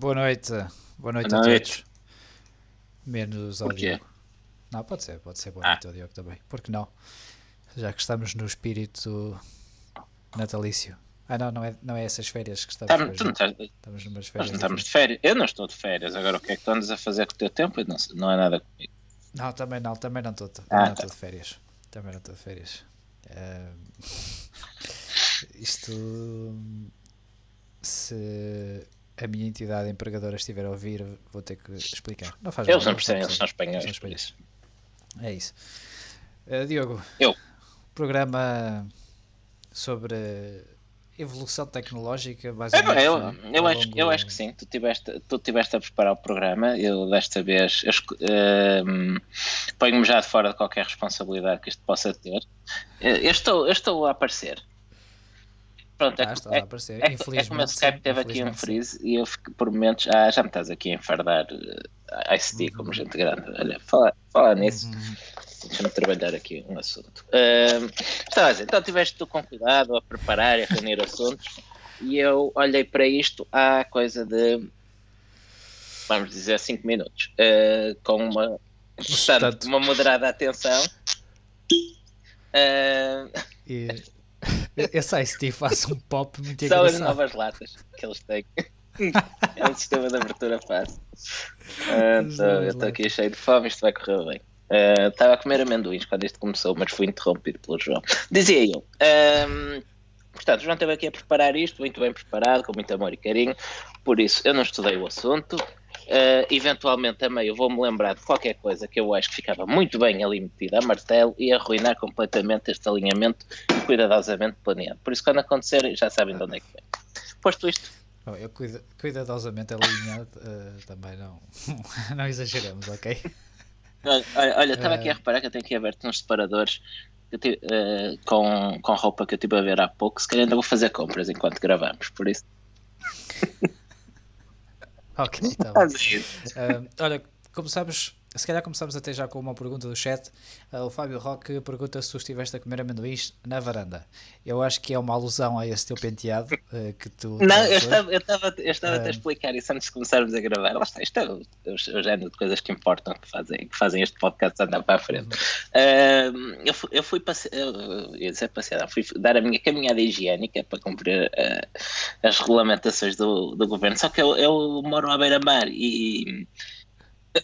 Boa noite. Boa noite Boa a noite. todos. Menos ao? Diogo. Não, pode ser, pode ser boa Ah. noite ao Diogo também. Por que não? Já que estamos no espírito natalício. Ah não, não é, não é essas férias que estamos Tá- tu não estás, Estamos numas nós férias. não estamos de férias. Eu não estou de férias. Agora o que é que tu andas a fazer com o teu tempo? Não, não é nada comigo. Não, também não, também não estou. Ah, não tá. estou de férias. Também não estou de férias. Ah, isto se a minha entidade empregadora estiver a ouvir, vou ter que explicar. Não faz Eles não percebem, eles são espanhóis. São espanhóis. É isso. Uh, Diogo, Eu. programa sobre evolução tecnológica, É, menos. eu, eu, Ao acho, longo- eu acho que sim. Tu tiveste, tu tiveste a preparar o programa. Eu desta vez eu ehm, ponho-me já de fora de qualquer responsabilidade que isto possa ter. Eh, Eu estou, eu estou a aparecer. Pronto, é, Ah, é, a aparecer. É, é como o Skype teve aqui um freeze e eu fico por momentos. Ah, já me estás aqui a enfardar uh, ICT como gente grande. Olha, fala, fala nisso. Uhum. Deixa-me trabalhar aqui um assunto. Estava a dizer, então tiveste tu com cuidado a preparar e a reunir assuntos e eu olhei para isto há coisa de vamos dizer 5 minutos ah, com uma, portanto, uma moderada atenção. Ah, E esse ICT faz um pop muito são as engraçado. novas latas que eles têm. é um sistema de abertura fácil. As novas eu estou aqui cheio de fome, isto vai correr bem. Ah, Estava a comer amendoins quando isto começou, mas fui interrompido pelo João. Dizia eu. ahm, portanto, o João esteve aqui a preparar isto, muito bem preparado, com muito amor e carinho. Por isso, eu não estudei o assunto. Ah, eventualmente, a meio, vou-me lembrar de qualquer coisa que eu acho que ficava muito bem ali metida a martelo e arruinar completamente este alinhamento cuidadosamente planeado. Por isso, quando acontecer, já sabem de onde é que vem. Posto isto, Bom, eu cuida- cuidadosamente alinhado, eh, também não, não exageramos, ok? Olha, estava aqui Eh. a reparar que eu tenho aqui aberto uns separadores eu tive, eh, com, com roupa que eu estive a ver há pouco. Se calhar ainda vou fazer compras enquanto gravamos, por isso. Ok. Faz isso. Ah, olha, começamos, se calhar começamos até já com uma pergunta do chat. Ah, o Fábio Roque pergunta se tu estiveste a comer amendoins na varanda. Eu acho que é uma alusão a esse teu penteado ah, que tu. Não, eu estava, eu estava, eu estava até a Eh. explicar isso antes de começarmos a gravar. Lá está, isto é o, o, o género de coisas que importam, que fazem, que fazem este podcast andar para a frente. Eh, eu fui, eu fui passear, eu dizer passear, fui dar a minha caminhada higiênica para cumprir eh, as regulamentações do, do governo. Só que eu, eu moro à beira-mar e.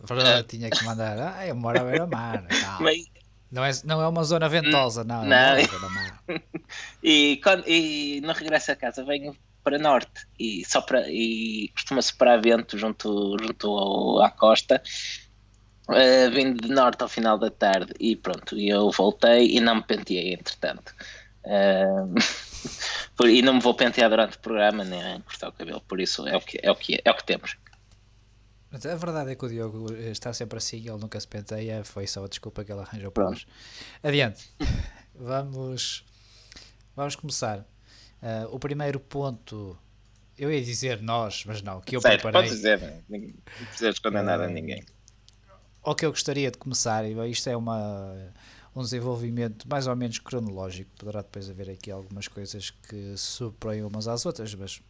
Verdade, tinha que mandar. Ah, eu moro à beira-mar. meio- Não é, não é uma zona ventosa, não. eu Não. beira-mar. E, quando, e no regresso a casa venho para norte e, sopra, e costuma soprar vento junto, junto ao- à costa. Uh, vindo de norte ao final da tarde e pronto, e eu voltei e não me penteei entretanto. Uh, e não me vou pentear durante o programa nem cortar o cabelo, por isso é o que, é o que, é o que temos. Mas a verdade é que o Diogo está sempre assim, ele nunca se penteia, foi só a desculpa que ele arranjou para nós. Adiante. Vamos, vamos começar. Ah, o primeiro ponto, eu ia dizer nós, mas não, que eu Certo, preparei. podes dizer, não não precisas esconder nada a ninguém. Ou que eu gostaria de começar, e isto é uma, um desenvolvimento mais ou menos cronológico, poderá depois haver aqui algumas coisas que se umas às outras, mas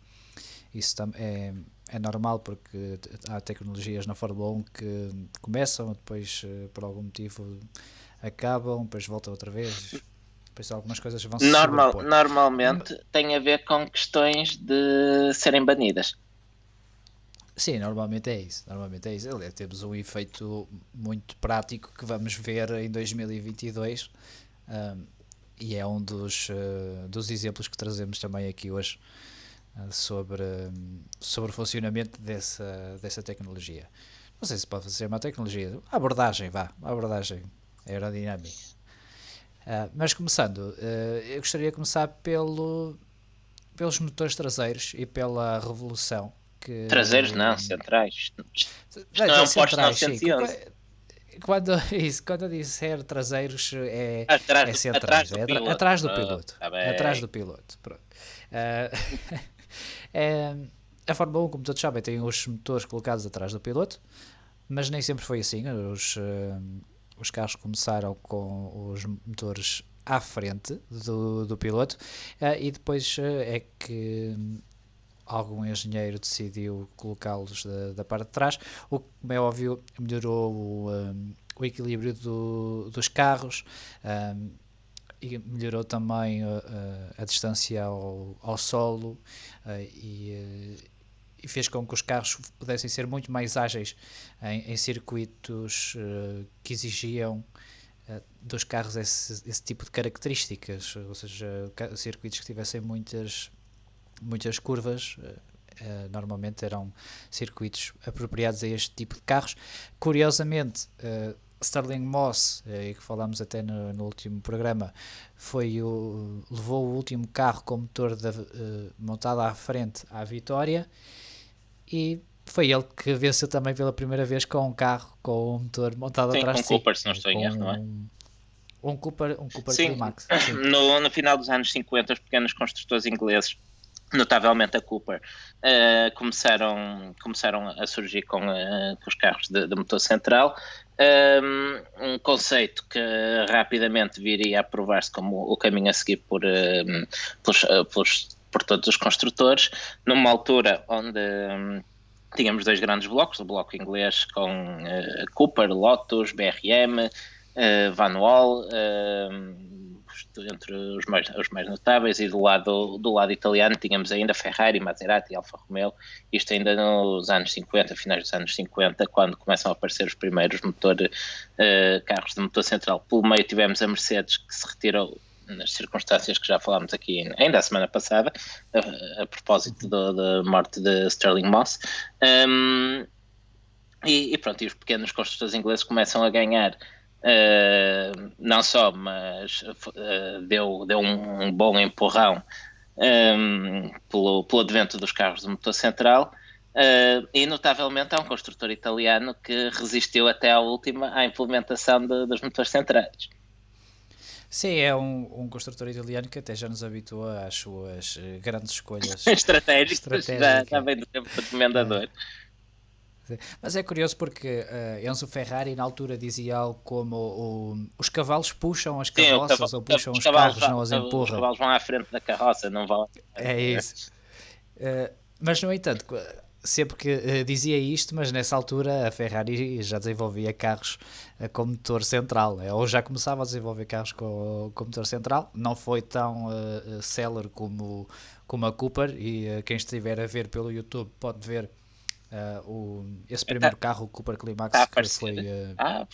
isso é, é normal porque há tecnologias na Fórmula 1 que começam, depois eh, por algum motivo acabam, depois voltam outra vez, depois algumas coisas vão se Normal, sobrepor. normalmente tem a ver com questões de serem banidas. Sim, normalmente é isso. Normalmente é isso. Aliás, temos um efeito muito prático que vamos ver em 2022 ahm, e é um dos, eh, dos exemplos que trazemos também aqui hoje ah, sobre, hum, sobre o funcionamento dessa, dessa tecnologia. Não sei se pode ser uma tecnologia, a abordagem, vá, a abordagem aerodinâmica. Ah, mas começando, eh, eu gostaria de começar pelo, pelos motores traseiros e pela revolução que Traseiros não, centrais. Vai não é um sim. 911. Quando, isso, quando eu disser traseiros é, Atrás é do- centrais, atrás do é piloto. atrás do Pronto, piloto. tá atrás do piloto. Pronto. Ah, é, a Fórmula 1, como todos sabem, tem os motores colocados atrás do piloto, mas nem sempre foi assim. Os, ah, os carros começaram com os motores à frente do, do piloto ah, e depois é que algum engenheiro decidiu colocá-los da, da, parte de trás, o que, como é óbvio, melhorou o, o equilíbrio do, dos carros e melhorou também a, a, distância ao, ao solo uh, e, uh, e, fez com que os carros pudessem ser muito mais ágeis em, em circuitos uh, que exigiam dos carros esse, esse, tipo de características, ou seja, circuitos que tivessem muitas muitas curvas, uh, normalmente eram circuitos apropriados a este tipo de carros. Curiosamente, uh, Sterling Moss, uh, que falámos até no, no, último programa, foi o, levou o último carro com motor da, montado à frente à vitória e foi ele que venceu também pela primeira vez com um carro com o motor montado Sim, atrás de si. Cooper, se não estou em erro, não é? Um Cooper, um Cooper sim, Climax. Sim. No, no final dos anos 50, os pequenos construtores ingleses notavelmente a Cooper, uh, começaram, começaram a surgir com, uh, com os carros de, de motor central. Um, um, conceito que rapidamente viria a provar-se como o caminho a seguir por, uh, pelos, pelos, por todos os construtores, numa altura onde um, tínhamos dois grandes blocos, o bloco inglês com Cooper, Lotus, BRM, Van Wall, entre os mais, os mais notáveis, e do lado, do lado italiano tínhamos ainda Ferrari, Maserati Alfa Romeo, isto ainda nos anos 50, finais dos anos 50, quando começam a aparecer os primeiros motor, uh, carros de motor central. Pelo meio tivemos a Mercedes, que se retirou nas circunstâncias que já falámos aqui ainda a semana passada, a, a propósito da morte de Sterling Moss. Um, e, e, pronto, e os pequenos construtores ingleses começam a ganhar Uh, não só, mas uh, deu, deu um, um bom empurrão um, ehm, pelo, pelo advento dos carros de motor central. Uh, e notavelmente há um construtor italiano que resistiu até à última à implementação de, dos motores centrais. Sim, é um, um construtor italiano que até já nos habitua às suas grandes escolhas estratégicas, já, já vem do tempo do comendador. É. Mas é curioso porque uh, Enzo Ferrari na altura dizia algo como o, os cavalos puxam as carroças Sim, ou puxam os, os carros, não as empurram. Os cavalos vão à frente da carroça, não vão. É isso. Uh, mas no entanto, sempre que uh, dizia isto, mas nessa altura a Ferrari já desenvolvia carros uh, com motor central, né? ou já começava a desenvolver carros com, com motor central, não foi tão uh, célere como, como a Cooper, e quem estiver a ver pelo YouTube pode ver Uh, o, esse é, primeiro tá, carro, o Cooper Climax, tá que foi. Uh, ah,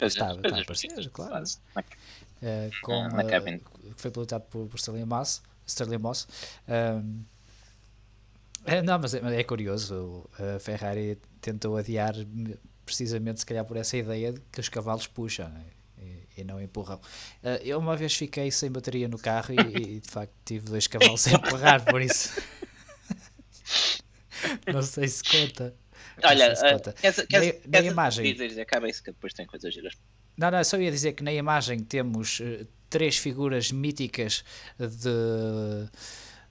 está, está a aparecer, claro. Uh, com, uh, que foi pilotado por, por Sterling Moss. Sterling Moss. não, mas é, é, curioso. A Ferrari tentou adiar precisamente, se calhar, por essa ideia de que os cavalos puxam. Né? E, e, não empurram. Uh, eu uma vez fiquei sem bateria no carro e, e de facto tive dois cavalos a empurrar, por isso não sei se conta. Olha, se conta. Uh, quer, na, na imagem. Diz, acaba isso que depois tem coisas giras. Não, não, só ia dizer que na imagem temos uh, três figuras míticas de,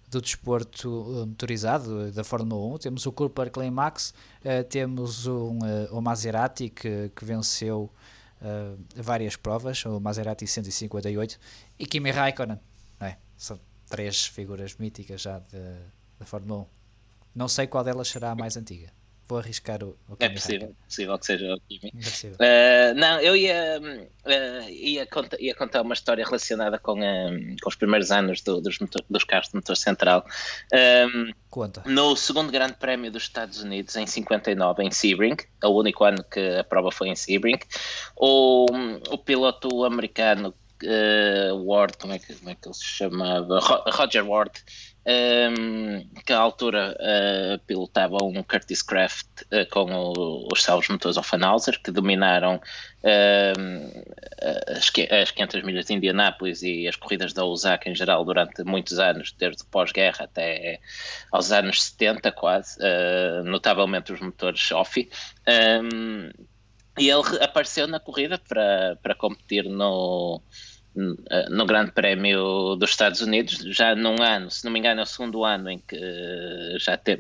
do desporto motorizado da Fórmula 1. Temos o Cooper Climax, uh, temos um, o Maserati que, que venceu várias provas, o Maserati 158, e Kimi Raikkonen. É? São três figuras míticas já da Fórmula 1. Não sei qual delas será a mais antiga. Vou arriscar o, o É possível, possível que seja o Kimi. É uh, não, eu ia, uh, ia, contar, ia contar uma história relacionada com, um, com os primeiros anos do, dos, motor, dos carros de motor central. Um, Conta. No segundo Grande Prémio dos Estados Unidos, em 59, em Sebring, é o único ano que a prova foi em Sebring, o, o piloto americano uh, Ward, como é, que, como é que ele se chamava? Roger Ward um, que à altura uh, pilotava um Curtis Craft uh, com o, os salvos motores Offenhauser, que dominaram as, as 500 milhas de Indianápolis e as corridas da Osaka em geral durante muitos anos, desde pós-guerra até aos anos 70 quase, notavelmente os motores Offi. Um, e ele apareceu na corrida para, para competir no, no Grande Prémio dos Estados Unidos, já num ano, se não me engano, é o segundo ano em que eh, já tem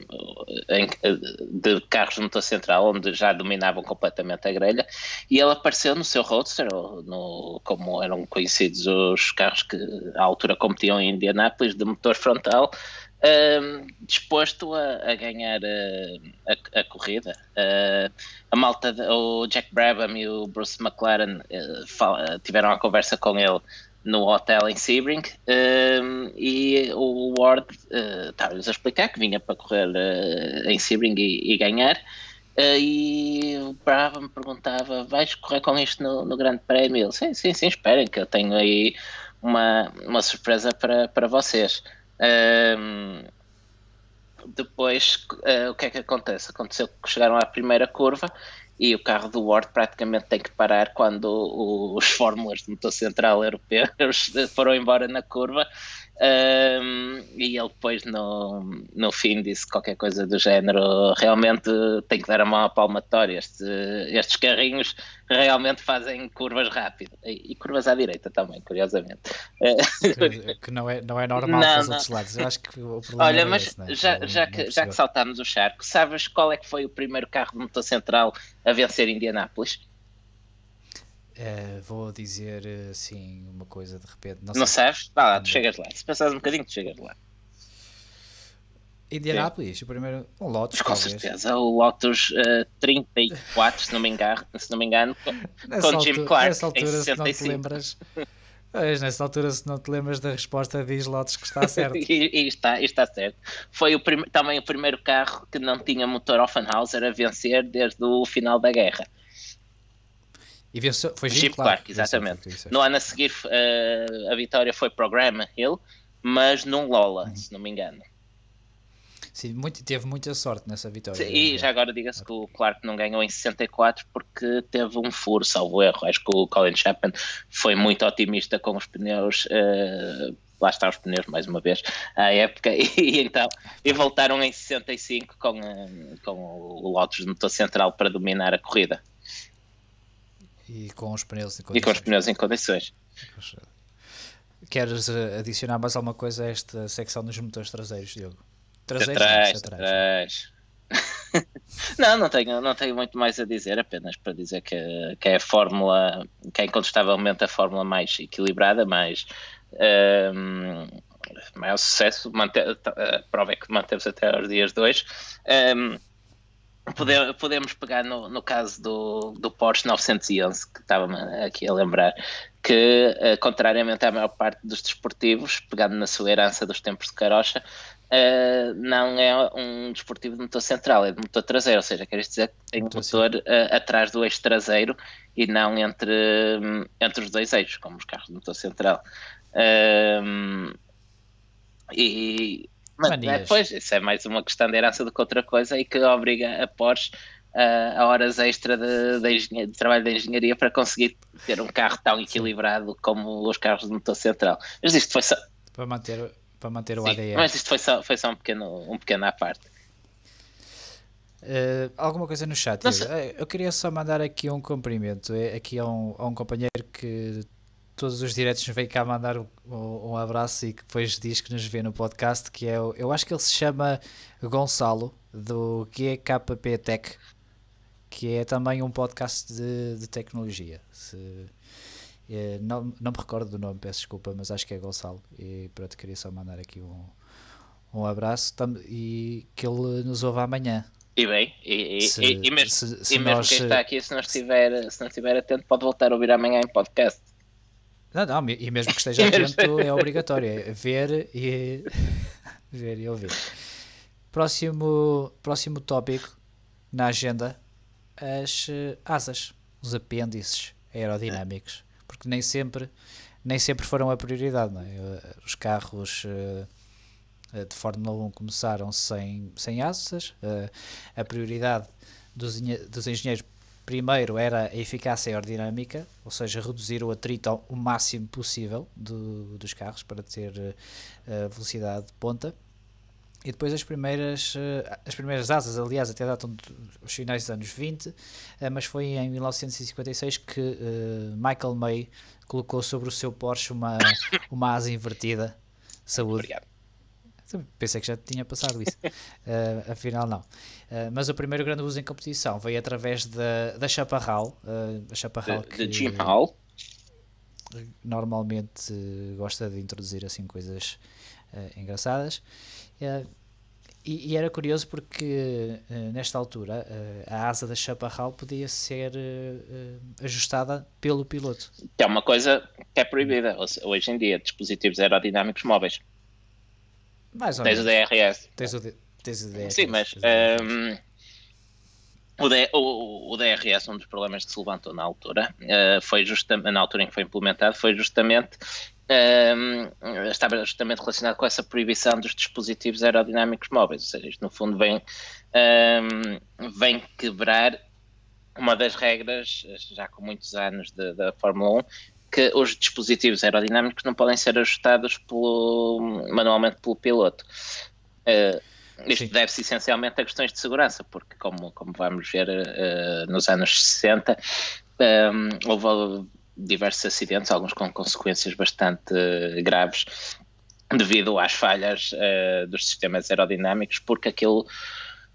em, eh, de carros de motor central, onde já dominavam completamente a grelha, e ele apareceu no seu roadster, no, como eram conhecidos os carros que à altura competiam em Indianápolis, de motor frontal, uh, disposto a, a ganhar uh, a, a, corrida. Uh, a malta, o Jack Brabham e o Bruce McLaren fala, tiveram a conversa com ele no hotel em Sebring e o Ward estava-lhes a explicar que vinha para correr em Sebring e, e ganhar. e o Brava me perguntava: vais correr com isto no, no Grande Prémio? Sim, sim, sim, esperem que eu tenho aí uma, uma surpresa para, para vocês. Um, depois, uh, o que é que acontece? Aconteceu que chegaram à primeira curva e o carro do Ward praticamente tem que parar quando os fórmulas do motor central europeus foram embora na curva um, e ele depois no, no fim disse qualquer coisa do género realmente tem que dar a mão à palmatória este, estes carrinhos realmente fazem curvas rápido. E, e, curvas à direita também, curiosamente. Que, que não, é, não é normal não, os outros lados. Eu acho que o problema olha, é mas esse, é? já, já, que, já que saltámos o charco sabes qual é que foi o primeiro carro de motor central a vencer Indianápolis? Uh, vou dizer assim uma coisa de repente. Não, não sabes? Vá lá, tu chegas lá. Se passares um bocadinho, tu chegas lá. Indianapolis, o primeiro. Um Lotus, Com talvez. certeza, o Lotus uh, 34, se não me engano, se não me engano com, com Jim Clark nessa altura, em 65. Se não te lembras, Pois, nessa altura, se não te lembras da resposta, diz Lotus que está certo. e, e, está, e está certo. Foi o também o primeiro carro que não tinha motor Offenhauser a vencer desde o final da guerra. E venceu, foi Jeep, Jeep Clark, Clark exatamente. Venceu, no ano a seguir, uh, a vitória foi para o Graham Hill, mas num Lola, uhum. se não me engano. Sim, muito, teve muita sorte nessa vitória. Sim, e já agora diga-se que o Clark não ganhou em 64 porque teve um furo, salvo erro. Acho que o Colin Chapman foi muito otimista com os pneus. Uh, lá está os pneus mais uma vez à época e, e então e voltaram em 65 com, uh, com o Lotus no motor central para dominar a corrida e com os pneus em condições. E com os pneus em condições. Queres adicionar mais alguma coisa a esta secção dos motores traseiros, Diogo? Traseiros? Atrás, atrás. não, não tenho, não tenho muito mais a dizer, apenas para dizer que, que é a fórmula, que é incontestavelmente a fórmula mais equilibrada, mais um, maior sucesso, mante, a prova é que manteve-se até aos dias 2. Um, ehm, Podemos, podemos pegar no, no caso do, do Porsche 911, que estava aqui a lembrar, que, uh, contrariamente à maior parte dos desportivos, pegando na sua herança dos tempos de carocha, uh, não é um desportivo de motor central, é de motor traseiro, ou seja, quer dizer que tem um motor uh, atrás do eixo traseiro e não entre, um, entre os dois eixos, como os carros de motor central. e mas é, pois, isso é mais uma questão de herança do que outra coisa e que obriga a Porsche a, horas extra de, de, de, trabalho de engenharia para conseguir ter um carro tão equilibrado como os carros de motor central. Mas isto foi só. Para manter, para manter o Sim, ADN. Mas isto foi só, foi só um, pequeno, um pequeno à parte. Uh, alguma coisa no chat? Eu queria só mandar aqui um cumprimento é, aqui a um, a um companheiro que todos os diretos nos veio cá mandar um, um, abraço e que depois diz que nos vê no podcast, que é o, eu acho que ele se chama Gonçalo, do GKP Tech, que é também um podcast de, de tecnologia. Se, é, não, não me recordo do nome, peço desculpa, mas acho que é Gonçalo. E pronto, queria só mandar aqui um, um abraço e que ele nos ouve amanhã. E bem, e, se, e, e mesmo, se, se e mesmo nós, quem está aqui, se não, estiver, se não estiver atento, pode voltar a ouvir amanhã em podcast. Não, não, e mesmo que esteja atento é obrigatório, é ver e ver e ouvir. Próximo, próximo tópico na agenda, as eh, asas, os apêndices aerodinâmicos, porque nem sempre nem sempre foram a prioridade, é? Eh, os carros uh, de Fórmula 1 começaram sem, sem asas, a prioridade dos, dos engenheiros primeiro era a eficácia aerodinâmica, ou seja, reduzir o atrito o máximo possível do, dos carros para ter uh, velocidade de ponta. E depois as primeiras, uh, as primeiras asas, aliás, até datam dos finais dos anos 20, uh, mas foi em 1956 que Michael May colocou sobre o seu Porsche uma, uma asa invertida. Saúde. Obrigado. Pensei que já tinha passado isso. uh, afinal, não. Uh, mas o primeiro grande uso em competição veio através da, da Chaparral. Uh, a Chaparral que... Jim Hall? normalmente gosta de introduzir assim coisas engraçadas. E, e, era curioso porque nesta altura a asa da Chaparral podia ser ajustada pelo piloto. Que é uma coisa que é proibida hoje em dia, dispositivos aerodinâmicos móveis. Mais ou tens o DRS. Tens o, tens o DRS. Sim, mas um, o, D, o, o, DRS, um dos problemas que se levantou na altura, foi justamente na altura em que foi implementado, foi justamente um, estava justamente relacionado com essa proibição dos dispositivos aerodinâmicos móveis, ou seja, isto no fundo vem, um, vem quebrar uma das regras, já com muitos anos da Fórmula 1, que os dispositivos aerodinâmicos não podem ser ajustados pelo, manualmente pelo piloto. Uh, isto deve-se essencialmente a questões de segurança, porque, como, como vamos ver uh, nos anos 60, um, houve diversos acidentes, alguns com consequências bastante uh, graves, devido às falhas uh, dos sistemas aerodinâmicos, porque aquilo,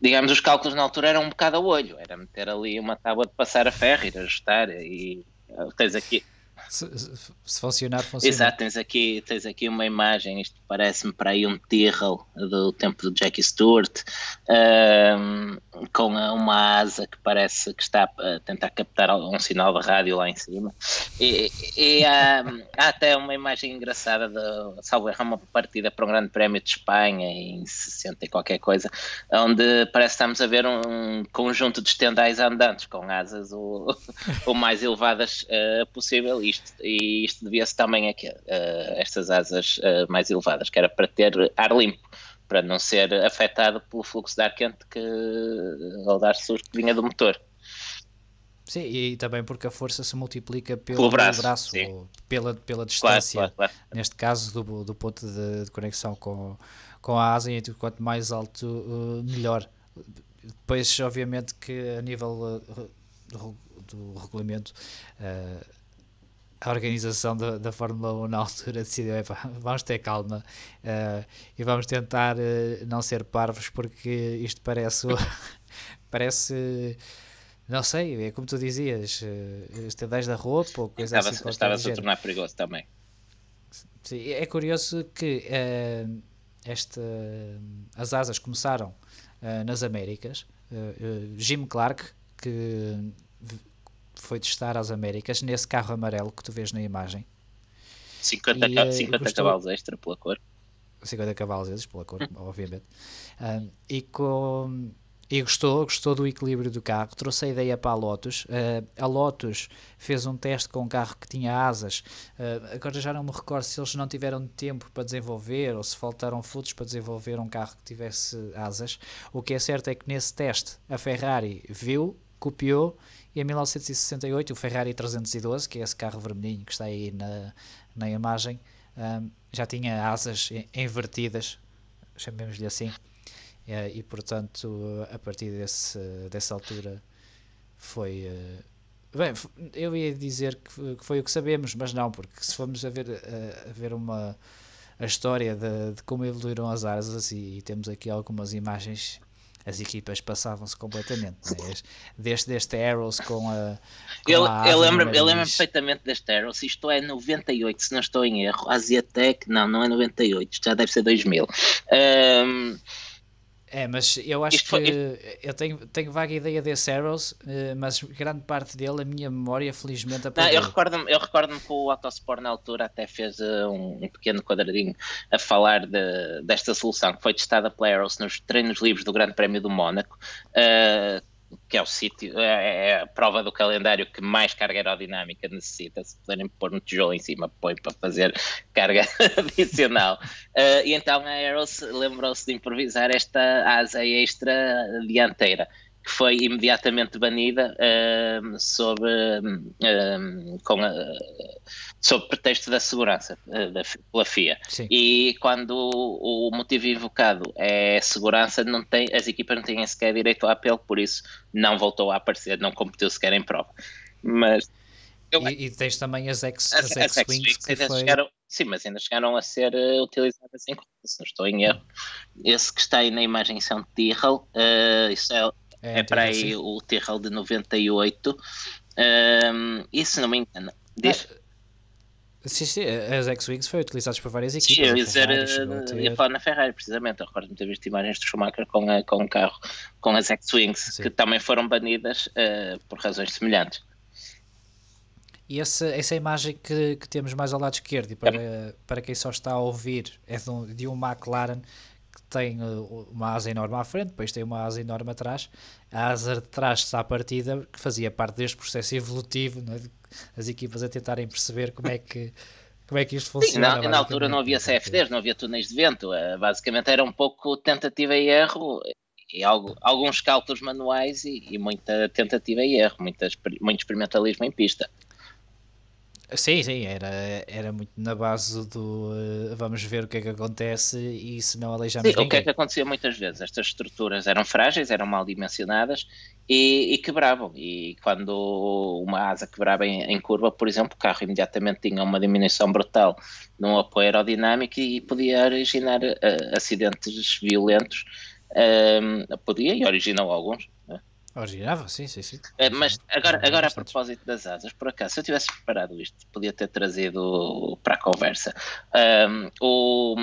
digamos, os cálculos na altura eram um bocado a olho, era meter ali uma tábua de passar a ferro, ir ajustar, e tens aqui se, se, funcionar, funciona. Exato, tens aqui, tens aqui uma imagem, isto parece-me para aí um Tyrrell do tempo do Jackie Stewart, um, com uma asa que parece que está a tentar captar um sinal de rádio lá em cima. E, e há, há, até uma imagem engraçada de, salvo erro, uma partida para um grande prémio de Espanha em 60 e qualquer coisa, onde parece que estamos a ver um conjunto de estendais andantes com asas o, o mais elevadas uh, possível. E isto, e isto devia-se também a uh, estas asas mais elevadas, que era para ter ar limpo, para não ser afetado pelo fluxo de ar quente que, ao dar sul que vinha do motor. Sim, e também porque a força se multiplica pelo, pelo braço, braço pela, pela distância, claro, claro, claro. neste caso do, do ponto de, de, conexão com, com a asa, e quanto mais alto, uh, melhor. Depois, obviamente, que a nível do, do regulamento, uh, a organização da, da Fórmula 1 na altura decidiu, vamos ter calma uh, e vamos tentar uh, não ser parvos porque isto parece parece não sei, é como tu dizias uh, estendais da roupa ou coisa estava, assim estava-se a tornar perigoso também. Sim, é curioso que uh, esta, as asas começaram nas Américas Jim Clark que foi testar as Américas nesse carro amarelo que tu vês na imagem. 50, e, 50 gostou... cavalos extra pela cor. 50 cavalos extra pela cor, obviamente. Um, e com e gostou, gostou do equilíbrio do carro, trouxe a ideia para a Lotus. Uh, a Lotus fez um teste com um carro que tinha asas. Uh, agora já não me recordo se eles não tiveram tempo para desenvolver ou se faltaram frutos para desenvolver um carro que tivesse asas. O que é certo é que nesse teste a Ferrari viu, copiou e em 1968 o Ferrari 312, que é esse carro vermelhinho que está aí na, na imagem, um, já tinha asas invertidas, chamemos-lhe assim, e, e, portanto a partir desse, dessa altura foi... Uh, Bem, eu ia dizer que, foi o que sabemos, mas não, porque se formos a ver, a, a ver uma, a história de, de, como evoluíram as asas e, e, temos aqui algumas imagens as equipas passavam-se completamente. Né? Desde este Arrows com a. Com eu, a eu lembro, perfeitamente deste Arrows. Isto é 98, se não estou em erro. Asiatec, não, não é 98, isto já deve ser 2000. Um, é, mas eu acho Isto que foi... eu tenho, tenho vaga ideia desse Arrows, eh, mas grande parte dele, a minha memória, felizmente apagou. Não, eu recordo-me eu recordo que o Autosport na altura até fez uh, um, um, pequeno quadradinho a falar de, desta solução que foi testada pela Arrows nos treinos livres do Grande Prémio do Mónaco. Uh, que é o sítio, é, é, a prova do calendário que mais carga aerodinâmica necessita. Se puderem pôr um tijolo em cima, põe para fazer carga adicional. Uh, e então a Aeros lembrou-se de improvisar esta asa extra dianteira que foi imediatamente banida uh, sob, uh, com a, sob pretexto da segurança uh, da, pela FIA. Sim. E quando o, o, motivo invocado é segurança, não tem, as equipas não têm sequer direito ao apelo, por isso não voltou a aparecer, não competiu sequer em prova. Mas. E, e, tens também as X-Wings as, as que foi... chegaram, Sim, mas ainda chegaram a ser uh, utilizadas em se não estou em erro. Esse que está aí na imagem, um Tyrrell, uh, isso é é, é para aí o Tyrrell de 98. Um, e se não me engano. Diz... Sim, sim, as X-Wings foram utilizadas por várias equipes. Sim, eu ia dizer, ia falar na Ferrari, precisamente. Eu recordo-me ter visto imagens de Schumacher com, a, com um carro com as X-Wings, que também foram banidas uh, por razões semelhantes. E essa, essa imagem que, que temos mais ao lado esquerdo, e para, é. para quem só está a ouvir, é de um, de um McLaren que tem uh, uma asa enorme à frente, depois tem uma asa enorme atrás. A asa de trás à partida, que fazia parte deste processo evolutivo, é? as equipas a tentarem perceber como é que. Como é que isto funciona? Sim, na, na altura não havia CFDs, não havia túneis de vento, uh, basicamente era um pouco tentativa e erro, e algo, alguns cálculos manuais e, e, muita tentativa e erro, muitas, muito experimentalismo em pista. Sim, sim, era, era muito na base do uh, vamos ver o que é que acontece e se não aleijamos sim, ninguém. O que é que acontecia muitas vezes? Estas estruturas eram frágeis, eram mal dimensionadas e, e quebravam. E quando uma asa quebrava em, em, curva, por exemplo, o carro imediatamente tinha uma diminuição brutal no apoio aerodinâmico e podia originar uh, acidentes violentos. Uh, podia e originou alguns. Originava, sim, sim, sim. É, mas agora, agora a propósito das asas, por acaso, se eu tivesse preparado isto, podia ter trazido para a conversa. Um, o,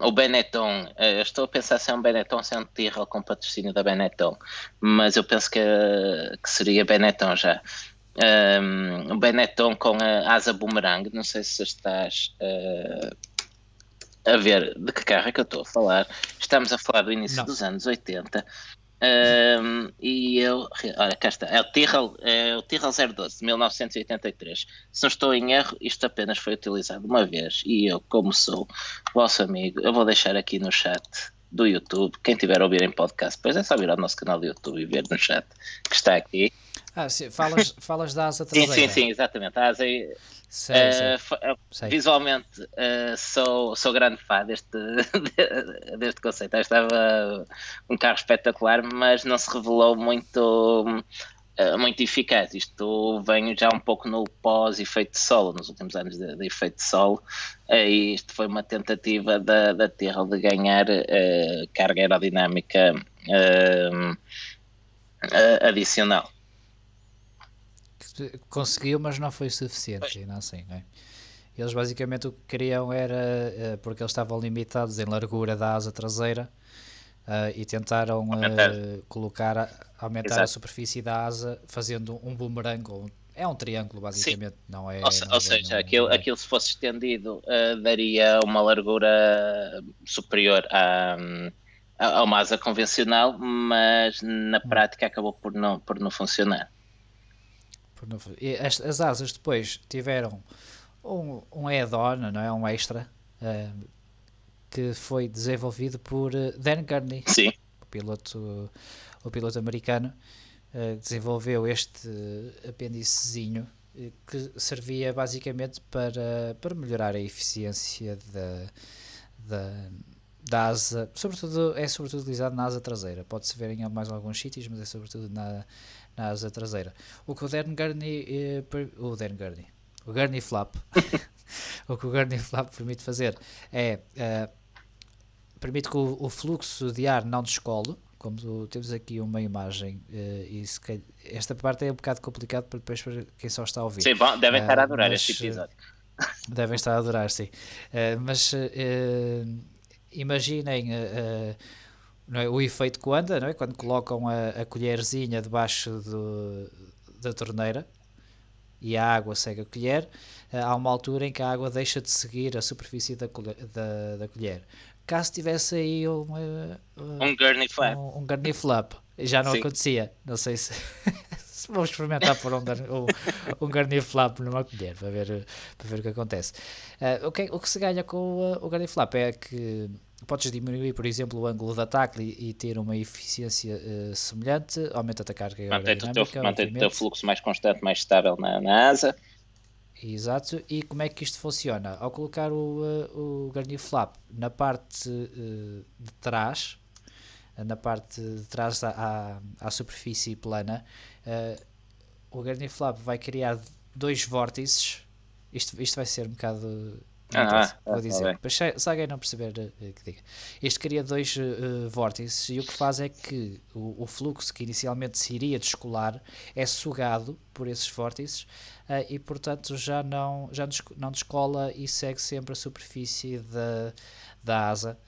o Benetton, eh, estou a pensar se é um Benetton, se é um Tyrrell com patrocínio da Benetton, mas eu penso que, que seria Benetton já. Um, o Benetton com a asa boomerang, não sei se estás uh, a ver de que carro é que eu estou a falar. Estamos a falar do início não. dos anos 80 um, e eu, olha, cá está, é o Tyrrell, é o Tyrrell 012 de 1983. Se não estou em erro, isto apenas foi utilizado uma vez. E eu, como sou vosso amigo, eu vou deixar aqui no chat do YouTube. Quem tiver a ouvir em podcast, depois é só vir ao nosso canal do YouTube e ver no chat que está aqui. Ah, sim, falas, falas da asa traseira. Sim, sim, sim, exatamente. A asa Sei, uh, sei. Visualmente uh, sou, sou grande fã deste, deste conceito. Estava um carro espetacular, mas não se revelou muito, muito eficaz. Isto vem já um pouco no pós-efeito de solo, nos últimos anos de, de efeito de solo. E isto foi uma tentativa da, da Terra de ganhar carga aerodinâmica adicional conseguiu, mas não foi suficiente, ainda assim, é? Eles basicamente o que queriam era, eh, porque eles estavam limitados em largura da asa traseira, uh, e tentaram uh, colocar, aumentar Exato. a superfície da asa fazendo um boomerang, ou é um triângulo basicamente, Sim. não é? Ou, não ou seja, não, aquilo, não é. aquilo se fosse estendido uh, daria uma largura superior a, a, uma asa convencional, mas na hum. prática acabou por não, por não funcionar. As, as asas depois tiveram um, um add-on, não é? Um extra, uh, que foi desenvolvido por eh, Dan Gurney, Sim. o piloto, o piloto americano, uh, desenvolveu este apêndicezinho que servia basicamente para, para melhorar a eficiência da, da, da asa, sobretudo, é sobretudo utilizado na asa traseira, pode-se ver em mais alguns sítios, mas é sobretudo na, na asa traseira. O que o Dan Gurney, eh, o Dan Gurney, o Gurney Flap, o que o Gurney Flap permite fazer é uh, permite que o, o, fluxo de ar não descole, como temos aqui uma imagem, uh, e se, esta parte é um bocado complicado para depois para quem só está a ouvir. Sim, bom, devem estar a adorar uh, mas, este episódio. Devem estar a adorar, sim. mas imaginem é? o efeito que anda, é? quando colocam a, a colherzinha debaixo do, da torneira e a água segue a colher, eh, há uma altura em que a água deixa de seguir a superfície da, colher, da, da colher. Caso tivesse aí um, um Gurney Flap, um, um Gurney Flap já não Sim. acontecia. Não sei se, se vamos experimentar por um, um, um Gurney Flap numa colher para ver, para ver o que acontece. Uh, o, que, o que se ganha com o, o Gurney Flap é que podes diminuir, por exemplo, o ângulo de ataque e, e ter uma eficiência uh, semelhante, aumenta a carga mantém o teu, mantém o teu fluxo mais constante, mais estável na, na, asa. Exato, e como é que isto funciona? Ao colocar o, uh, o Garnier Flap na parte de trás, na parte de trás à, à superfície plana, o Garnier Flap vai criar dois vórtices, isto, isto vai ser um bocado ah, vou ah, dizer. Tá se, se alguém não perceber, uh, que diga. Este cria dois uh, vórtices e o que faz é que o, o, fluxo que inicialmente se iria descolar é sugado por esses vórtices uh, e, portanto, já não, já não descola e segue sempre a superfície da, da asa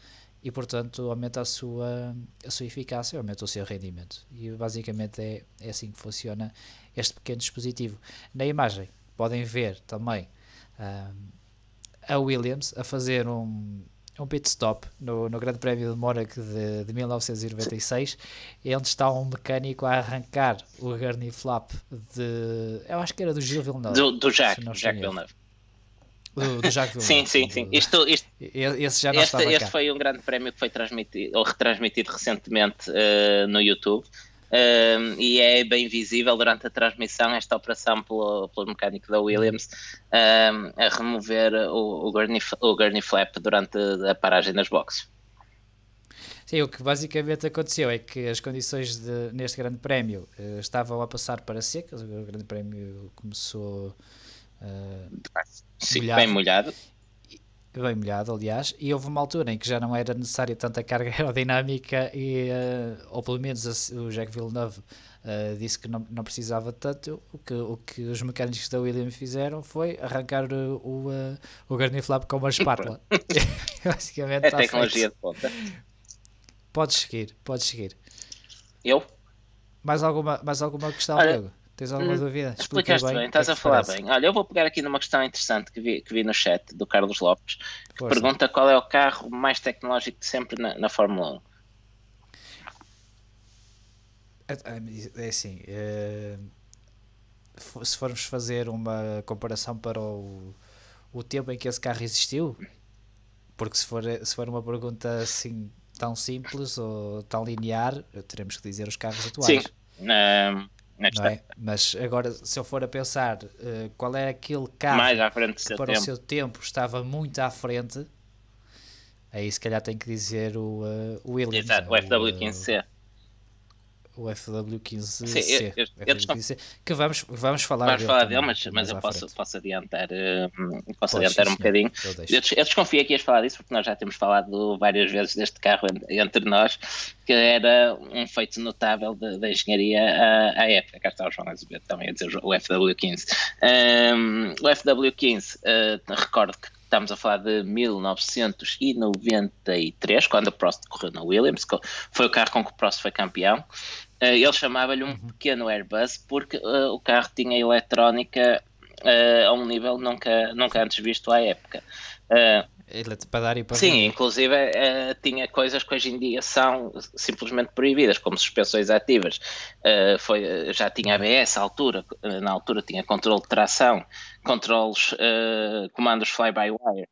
e, portanto, aumenta a sua, a sua eficácia, aumenta o seu rendimento. E basicamente é, é assim que funciona este pequeno dispositivo. Na imagem podem ver também a Williams a fazer um, um pit stop no, no Grande Prémio de Mónaco de, de 1996, onde está um mecânico a arrancar o gurney flap de. Eu acho que era do Gil Villeneuve. Do, do Jack, Jack Villeneuve. Do, do Jacques Villeneuve. sim, sim, sim. Isto, isto, esse já não este, este foi um grande prémio que foi transmitido ou retransmitido recentemente uh, no YouTube um, e é bem visível durante a transmissão esta operação pelo, pelo mecânico da Williams um, a remover o, o, gurney, o gurney flap durante a paragem das boxes. Sim, o que basicamente aconteceu é que as condições de, neste grande prémio uh, estavam a passar para secas, o grande prémio começou uh, Sim, molhado, bem molhado bem molhado, aliás, e houve uma altura em que já não era necessária tanta carga aerodinâmica e, uh, ou pelo menos o Jacques Villeneuve uh, disse que não, não precisava tanto, o que, o que os mecânicos da Williams fizeram foi arrancar o, o, uh, o Gurney Flap com uma espátula. Basicamente é tecnologia feito. de ponta. Podes seguir, podes seguir. Eu? Mais alguma, mais alguma questão, Olha, Diego? Tens alguma hum, dúvida? Explicaste bem, bem, estás é a falar parece? bem. Olha, eu vou pegar aqui numa questão interessante que vi, que vi no chat do Carlos Lopes, que Força. pergunta qual é o carro mais tecnológico de sempre na, na Fórmula 1. É, é, é assim, é, se formos fazer uma comparação para o, o tempo em que esse carro existiu, porque se for, se for uma pergunta assim tão simples ou tão linear, teremos que dizer os carros atuais. Sim. Um, é? Mas agora, se eu for a pensar uh, qual é aquele carro Mais à frente que para tempo. o seu tempo estava muito à frente, aí se calhar tem que dizer o, uh, o Williams. Exato, o FW15C o FW15C, Sim, eu, eu, FW15C que vamos, vamos falar vamos dele, falar dele mas, mas eu posso, posso adiantar, uh, posso adiantar um bocadinho. Eu, eu, eu desconfiei que ias falar disso porque nós já temos falado várias vezes deste carro entre nós, que era um feito notável da engenharia à, à época. Cá está o João Azevedo também a dizer o FW15. Um, o FW15, uh, recordo que estamos a falar de 1993, quando o Prost correu na Williams, foi o carro com que o Prost foi campeão. Uh, ele chamava-lhe um uhum. pequeno Airbus porque uh, o carro tinha eletrónica uh, a um nível nunca, nunca antes visto à época. para dar e para Sim, ver. inclusive tinha coisas que hoje em dia são simplesmente proibidas, como suspensões ativas. foi, já tinha ABS à altura, na altura tinha controle de tração, controles, comandos fly-by-wire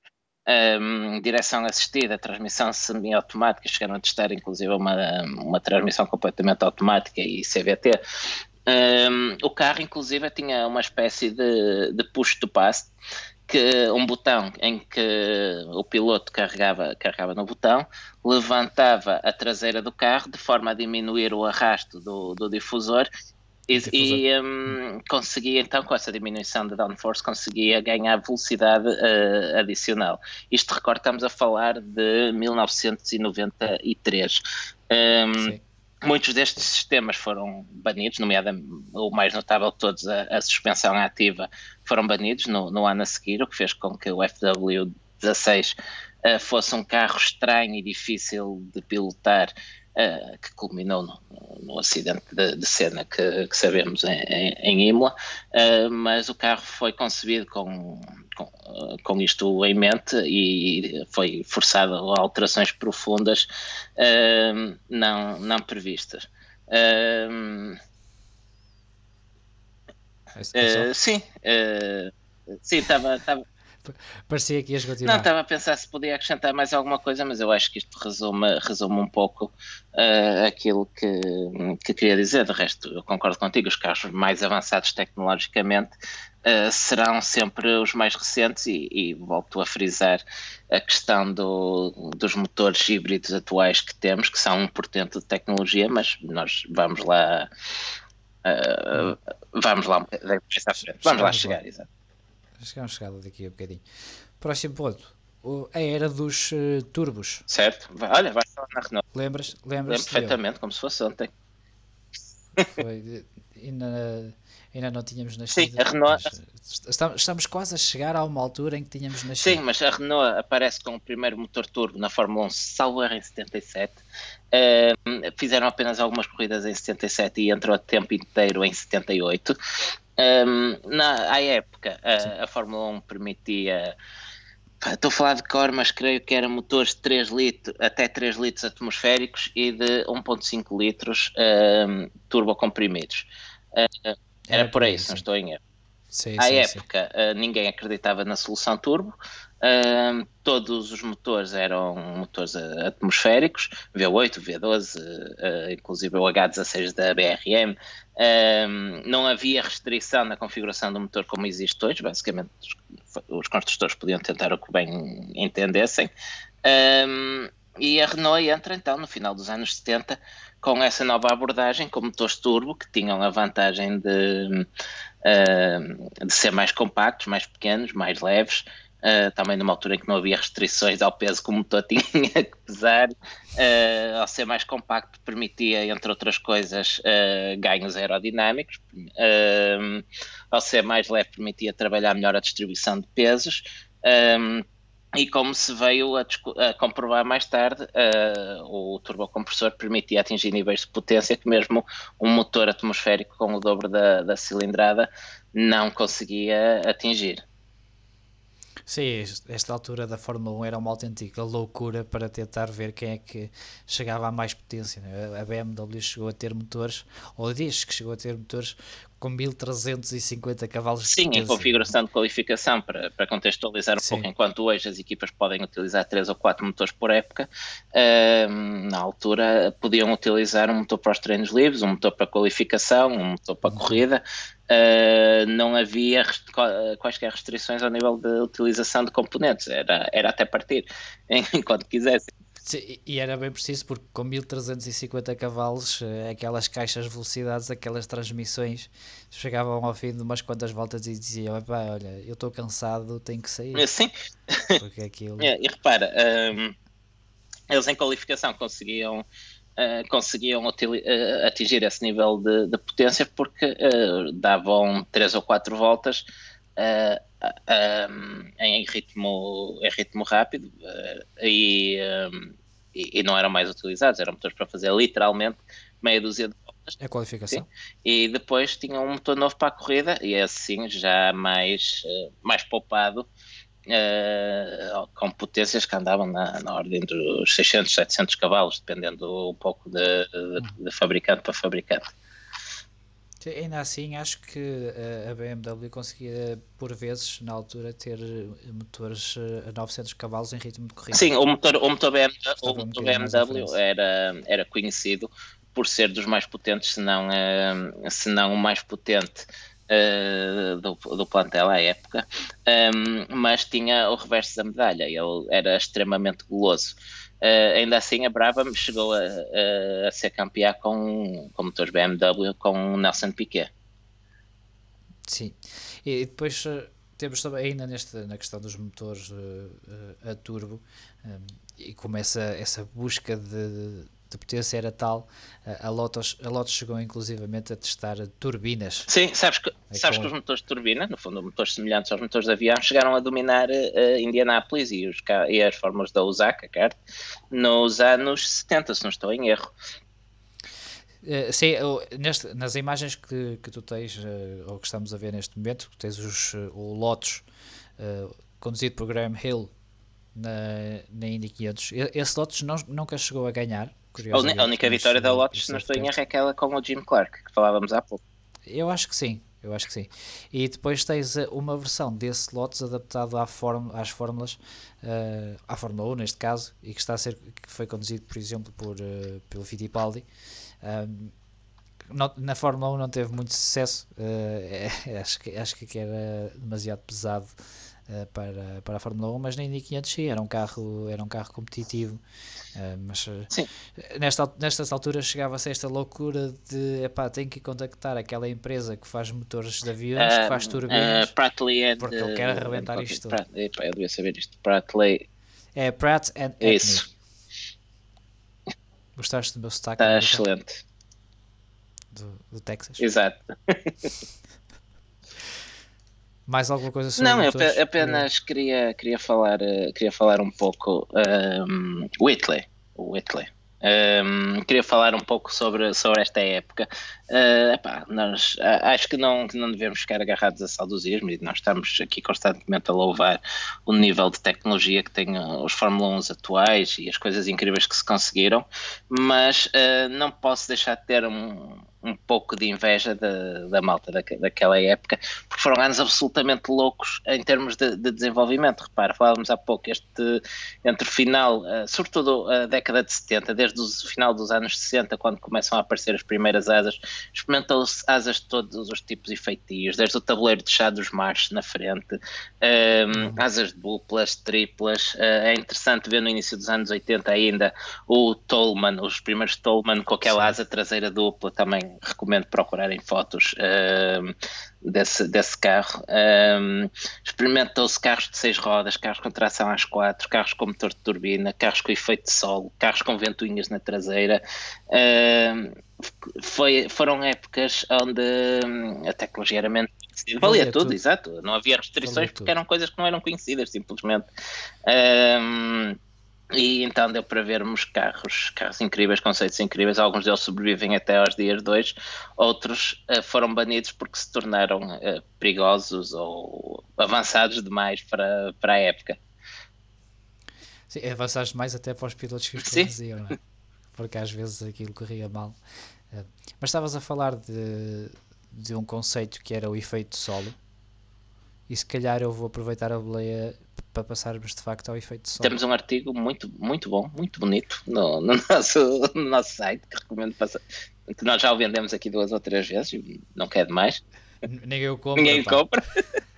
um, direção assistida, transmissão semi-automática, chegaram a testar inclusive uma, uma transmissão completamente automática e CVT. Um, o carro, inclusive, tinha uma espécie de, de push to pass, que um botão em que o piloto carregava, carregava no botão, levantava a traseira do carro de forma a diminuir o arrasto do, do difusor e, e um, conseguia então, com essa diminuição da downforce, conseguia ganhar velocidade uh, adicional. Isto recordo, estamos a falar de 1993. Um, muitos destes sistemas foram banidos, nomeadamente o mais notável de todos, a, a suspensão ativa, foram banidos no, no, ano a seguir, o que fez com que o FW16 uh, eh, fosse um carro estranho e difícil de pilotar uh, que culminou no, no acidente de, de cena que, que, sabemos em, em, em Imola, uh, mas o carro foi concebido com, com, uh, com, isto em mente e foi forçado a alterações profundas não, não previstas. sim, sim, estava Parecia que ias continuar. Não, estava a pensar se podia acrescentar mais alguma coisa, mas eu acho que isto resume, resume um pouco uh, aquilo que, que queria dizer. De resto, eu concordo contigo, os carros mais avançados tecnologicamente uh, serão sempre os mais recentes e, e, volto a frisar a questão do, dos motores híbridos atuais que temos, que são um portento de tecnologia, mas nós vamos lá... Uh, vamos lá mais à frente. Vamos lá chegar, exato. Chegamos chegada daqui a bocadinho. Próximo ponto. A era dos uh, turbos. Certo. Olha, vai falar na Renault. Lembras? Lembro perfeitamente, como se fosse ontem. Foi. Ainda, ainda não tínhamos nascido. Sim, a Renault. Estamos, estamos quase a chegar a uma altura em que tínhamos nascido. Sim, mas a Renault aparece com o primeiro motor turbo na Fórmula 1, salvo em 77. Uh, fizeram apenas algumas corridas em 77 e entrou a tempo inteiro em 78. Um, na à época, a, a, Fórmula 1 permitia. Estou a falar de cor, mas creio que eram motores de 3 litros, até 3 litros atmosféricos e de 1,5 litros um, turbocomprimidos. Uh, era, por aí, se não estou em erro. Sim, à sim, época, sim. Uh, ninguém acreditava na solução turbo. Todos os motores eram motores atmosféricos, V8, V12, uh, inclusive o H16 da BRM. não havia restrição na configuração do motor como existe hoje, basicamente os, os construtores podiam tentar o que bem entendessem. e a Renault entra então no final dos anos 70 com essa nova abordagem com motores turbo que tinham a vantagem de, de ser mais compactos, mais pequenos, mais leves, uh, também numa altura em que não havia restrições ao peso que o motor tinha que pesar, uh, ao ser mais compacto permitia, entre outras coisas, ganhos aerodinâmicos, ao ser mais leve permitia trabalhar melhor a distribuição de pesos. E como se veio a, a comprovar mais tarde, uh, o turbocompressor permitia atingir níveis de potência que mesmo um motor atmosférico com o dobro da, da cilindrada não conseguia atingir. Sim, esta altura da Fórmula 1 era uma autêntica loucura para tentar ver quem é que chegava a mais potência. Né? A BMW chegou a ter motores, ou diz que chegou a ter motores com 1350 cavalos de Sim, em configuração de qualificação, para, para contextualizar um Sim. pouco, enquanto hoje as equipas podem utilizar 3 ou 4 motores por época, uh, na altura podiam utilizar um motor para os treinos livres, um motor para qualificação, um motor para uhum. corrida, uh, não havia quaisquer restrições ao nível de utilização de componentes, era, era até partir, enquanto quisessem. Sim, e era bem preciso porque com 1350 cavalos, eh, aquelas caixas de velocidades, aquelas transmissões chegavam ao fim de umas quantas voltas e diziam: olha, eu estou cansado, tenho que sair. Sim, porque aquilo... e repara, um, ehm, eles em qualificação conseguiam uh, conseguiam uh, atingir esse nível de, de potência porque uh, davam três ou quatro voltas em, ritmo, em ritmo rápido e, e, e, não eram mais utilizados, eram motores para fazer literalmente meia dúzia de voltas. É qualificação. Sim. E depois tinham um motor novo para a corrida e assim já mais, mais poupado uh, com potências que andavam na, na, ordem dos 600, 700 cavalos, dependendo um pouco de, de, de fabricante para fabricante. Ainda assim, acho que eh, a BMW conseguia, por vezes, na altura, ter motores eh, a 900 cavalos em ritmo de corrida. Sim, o motor, o motor BMW, o motor BMW era, era conhecido por ser dos mais potentes, se não, se não o mais potente do, do plantel à época, um, mas tinha o reverso da medalha, ele era extremamente guloso. Uh, ainda assim, a Brava chegou a, a, ser campeã com, com motores BMW com Nelson Piquet. Sim, e depois eh, temos também ainda neste, na questão dos motores uh, a turbo um, e começa essa busca de, de potência era tal, a Lotus, a Lotus chegou inclusivamente a testar turbinas. Sim, sabes que, é sabes que os motores de turbina, no fundo motores semelhantes aos motores de avião, chegaram a dominar uh, Indianápolis e, os, e as fórmulas da Osaka, certo? nos anos 70, se não estou em erro. Uh, sim, neste, nas imagens que, que tu tens, uh, ou que estamos a ver neste momento, tens os, o Lotus conduzido por Graham Hill na, na Indy 500. Esse Lotus não, nunca chegou a ganhar, a única vitória da Lotus, se não estou em erro, é aquela com o Jim Clark, que falávamos há pouco. Eu acho que sim, eu acho que sim. E depois tens eh, uma versão desse Lotus adaptado à form, às fórmulas, uh, à Fórmula 1 neste caso, e que está a ser que foi conduzido, por exemplo, por, uh, pelo Fittipaldi. Um, não, na Fórmula 1 não teve muito sucesso, uh, é, acho, que, acho que era demasiado pesado para, para a Fórmula 1, mas na Indy 500 sim, era um carro, era um carro competitivo. Uh, mas nesta, nestas alturas chegava-se a esta loucura de epá, tem que contactar aquela empresa que faz motores de aviões, que faz turbinas, porque ele quer arrebentar isto tudo. Epá, eu devia saber isto. Prattley. É Pratt and Isso. Gostaste do meu sotaque? Está excelente. Do, do Texas? Exato. Mais alguma coisa sobre Não, eu apenas queria, queria, falar, eh, queria falar um pouco um, ehm, Whitley. O Whitley. Um, queria falar um pouco sobre, sobre esta época. Uh, epá, nós acho que não, que não devemos ficar agarrados a saudosismo e nós estamos aqui constantemente a louvar o nível de tecnologia que têm os Fórmula 1 atuais e as coisas incríveis que se conseguiram, mas uh, não posso deixar de ter um, um pouco de inveja da, da malta da, daquela época, porque foram anos absolutamente loucos em termos de, de desenvolvimento. Repara, falávamos há pouco, este entre o final, uh, sobretudo a década de 70, desde o final dos anos 60, quando começam a aparecer as primeiras asas, experimentou-se asas de todos os tipos e feitios, desde o tabuleiro de chá dos machos na frente, uh, asas duplas, triplas. Uh, é interessante ver no início dos anos 80 ainda o Tolman, os primeiros Tolman com aquela asa traseira dupla também recomendo procurarem fotos uh, desse, desse carro. Um, Experimentou-se carros de seis rodas, carros com tração às quatro, carros com motor de turbina, carros com efeito de sol, carros com ventoinhas na traseira. foi, foram épocas onde a tecnologia era menos Valia tudo, tudo, exato. Não havia restrições Valia porque tudo. eram coisas que não eram conhecidas, simplesmente. Um, e então deu para vermos carros, carros incríveis, conceitos incríveis. Alguns deles sobrevivem até aos dias 2, outros uh, foram banidos porque se tornaram uh, perigosos ou avançados demais para, para a época. Sim, avançados demais até para os pilotos que os conduziam, é? Porque às vezes aquilo corria mal. Uh, mas estavas a falar de, de um conceito que era o efeito solo, e se calhar eu vou aproveitar a boleia para passarmos de facto ao efeito de som. Temos um artigo muito, muito bom, muito bonito no, no, nosso, no nosso site que recomendo passar. Nós já o vendemos aqui duas ou três vezes, não quer demais. Ninguém o compra. Ninguém o compra.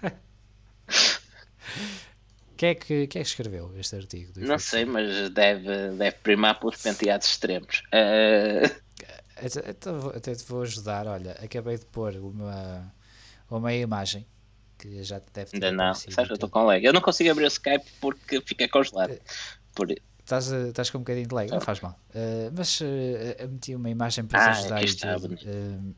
Quem é, que, quem é que escreveu este artigo? Não sei, mas deve, deve primar pelos penteados extremos. Uh... Até, até te vou ajudar. Olha, acabei de pôr uma, uma imagem que já deve ter Ainda não, sabes, eu estou com lag. Eu não consigo abrir o Skype porque fica congelado. Por... Estás, estás com um bocadinho de lag, não faz mal. Uh, mas uh, meti uma imagem para ah, ajudar. Está, uh,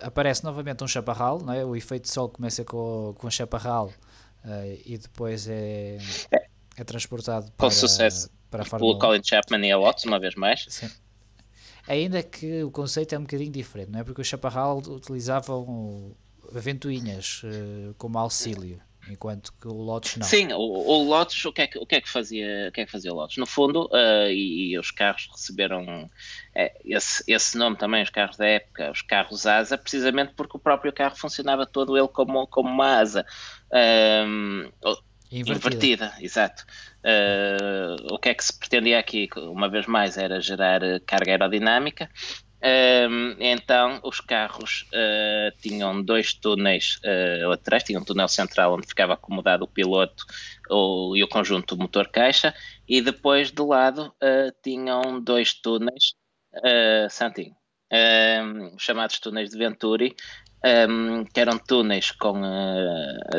aparece novamente um chaparral, não é? o efeito de sol começa com, com o chaparral e depois é, é, é transportado com para, sucesso para a Fórmula Colin Chapman e a Watts, uma vez mais. Sim. Ainda que o conceito é um bocadinho diferente, não é? Porque o chaparral utilizavam ventoinhas uh, como auxílio, enquanto que o Lotus não. Sim, o, o Lotus, o que, é que, o que é que fazia, o que é que fazia o Lotus? No fundo, uh, e, e, os carros receberam é, esse, esse nome também, os carros da época, os carros asa, precisamente porque o próprio carro funcionava todo ele como, como uma asa. Um, Invertida. Invertida. exato. Uh, o que é que se pretendia aqui, uma vez mais, era gerar carga aerodinâmica um, então, os carros uh, tinham dois túneis uh, laterais, tinham um túnel central onde ficava acomodado o piloto o, e o conjunto motor-caixa, e depois do lado uh, tinham dois túneis, uh, Santinho, chamados túneis de Venturi, um, que eram túneis com,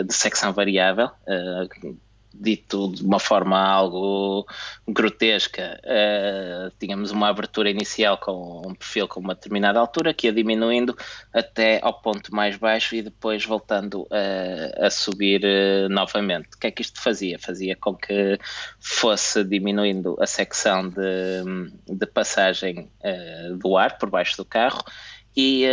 de secção variável, dito de uma forma algo grotesca, uh, tínhamos uma abertura inicial com um perfil com uma determinada altura que ia diminuindo até ao ponto mais baixo e depois voltando uh, a subir uh, novamente. O que é que isto fazia? Fazia com que fosse diminuindo a secção de, de passagem do ar por baixo do carro e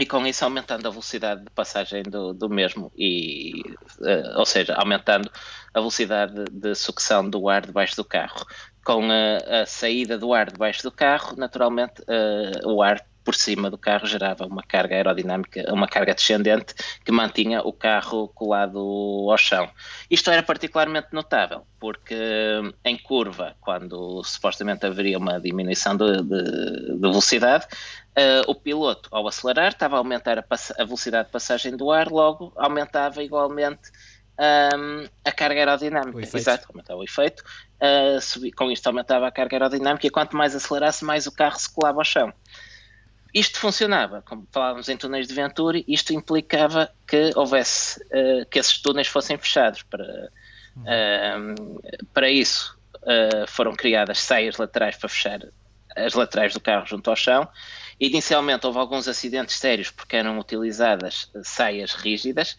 e com isso aumentando a velocidade de passagem do, do mesmo, e, uh, ou seja, aumentando a velocidade de sucção do ar debaixo do carro. Com a, a saída do ar debaixo do carro, naturalmente uh, o ar por cima do carro gerava uma carga aerodinâmica, uma carga descendente que mantinha o carro colado ao chão. Isto era particularmente notável, porque em curva, quando supostamente haveria uma diminuição de, de, de velocidade, uh, o piloto, ao acelerar, estava a aumentar a, a, velocidade de passagem do ar, logo aumentava igualmente um, a carga aerodinâmica. Exato, aumentava o efeito. Uh, subi, com isto aumentava a carga aerodinâmica e quanto mais acelerasse, mais o carro se colava ao chão. Isto funcionava, como falávamos em túneis de Venturi, isto implicava que houvesse, uh, que esses túneis fossem fechados. Para, uh, para isso uh, foram criadas saias laterais para fechar as laterais do carro junto ao chão. Inicialmente houve alguns acidentes sérios porque eram utilizadas saias rígidas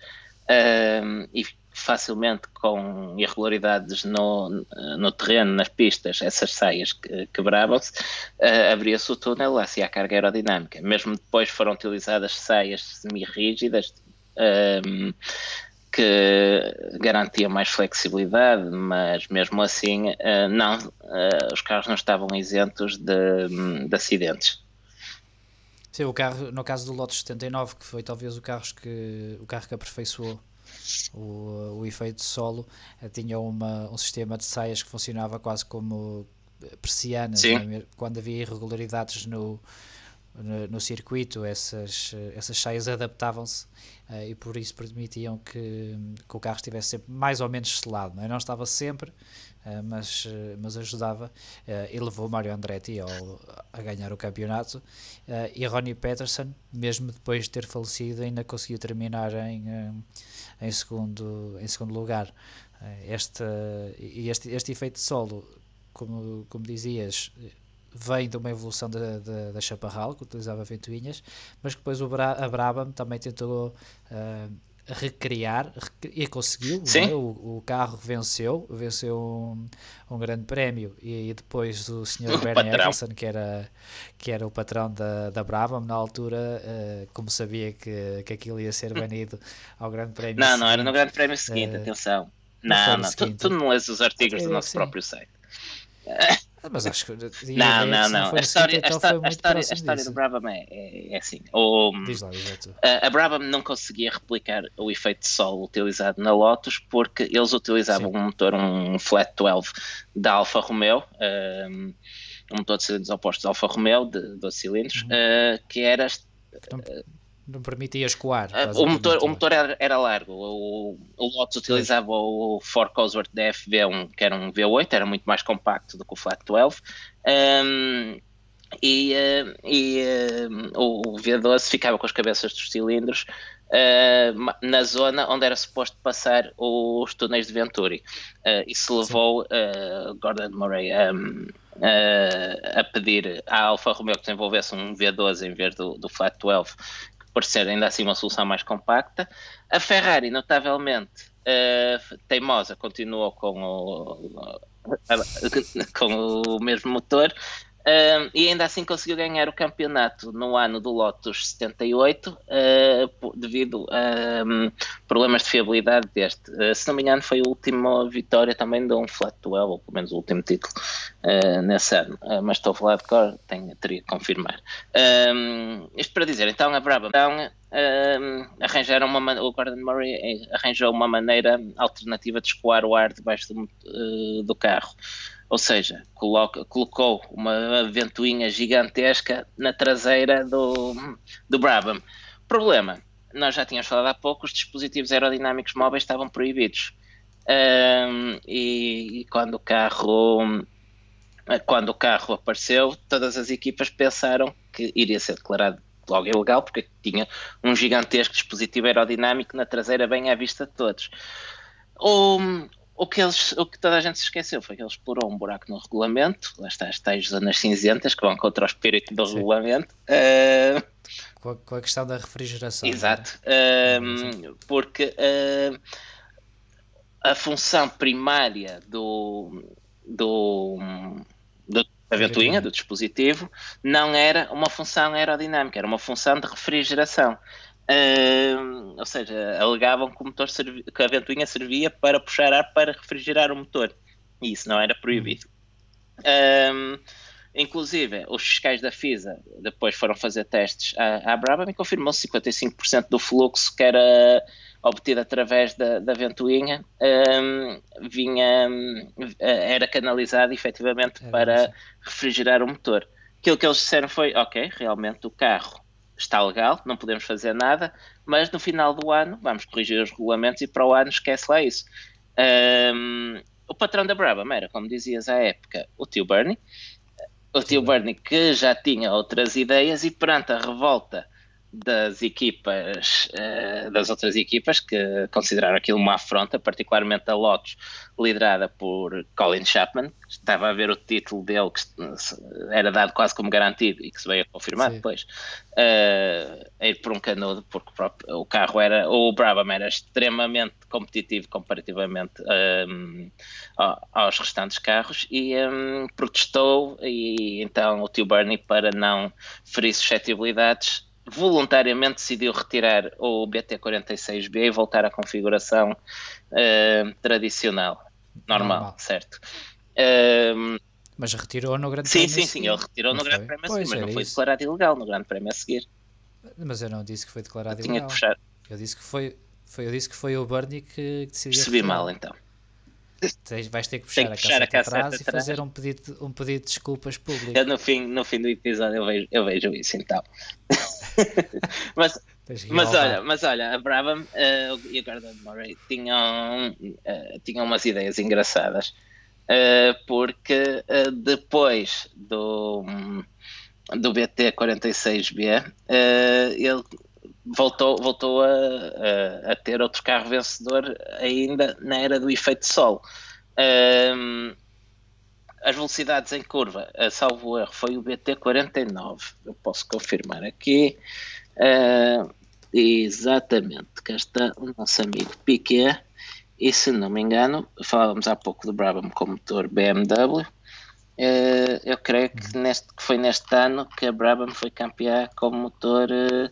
e facilmente com irregularidades no, no terreno, nas pistas, essas saias quebravam-se, uh, abria-se o túnel, assim a carga aerodinâmica. Mesmo depois foram utilizadas saias semi-rígidas uh, que garantiam mais flexibilidade, mas mesmo assim uh, não, os carros não estavam isentos de, de acidentes. Sim, o carro, no caso do Lotus 79, que foi talvez o carro que, o carro que aperfeiçoou o, o efeito solo eh, tinha uma, um sistema de saias que funcionava quase como persianas, né? quando havia irregularidades no, no, no, circuito, essas, essas saias adaptavam-se uh, e por isso permitiam que, que, o carro estivesse sempre mais ou menos selado. Não, é? não estava sempre, uh, mas, mas ajudava uh, e levou Mario Andretti ao, a ganhar o campeonato. e Ronnie Peterson, mesmo depois de ter falecido, ainda conseguiu terminar em em segundo, em segundo lugar. Eh, este, este, este efeito solo, como, como dizias, vem de uma evolução da, da, da Chaparral, que utilizava ventoinhas, mas depois o Bra a Brabham também tentou uh, recriar e conseguiu. É? O, o, carro venceu, venceu um, um grande prémio e, e depois o Sr. Bernie Eccleston, que era, que era o patrão da, da Brabham, na altura, uh, como sabia que, que aquilo ia ser banido ao grande prémio. Não, seguinte, não, era no grande prémio seguinte, uh, atenção. Não, não, tu, tu, não lês os artigos do nosso sim. próprio site. Ah, mas acho que. Não, não, não. A história, a, história, a história, a história do Brabham é, é, é assim. O, Diz lá, exato. A, a Brabham não conseguia replicar o efeito de sol utilizado na Lotus porque eles utilizavam Sim. um motor, um Flat 12 da Alfa Romeo. Um, um motor de cilindros opostos Alfa Romeo, de 12 cilindros, uhum. uh, que era. Então, não permitia escoar. Uh, o, motor, o motor era, era largo. O, o Lotus utilizava o Ford Cosworth DFV1, que era um V8, era muito mais compacto do que o Flat 12. Um, e, uh, e uh, o V12 ficava com as cabeças dos cilindros uh, na zona onde era suposto passar os túneis de Venturi. isso levou Gordon Murray um, a pedir à Alfa Romeo que desenvolvesse um V12 em vez do, do Flat 12 parecer ainda assim uma solução mais compacta. A Ferrari, notavelmente uh, teimosa, continuou com o, com o mesmo motor Uh, e ainda assim conseguiu ganhar o campeonato no ano do Lotus 78 uh, devido a um, problemas de fiabilidade deste. Uh, se não me engano, foi a última vitória também de um Flat 12, ou pelo menos o último título ah, nesse ano. mas estou a falar de cor, tenho, teria que confirmar. isto para dizer, então a Brabham então, arranjaram uma, o Gordon Murray eh, arranjou uma maneira alternativa de escoar o ar debaixo do, do carro ou seja, coloca, colocou uma ventoinha gigantesca na traseira do, do Brabham. Problema, nós já tínhamos falado há pouco, os dispositivos aerodinâmicos móveis estavam proibidos. Um, e, e, quando o carro quando o carro apareceu, todas as equipas pensaram que iria ser declarado logo ilegal, porque tinha um gigantesco dispositivo aerodinâmico na traseira bem à vista de todos. O, o que, eles, o que toda a gente se esqueceu foi que ele explorou um buraco no regulamento, lá está as tais zonas cinzentas que vão contra o espírito do Sim. regulamento. Uh, com, a, com, a, questão da refrigeração. É? Exato, uh, porque uh, a função primária do, do, do da ventoinha, do dispositivo, não era uma função aerodinâmica, era uma função de refrigeração. Uh, ou seja, alegavam que, o motor que a ventoinha servia para puxar ar para refrigerar o motor. E isso não era proibido. Inclusive, os fiscais da FISA depois foram fazer testes à, à Brabham e confirmou 55% do fluxo que era obtido através da, da ventoinha um, vinha, era canalizado efetivamente é para refrigerar o motor. Aquilo que eles disseram foi, ok, realmente o carro está legal, não podemos fazer nada, mas no final do ano vamos corrigir os regulamentos e para o ano esquece lá isso. Um, o patrão da Brabham era, como dizias à época, o tio Bernie. O tio Bernie que já tinha outras ideias e perante a revolta das equipas, uh, das outras equipas que consideraram aquilo uma afronta, particularmente a Lotus, liderada por Colin Chapman, que estava a ver o título dele que era dado quase como garantido e que se veio a confirmar Sim. depois, uh, a ir por um canudo, porque o, carro era, o Brabham era extremamente competitivo comparativamente um, aos restantes carros e um, protestou e então o tio Bernie para não ferir suscetibilidades voluntariamente decidiu retirar o BT46B e voltar à configuração uh, tradicional, normal, normal. certo? Uh, mas retirou no Grande sim, Prémio Sim, sim, ele retirou no Grande Prémio a seguir, mas não foi isso. declarado ilegal no Grande Prémio a seguir. Mas eu não disse que foi declarado eu ilegal. Tinha que puxar. Eu disse que foi, foi, eu disse que foi o Bernie que, decidiu. Percebi mal então. Tens, vais ter que puxar, que puxar a, cassete a atrás, e fazer um pedido, um pedido de desculpas público. Eu no fim, no fim do episódio eu vejo, eu vejo isso então. mas, mas olha, mas olha, a Brabham uh, e a Gordon Murray tinham, uh, tinham umas ideias engraçadas uh, porque depois do, do BT46B ele voltou, voltou a, a, ter outro carro vencedor ainda na era do efeito sol. Um, as velocidades em curva, a salvo erro, foi o BT49. Eu posso confirmar aqui. Uh, exatamente, cá está o nosso amigo Piquet. E se não me engano, falávamos há pouco do Brabham com motor BMW. Uh, eu creio que, neste, que foi neste ano que a Brabham foi campeã com motor uh,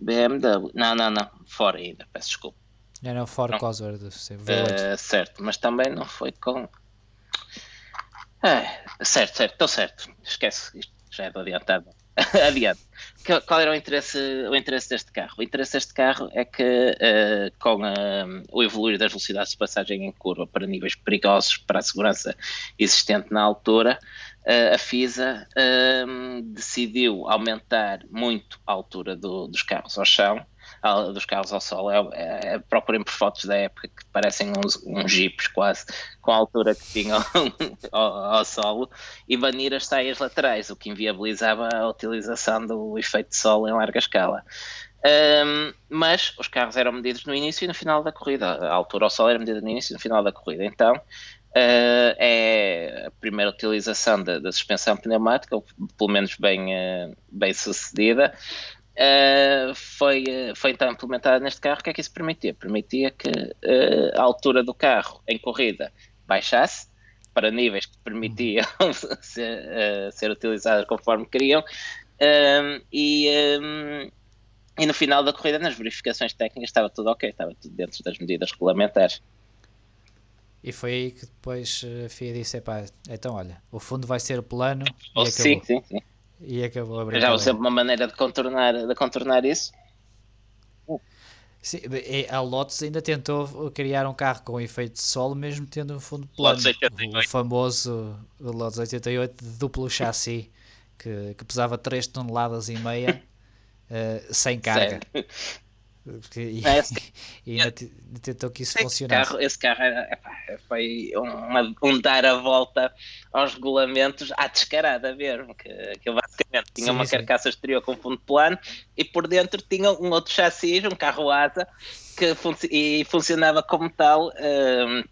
BMW. Não, não, não. Fora ainda, peço desculpa. Era o Ford Cosworth Certo, mas também não foi com. É, certo, certo, estou certo. Esquece, isto já é do adiantado. Adiante. Qual era o interesse, o interesse deste carro? O interesse deste carro é que, uh, com uh, o evoluir das velocidades de passagem em curva para níveis perigosos para a segurança existente na altura, uh, a FISA decidiu aumentar muito a altura do, dos carros ao chão dos carros ao solo. É, é, procurem por fotos da época que parecem uns, uns jeeps quase, com a altura que tinham ao, ao, solo, e banir as saias laterais, o que inviabilizava a utilização do efeito de solo em larga escala. Um, mas os carros eram medidos no início e no final da corrida. A altura ao solo era medida no início e no final da corrida. Então, Uh, é a primeira utilização da, da, suspensão pneumática, pelo menos bem, uh, bem sucedida, Uh, foi, uh, foi então implementada neste carro. O que é que isso permitia? Permitia que uh, a altura do carro em corrida baixasse para níveis que permitiam ser, ser utilizados conforme queriam e, um, e no final da corrida, nas verificações técnicas, estava tudo ok, estava tudo dentro das medidas regulamentares. E foi aí que depois a FIA disse: então olha, o fundo vai ser plano. Oh, sim, sim, sim. E acabou a brincadeira. Já sempre uma maneira de contornar, de contornar isso. Sim, a Lotus ainda tentou criar um carro com efeito de solo, mesmo tendo um fundo plano. O famoso Lotus 88 de duplo chassi, que, que pesava 3 toneladas e meia uh, sem carga. Sério? Porque, e, é, e ainda tentou que isso funcionasse. Carro, esse carro epá, foi uma, um dar a volta aos regulamentos à descarada mesmo, que, que basicamente tinha sim, uma sim. carcaça exterior com fundo plano e por dentro tinha um outro chassi, um carro asa, que fun e funcionava como tal. Um,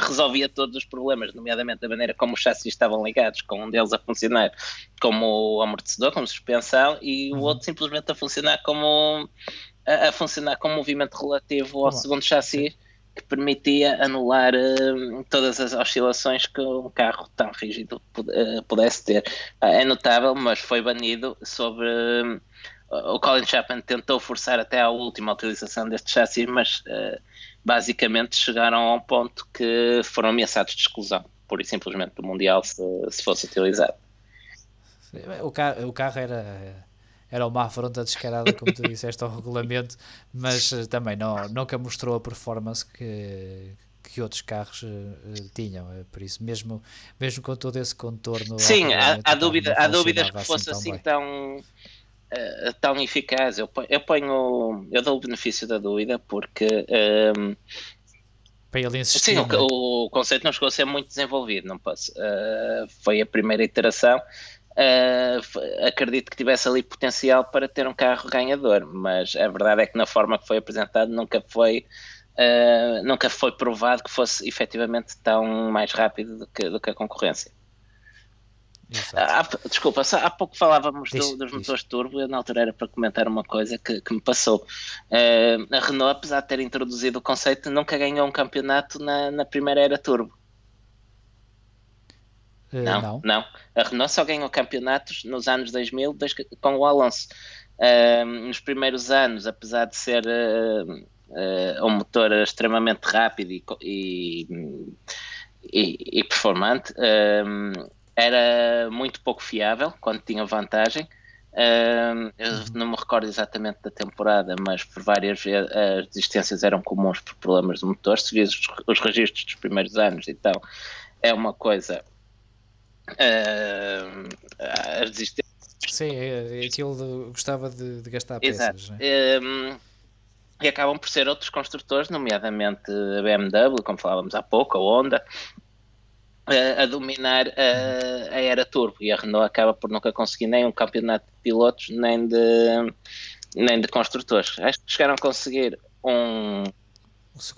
resolvia todos os problemas, nomeadamente da maneira como os chassis estavam ligados, com um deles a funcionar como amortecedor, como suspensão, e o uhum. outro simplesmente a funcionar como a, a funcionar com movimento relativo ao segundo chassi que permitia anular uh, todas as oscilações que um carro tão rígido uh, pudesse ter. Uh, é notável, mas foi banido sobre. o Colin Chapman tentou forçar até à última utilização deste chassi, mas basicamente chegaram a um ponto que foram ameaçados de exclusão, pura e simplesmente do Mundial, se, se fosse utilizado. O carro, o carro era era uma afronta descarada, como tu disseste, ao regulamento, mas uh, também não, nunca mostrou a performance que, que outros carros uh, tinham. Por isso, mesmo, mesmo com todo esse contorno. Sim, há, há, dúvida, há dúvidas que fosse assim, assim tão. uh, tão eficaz. Eu eu ponho, eu dou o benefício da dúvida porque um, para ele insistir. Sim, o, é? o, conceito não chegou a ser muito desenvolvido, não posso. Uh, foi a primeira iteração. Uh, acredito que tivesse ali potencial para ter um carro ganhador, mas a verdade é que na forma que foi apresentado nunca foi uh, nunca foi provado que fosse efetivamente tão mais rápido do que, do que a concorrência. Há, desculpa, há pouco falávamos diz, do, dos diz. motores turbo, eu na altura era para comentar uma coisa que, que me passou. Uh, a Renault, apesar de ter introduzido o conceito, nunca ganhou um campeonato na, na primeira era turbo. Uh, não, não, não, A Renault só ganhou campeonatos nos anos 2000 com o Alonso. Nos primeiros anos, apesar de ser um motor extremamente rápido e, e, e, e performante, era muito pouco fiável quando tinha vantagem. Eu uhum. não me recordo exatamente da temporada, mas por várias vezes as desistências eram comuns por problemas do motor. Se vês os, os registros dos primeiros anos, então é uma coisa. Uh, as desistências. Sim, é, é aquilo de, gostava de, de gastar peças. Exato. Né? e acabam por ser outros construtores, nomeadamente a BMW, como falávamos há pouco, a Honda, a, dominar a, a, era turbo e a Renault acaba por nunca conseguir nem um campeonato de pilotos nem de, nem de construtores. Acho que chegaram a conseguir um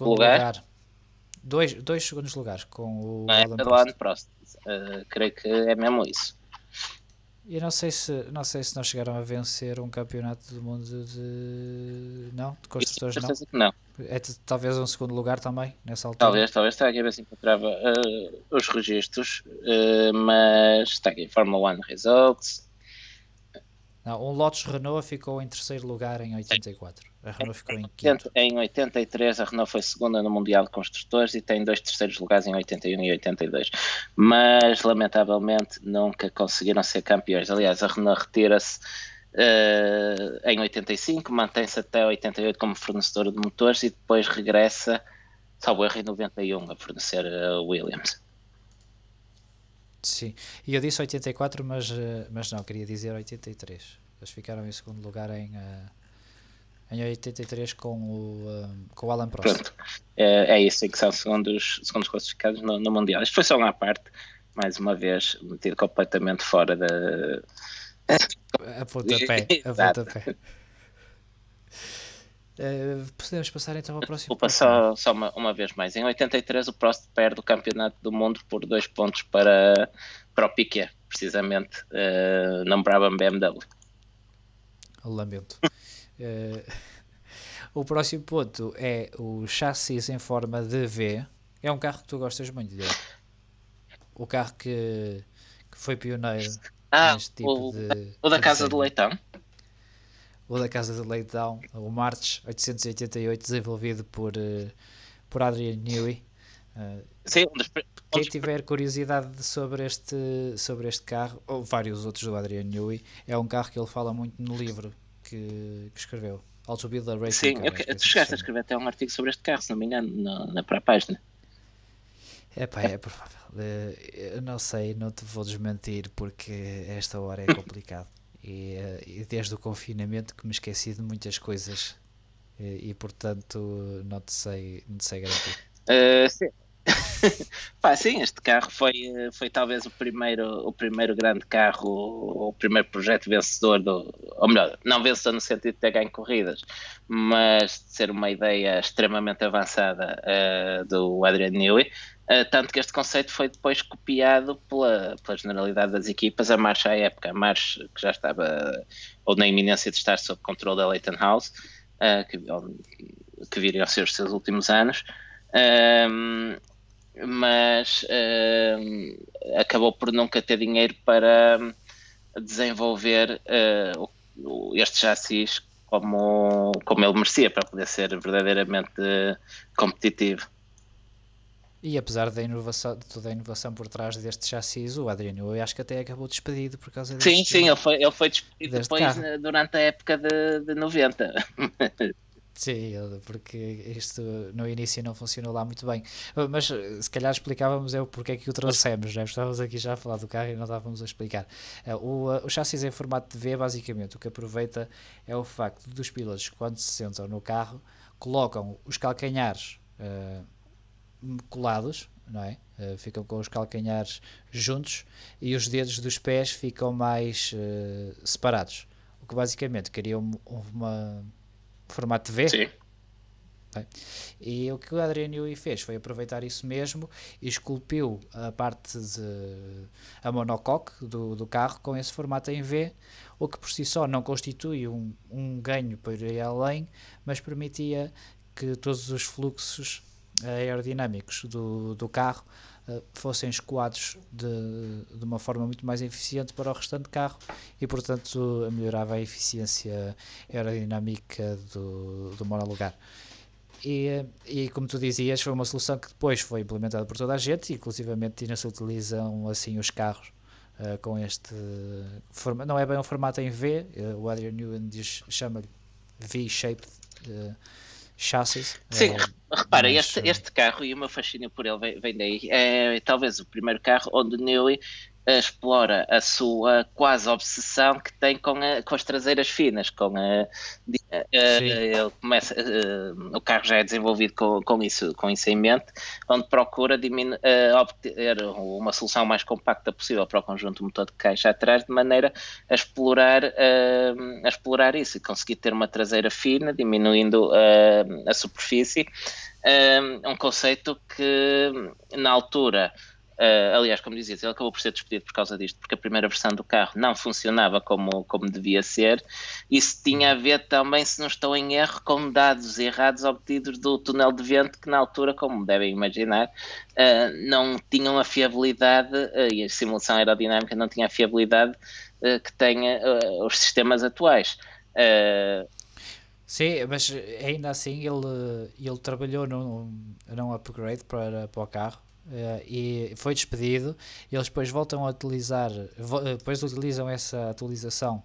lugar. lugar. Dois, dois segundos lugares com o é, Alan Prost. Prost. Uh, creio que é mesmo isso. E não sei se não sei se não chegaram a vencer um campeonato do mundo de não de construtores não. Que não. É talvez um segundo lugar também nessa altura. Talvez, talvez está aqui a ver se encontrava uh, os registros, uh, mas está aqui Fórmula 1 Results. Não, um Lotus Renault ficou em terceiro lugar em 84. A Renault ficou em quinto. Em 83 a Renault foi segunda no Mundial de Construtores e tem dois terceiros lugares em 81 e 82. Mas lamentavelmente nunca conseguiram ser campeões. Aliás, a Renault retira-se uh, em 85, mantém-se até 88 como fornecedora de motores e depois regressa, salvo erro, em 91 a fornecer a Williams. Sim, e eu disse 84, mas, eh, mas não, queria dizer 83. Eles ficaram em segundo lugar em, uh, em 83 com o, uh, com o Alan Prost. Pronto, é, é isso, que são segundos, segundos classificados no, no Mundial. Isto foi só uma parte, mais uma vez, metido completamente fora da. a pontapé, a pontapé. Uh, podemos passar então ao próximo. Vou passar só uma, uma, vez mais. Em 83 o Prost perde o campeonato do mundo por dois pontos para, para o Piquet, precisamente, uh, não Brabham BMW. Lamento. uh, o próximo ponto é o chassis em forma de V. É um carro que tu gostas muito dele. O carro que, que foi pioneiro ah, neste tipo o, de. O da Casa do Leitão o da Casa de Leitão, o March 888, desenvolvido por, uh, por Adrian Newey. Uh, Sim, quem tiver curiosidade sobre este, sobre este carro, ou vários outros do Adrian Newey, é um carro que ele fala muito no livro que, que escreveu. Also Build a Racing Sim, car, eu, tu chegaste a escrever até um artigo sobre este carro, se não me engano, na, na própria página. É pá, é provável. Eh, eu não sei, não te vou desmentir porque esta hora é complicado. E, eh, e, desde o confinamento que me esqueci de muitas coisas e, e portanto não te sei, não te sei garantir. Uh, sim. Pá, sim, este carro foi, foi talvez o primeiro, o primeiro grande carro, o primeiro projeto vencedor, do, ou melhor, não vencedor no sentido de ter ganho corridas, mas de ser uma ideia extremamente avançada uh, do Adrian Newey. Uh, tanto que este conceito foi depois copiado pela, pela generalidade das equipas, a marcha à época, a marcha que já estava, ou na iminência de estar sob controle da Leighton House, uh, que, que viriam a ser os seus últimos anos, mas acabou por nunca ter dinheiro para desenvolver este chassis como, como ele merecia, para poder ser verdadeiramente competitivo. E apesar da inovação, de toda a inovação por trás deste chassis, o Adriano eu acho que até acabou despedido por causa disso. Sim, sim, ele foi, ele foi despedido depois carro. durante a época de, de 90. Sim, porque isto no início não funcionou lá muito bem. Mas se calhar explicávamos é o porquê é que o trouxemos, né? estávamos aqui já a falar do carro e não estávamos a explicar. É, o, o chassis em formato de V, basicamente, o que aproveita é o facto dos pilotos, quando se sentam no carro, colocam os calcanhares uh, colados, não é? Uh, ficam com os calcanhares juntos e os dedos dos pés ficam mais uh, separados. O que basicamente cria uma, uma formato V. Sim. E o que o Adrian Newey fez foi aproveitar isso mesmo e esculpiu a parte de a monocoque do, do carro com esse formato em V, o que por si só não constitui um, um ganho para ir além, mas permitia que todos os fluxos aerodinâmicos do, do carro uh, fossem escoados de, de uma forma muito mais eficiente para o restante carro e, portanto, melhorava a eficiência aerodinâmica do, do monolugar. E, e como tu dizias, foi uma solução que depois foi implementada por toda a gente, inclusivamente ainda se utilizam assim os carros uh, com este forma, não é bem um formato em V, uh, o Adrian Newman chama-lhe V-shaped chassis. Sim, repara, mas, este, este carro e o meu fascínio por ele vem, vem daí. É talvez o primeiro carro onde Newey explora a sua quase obsessão que tem com, a, com as traseiras finas, com a, ele começa, o carro já é desenvolvido com, com, isso, com isso em mente, onde procura diminu, obter uma solução mais compacta possível para o conjunto motor de caixa atrás, de maneira a explorar, a explorar isso e conseguir ter uma traseira fina, diminuindo a superfície, um conceito que na altura Uh, aliás, como dizias, ele acabou por ser despedido por causa disto, porque a primeira versão do carro não funcionava como, como devia ser. Isso tinha a ver também, se não estou em erro, com dados errados obtidos do túnel de vento, que na altura, como devem imaginar, uh, não tinham a fiabilidade, uh, e a simulação aerodinâmica não tinha a fiabilidade que têm os sistemas atuais. Sim, mas ainda assim ele, ele trabalhou num, num upgrade para, para o carro e foi despedido. Eles depois voltam a utilizar, eh, depois utilizam essa atualização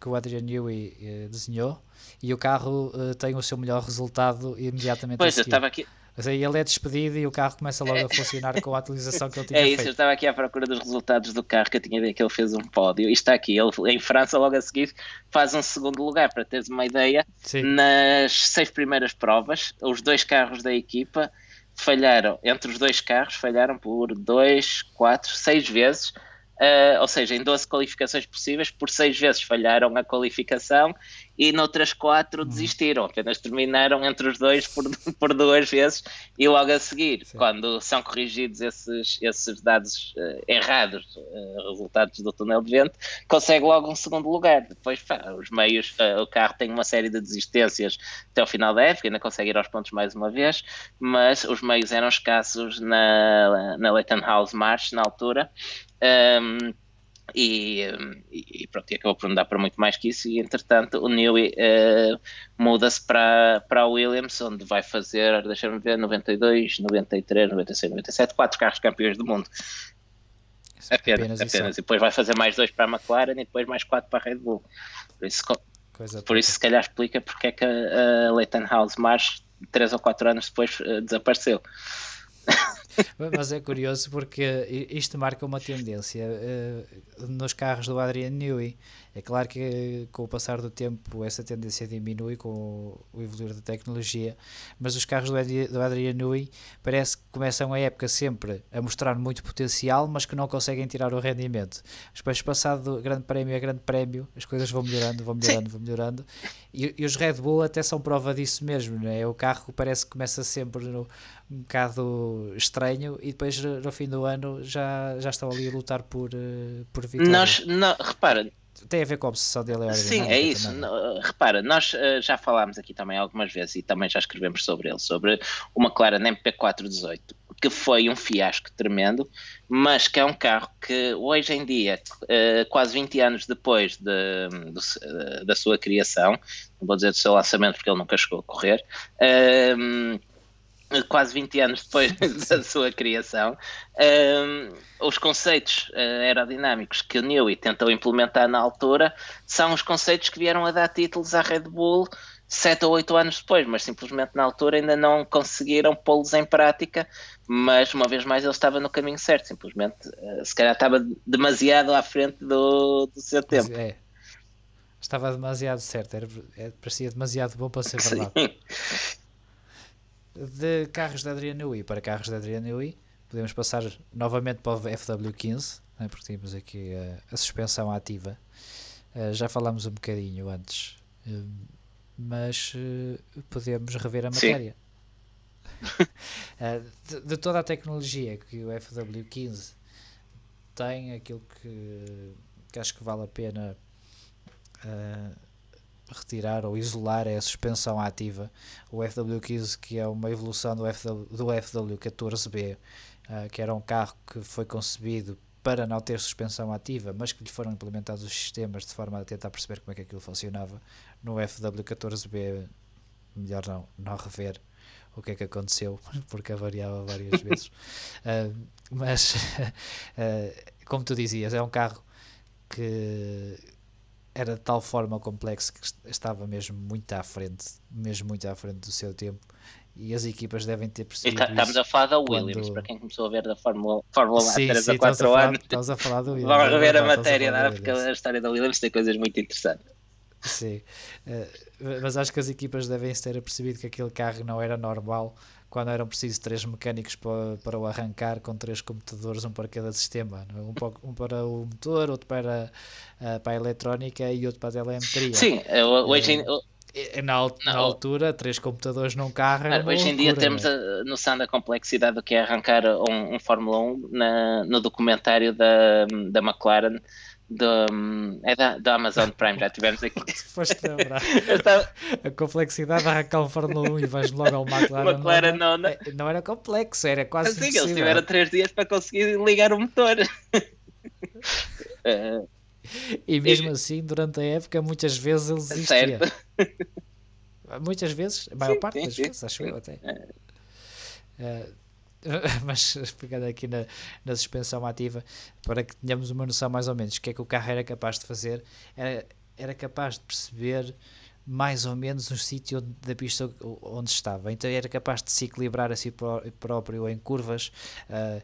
que o Adrian Newey uh, desenhou e o carro tem o seu melhor resultado imediatamente pois, a seguir. eu estava aqui. Mas aí ele é despedido e o carro começa logo a funcionar com a atualização que ele tinha É isso, feito. eu estava aqui à procura dos resultados do carro que eu tinha ver que ele fez um pódio e está aqui, ele em França logo a seguir faz um segundo lugar, para teres uma ideia, Sim. nas seis primeiras provas, os dois carros da equipa falharam, entre os dois carros, falharam por 2, 4, 6 vezes Uh, ou seja, em 12 qualificações possíveis, por 6 vezes falharam a qualificação e noutras 4 uhum. desistiram, apenas terminaram entre os dois por, por duas vezes e logo a seguir, Sim. quando são corrigidos esses, esses dados uh, errados, uh, resultados do túnel de vento, consegue logo um segundo lugar. Depois, pá, os meios, o carro tem uma série de desistências até o final da época, ainda consegue ir aos pontos mais uma vez, mas os meios eram escassos na, na Leighton House March na altura um, e, e, pronto, e acabou por não dar para muito mais que isso. E entretanto, o Newey uh, muda-se para, para a Williams, onde vai fazer, deixa-me ver, 92, 93, 96, 97, quatro carros campeões do mundo. Apenas, apenas, apenas. E depois vai fazer mais dois para a McLaren e depois mais quatro para a Red Bull. Por isso, por isso se calhar explica porque é que a, a Leighton House March, três ou quatro anos depois, uh, desapareceu. Mas é curioso porque isto marca uma tendência uh, nos carros do Adrian Newey. É claro que com o passar do tempo essa tendência diminui com o evoluir da tecnologia, mas os carros do Adrian Newey parece que começam a época sempre a mostrar muito potencial, mas que não conseguem tirar o rendimento. Depois, passado grande prémio a grande prémio, as coisas vão melhorando, vão melhorando, Sim. vão melhorando. E, e, os Red Bull até são prova disso mesmo, não é? O carro parece que começa sempre no, um bocado estranho e depois no fim do ano já, já estão ali a lutar por, eh, por vitória. Nós, não, repara, tem a ver com a obsessão dele Sim, é isso. No, repara, nós uh, já falámos aqui também algumas vezes e também já escrevemos sobre ele, sobre o McLaren MP418, que foi um fiasco tremendo, mas que é um carro que hoje em dia, uh, quase 20 anos depois de, de, da sua criação, não vou dizer do seu lançamento porque ele nunca chegou a correr, uh, quase 20 anos depois da sua criação, um, os conceitos uh, aerodinâmicos que o Newey tentou implementar na altura são os conceitos que vieram a dar títulos à Red Bull sete ou oito anos depois, mas simplesmente na altura ainda não conseguiram pô-los em prática, mas uma vez mais ele estava no caminho certo, simplesmente uh, se calhar estava demasiado à frente do, do seu tempo. É. Estava demasiado certo, era, era, parecia demasiado bom para ser verdade. Sim. De carros da Adrian Newey para carros da Adrian Newey, podemos passar novamente para o FW15, né, porque tínhamos aqui a, a suspensão ativa. Uh, já falámos um bocadinho antes, uh, mas uh, podemos rever a matéria. de, de, toda a tecnologia que o FW15 tem, aquilo que, que acho que vale a pena retirar ou isolar é a suspensão ativa. O FW15, que é uma evolução do, FW, do FW14B, uh, que era um carro que foi concebido para não ter suspensão ativa, mas que lhe foram implementados os sistemas de forma a tentar perceber como é que aquilo funcionava. No FW14B, melhor não, não rever o que é que aconteceu, porque variava várias vezes. Uh, mas, uh, como tu dizias, é um carro que era de tal forma complexo que estava mesmo muito à frente, mesmo muito à frente do seu tempo. E as equipas devem ter percebido. Tá, estamos a falar da Williams, quando... para quem começou a ver da Fórmula, Fórmula 1 há 3 a 4 anos. Estamos a falar do Williams. Vamos rever a matéria, não, porque a história da Williams tem coisas muito interessantes. Sim, uh, mas acho que as equipas devem ter percebido que aquele carro não era normal quando eram precisos três mecânicos para, para o arrancar com três computadores, um para cada sistema, é? um, para, um para o motor, outro para, uh, para a eletrónica e outro para a telemetria. Sim, hoje em, na, na altura, três computadores num carro. hoje em dia temos a noção da complexidade do que é arrancar um, um Fórmula 1 na, no documentário da, da McLaren do, é da, da Amazon Prime, já tivemos aqui. Foste lembrar. Estava... A complexidade um Fórmula 1 e vais logo ao McLaren. McLaren não, não, não. É, não era complexo, era quase Sim, eles tiveram 3 dias para conseguir ligar o motor. e mesmo e... assim, durante a época, muias vezes eles existiam. Muitas vezes, a maior sim, parte sim, das vezes, acho eu até. Uh, mas pegando aqui na, na, suspensão ativa, para que tenhamos uma noção mais ou menos o que é que o carro era capaz de fazer, era, era capaz de perceber mais ou menos o sítio da pista onde estava, então era capaz de se equilibrar a si próprio em curvas, uh,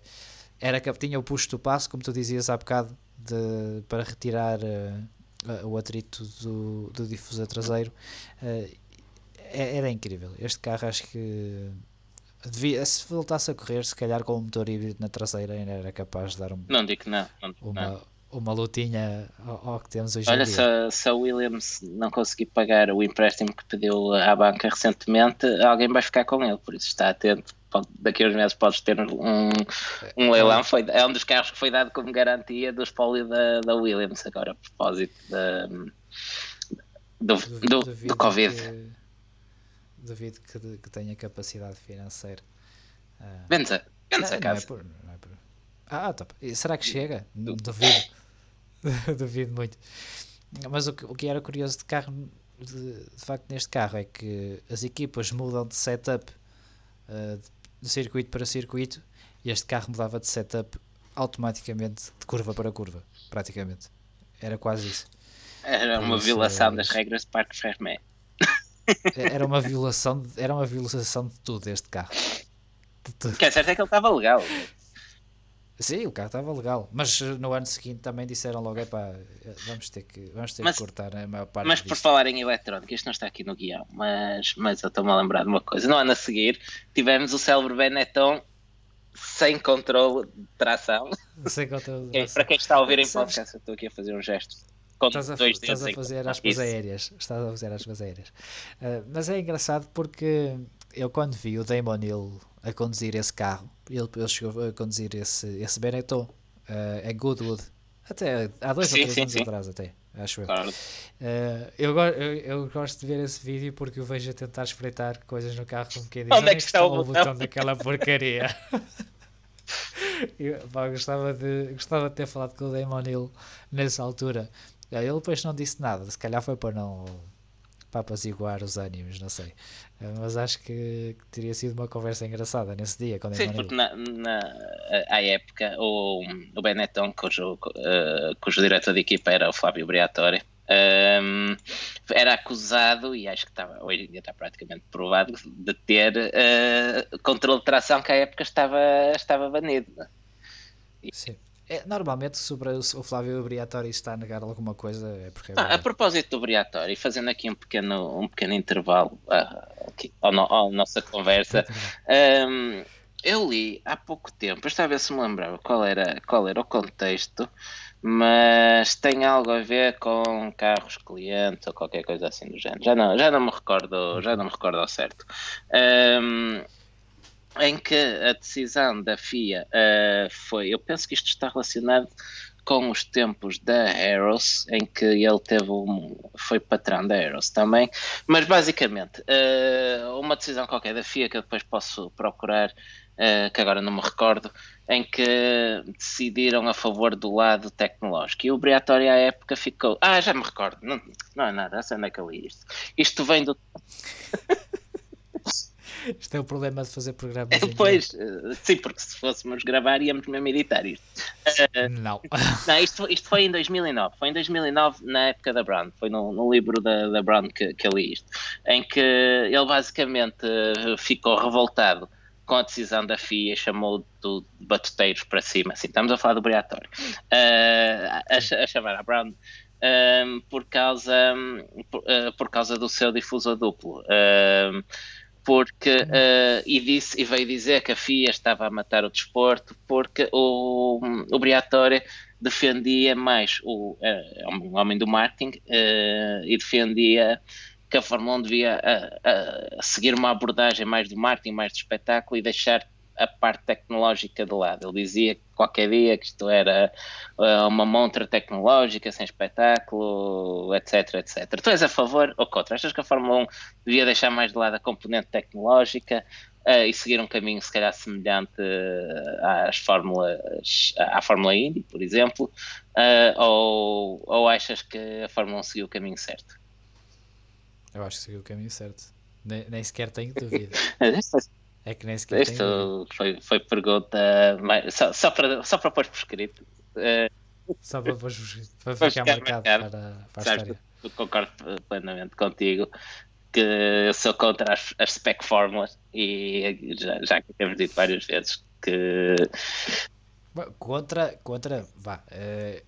era, tinha o puxo do passo, como tu dizias há bocado, de, para retirar uh, o atrito do, do difusor traseiro, uh, era incrível. Este carro acho que Devia, se voltasse a correr, se calhar com o motor híbrido na traseira, ainda era capaz de dar um, não digo não, não uma, não. uma lutinha ao, ao, que temos hoje Olha, em dia. Se, se a Williams não conseguir pagar o empréstimo que pediu à banca recentemente, alguém vai ficar com ele, por isso está atento. Pode, daqui a uns meses podes ter um, um leilão. Foi, é um dos carros que foi dado como garantia do espólio da, da Williams, agora a propósito da, do, do, do, do Covid. Que duvido que, que tenha capacidade financeira. Uh, vende a, vende a casa. Não é por, não é por... Ah, top. será que chega? Duvido. duvido muito. Mas o que, o que era curioso de carro, de, de, facto, neste carro é que as equipas mudam de setup uh, de circuito para circuito e este carro mudava de setup automaticamente de curva para curva, praticamente. Era quase isso. Era uma violação é... das regras de Parque Fermé. Era uma violação, de, era uma violação de tudo este carro. O que é certo é que ele estava legal. Sim, o carro estava legal, mas no ano seguinte também disseram logo: epá, vamos ter que, vamos ter mas, que cortar a maior parte Mas disto. por falar em eletrónica, isto não está aqui no guião, mas, mas eu estou-me a lembrar de uma coisa. No ano a seguir, tivemos o célebre Benetton sem controle de tração. Sem controle de tração. Para quem está a ouvir em podcast, eu estou aqui a fazer um gesto estás a, estás a fazer aspas aéreas. Estás a fazer aspas aéreas. Uh, mas é engraçado porque eu quando vi o Damon Hill a conduzir esse carro, ele, ele chegou a conduzir esse, esse Benetton uh, Goodwood, até há dois sim, ou três sim, anos sim. atrás até, acho eu. Claro. Uh, eu, eu, eu, gosto de ver esse vídeo porque eu vejo a tentar espreitar coisas no carro com quem diz onde é que está o botão, botão daquela porcaria. eu, pá, gostava, de, gostava de ter falado com o Damon Hill nessa altura ele depois não disse nada, se calhar foi para não para apaziguar os ânimos, não sei. Eh, mas acho que, que, teria sido uma conversa engraçada nesse dia. Quando Sim, porque na, na, à época o, o Benetton, cujo, uh, cujo diretor de equipa era o Flávio Briatore, Um, era acusado, e acho que estava, hoje em dia está praticamente provado, de ter uh, controle de tração que à época estava, estava banido. Sim. É, normalmente sobre o Flávio Briatore está a negar alguma coisa é porque é ah, a propósito do Briatore, fazendo aqui um pequeno, um pequeno intervalo uh, aqui, à, no, nossa conversa, um, eu li há pouco tempo, eu estava a ver se me lembrava qual era, qual era o contexto, mas tem algo a ver com carros clientes ou qualquer coisa assim do género. Já não, já não me recordo, já não me recordo ao certo. Um, em que a decisão da FIA uh, foi, eu penso que isto está relacionado com os tempos da Aeros, em que ele teve um, foi patrão da Aeros também, mas basicamente uh, uma decisão qualquer da FIA que eu depois posso procurar, uh, que agora não me recordo, em que decidiram a favor do lado tecnológico. E o Briatório à época ficou. Ah, já me recordo, não, não é nada, sei onde é que eu li isto. Isto vem do. Isto é o problema de fazer programas. É, pois, uh, sim, porque se fôssemos gravar íamos mesmo editar isto. Uh, não. Não, isto, isto foi em 2009. Foi em 2009, na época da Brown. Foi no, no livro da, da Brown que, que eu li isto. Em que ele basicamente uh, ficou revoltado com a decisão da FIA, chamou de batuteiros para cima. Assim, estamos a falar do Briatório. a, a chamar a Brown. Um, por causa por, uh, por, causa do seu difusor duplo porque uh, e disse e veio dizer que a FIA estava a matar o desporto porque o, o Briatore defendia mais o uh, um homem do marketing uh, e defendia que a Fórmula 1 devia seguir uma abordagem mais do marketing, mais de espetáculo e deixar a parte tecnológica de lado. Ele dizia que qualquer dia que isto era uh, uma montra tecnológica, sem espetáculo, etc, etc. Tu és a favor ou contra? Achas que a Fórmula 1 devia deixar mais de lado a componente tecnológica uh, e seguir um caminho se calhar semelhante uh, às fórmulas, à Fórmula Indy, por exemplo, ou, ou achas que a Fórmula 1 seguiu o caminho certo? Eu acho que seguiu o caminho certo. Nem, nem sequer tenho dúvida. É que nem sequer Isto foi, foi pergunta só, só, para, só para pôr por escrito. Uh, só para, pôr, para ficar, ficar marcado, marcado, para, para a história. Eu concordo plenamente contigo que eu sou contra as, as spec fórmulas e já, já que temos dito várias vezes que contra, contra vá, uh,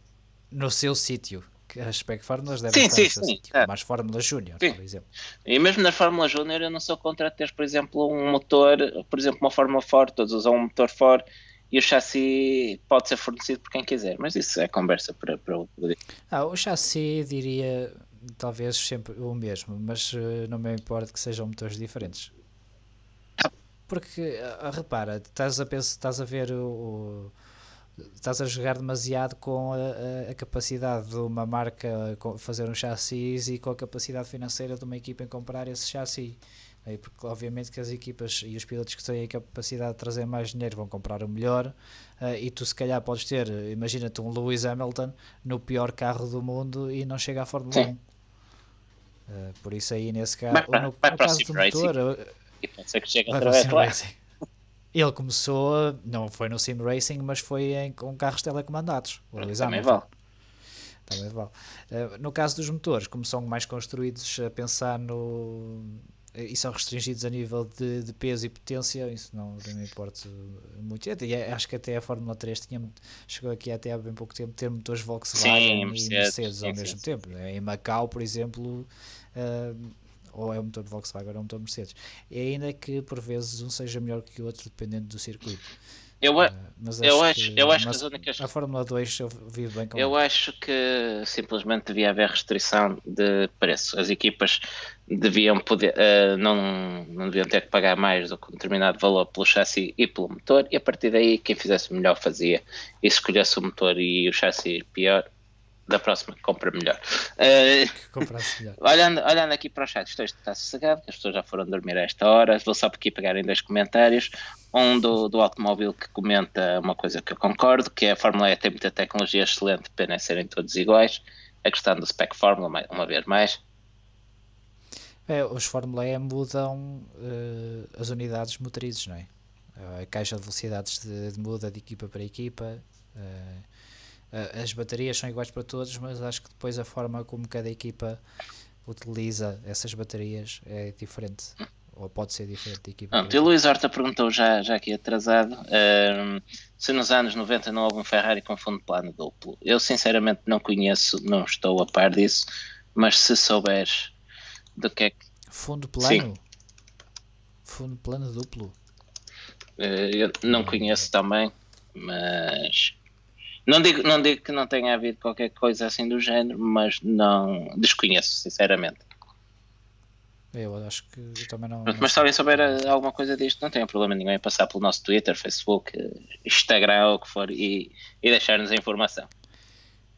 no seu sítio as spec fórmulas devem sim, estar sim, sim, tipo, é. mais Fórmula Júnior, por exemplo. E mesmo na Fórmula Júnior eu não sou contra ter, por exemplo, um motor, por exemplo, uma Fórmula Ford, todos usam um motor Ford e o chassi pode ser fornecido por quem quiser, mas isso é conversa para, para dia. Ah, o chassi diria talvez sempre o mesmo, mas uh, não me importa que sejam motores diferentes. Porque, uh, repara, estás a, pensar, estás a ver o, o estás a jogar demasiado com a, a, capacidade de uma marca fazer um chassis e com a capacidade financeira de uma equipa em comprar esse chassi. Porque obviamente que as equipas e os pilotos que têm a capacidade de trazer mais dinheiro vão comprar o melhor uh, e tu se calhar podes ter, imagina-te um Lewis Hamilton no pior carro do mundo e não chega à Fórmula Sim. 1. Uh, por isso aí nesse caso, vai, no, vai no caso do motor, e ser que chegue através lá. Ele começou, não foi no Sim Racing, mas foi em, com carros telecomandados. O Lewis Também vale. Também vale. Uh, no caso dos motores, como são mais construídos a pensar no. e são restringidos a nível de, de peso e potência, isso não, não me importa muito. E acho que até a Fórmula 3 tinha, chegou aqui até há bem pouco tempo ter motores Volkswagen sim, e Mercedes, Mercedes ao mesmo tempo. Em Macau, por exemplo. Uh, ou é o motor de Volkswagen ou é o motor Mercedes. E ainda que por vezes um seja melhor que o outro dependendo do circuito. Eu, uh, mas eu acho, que, eu acho que as únicas. A Fórmula 2 eu vivo bem com Eu acho que simplesmente devia haver restrição de preço. As equipas deviam poder, uh, não, não deviam ter que pagar mais do que um determinado valor pelo chassi e pelo motor, e a partir daí quem fizesse melhor fazia. E se escolhesse o motor e o chassi pior, da próxima compra melhor. Uh, melhor. olhando, olhando aqui para o chat, isto está sossegado, as pessoas já foram dormir a esta hora. Vou só aqui pegar em dois comentários. Um do, do automóvel que comenta uma coisa que eu concordo, que é a Fórmula E tem muita tecnologia excelente, pena é serem todos iguais. A questão do spec Fórmula, uma vez mais. É, os Fórmula E mudam uh, as unidades motrizes, não é? A caixa de velocidades de, de muda de equipa para equipa. Uh, as baterias são iguais para todos, mas acho que depois a forma como cada equipa utiliza essas baterias é diferente. Ou pode ser diferente de equipa. Pronto, e o Luís Horta perguntou já, já aqui atrasado um, se nos anos 90 não houve um Ferrari com fundo plano duplo. Eu sinceramente não conheço, não estou a par disso, mas se souberes do que é que. Fundo plano? Sim. Fundo plano duplo? Uh, eu não conheço também, mas não digo, não digo que não tenha havido qualquer coisa assim do género, mas não desconheço, sinceramente. Eu acho que eu também não. Mas se alguém souber alguma coisa disto, não tem problema nenhum em passar pelo nosso Twitter, Facebook, Instagram, ou o que for, e, e deixar-nos a informação.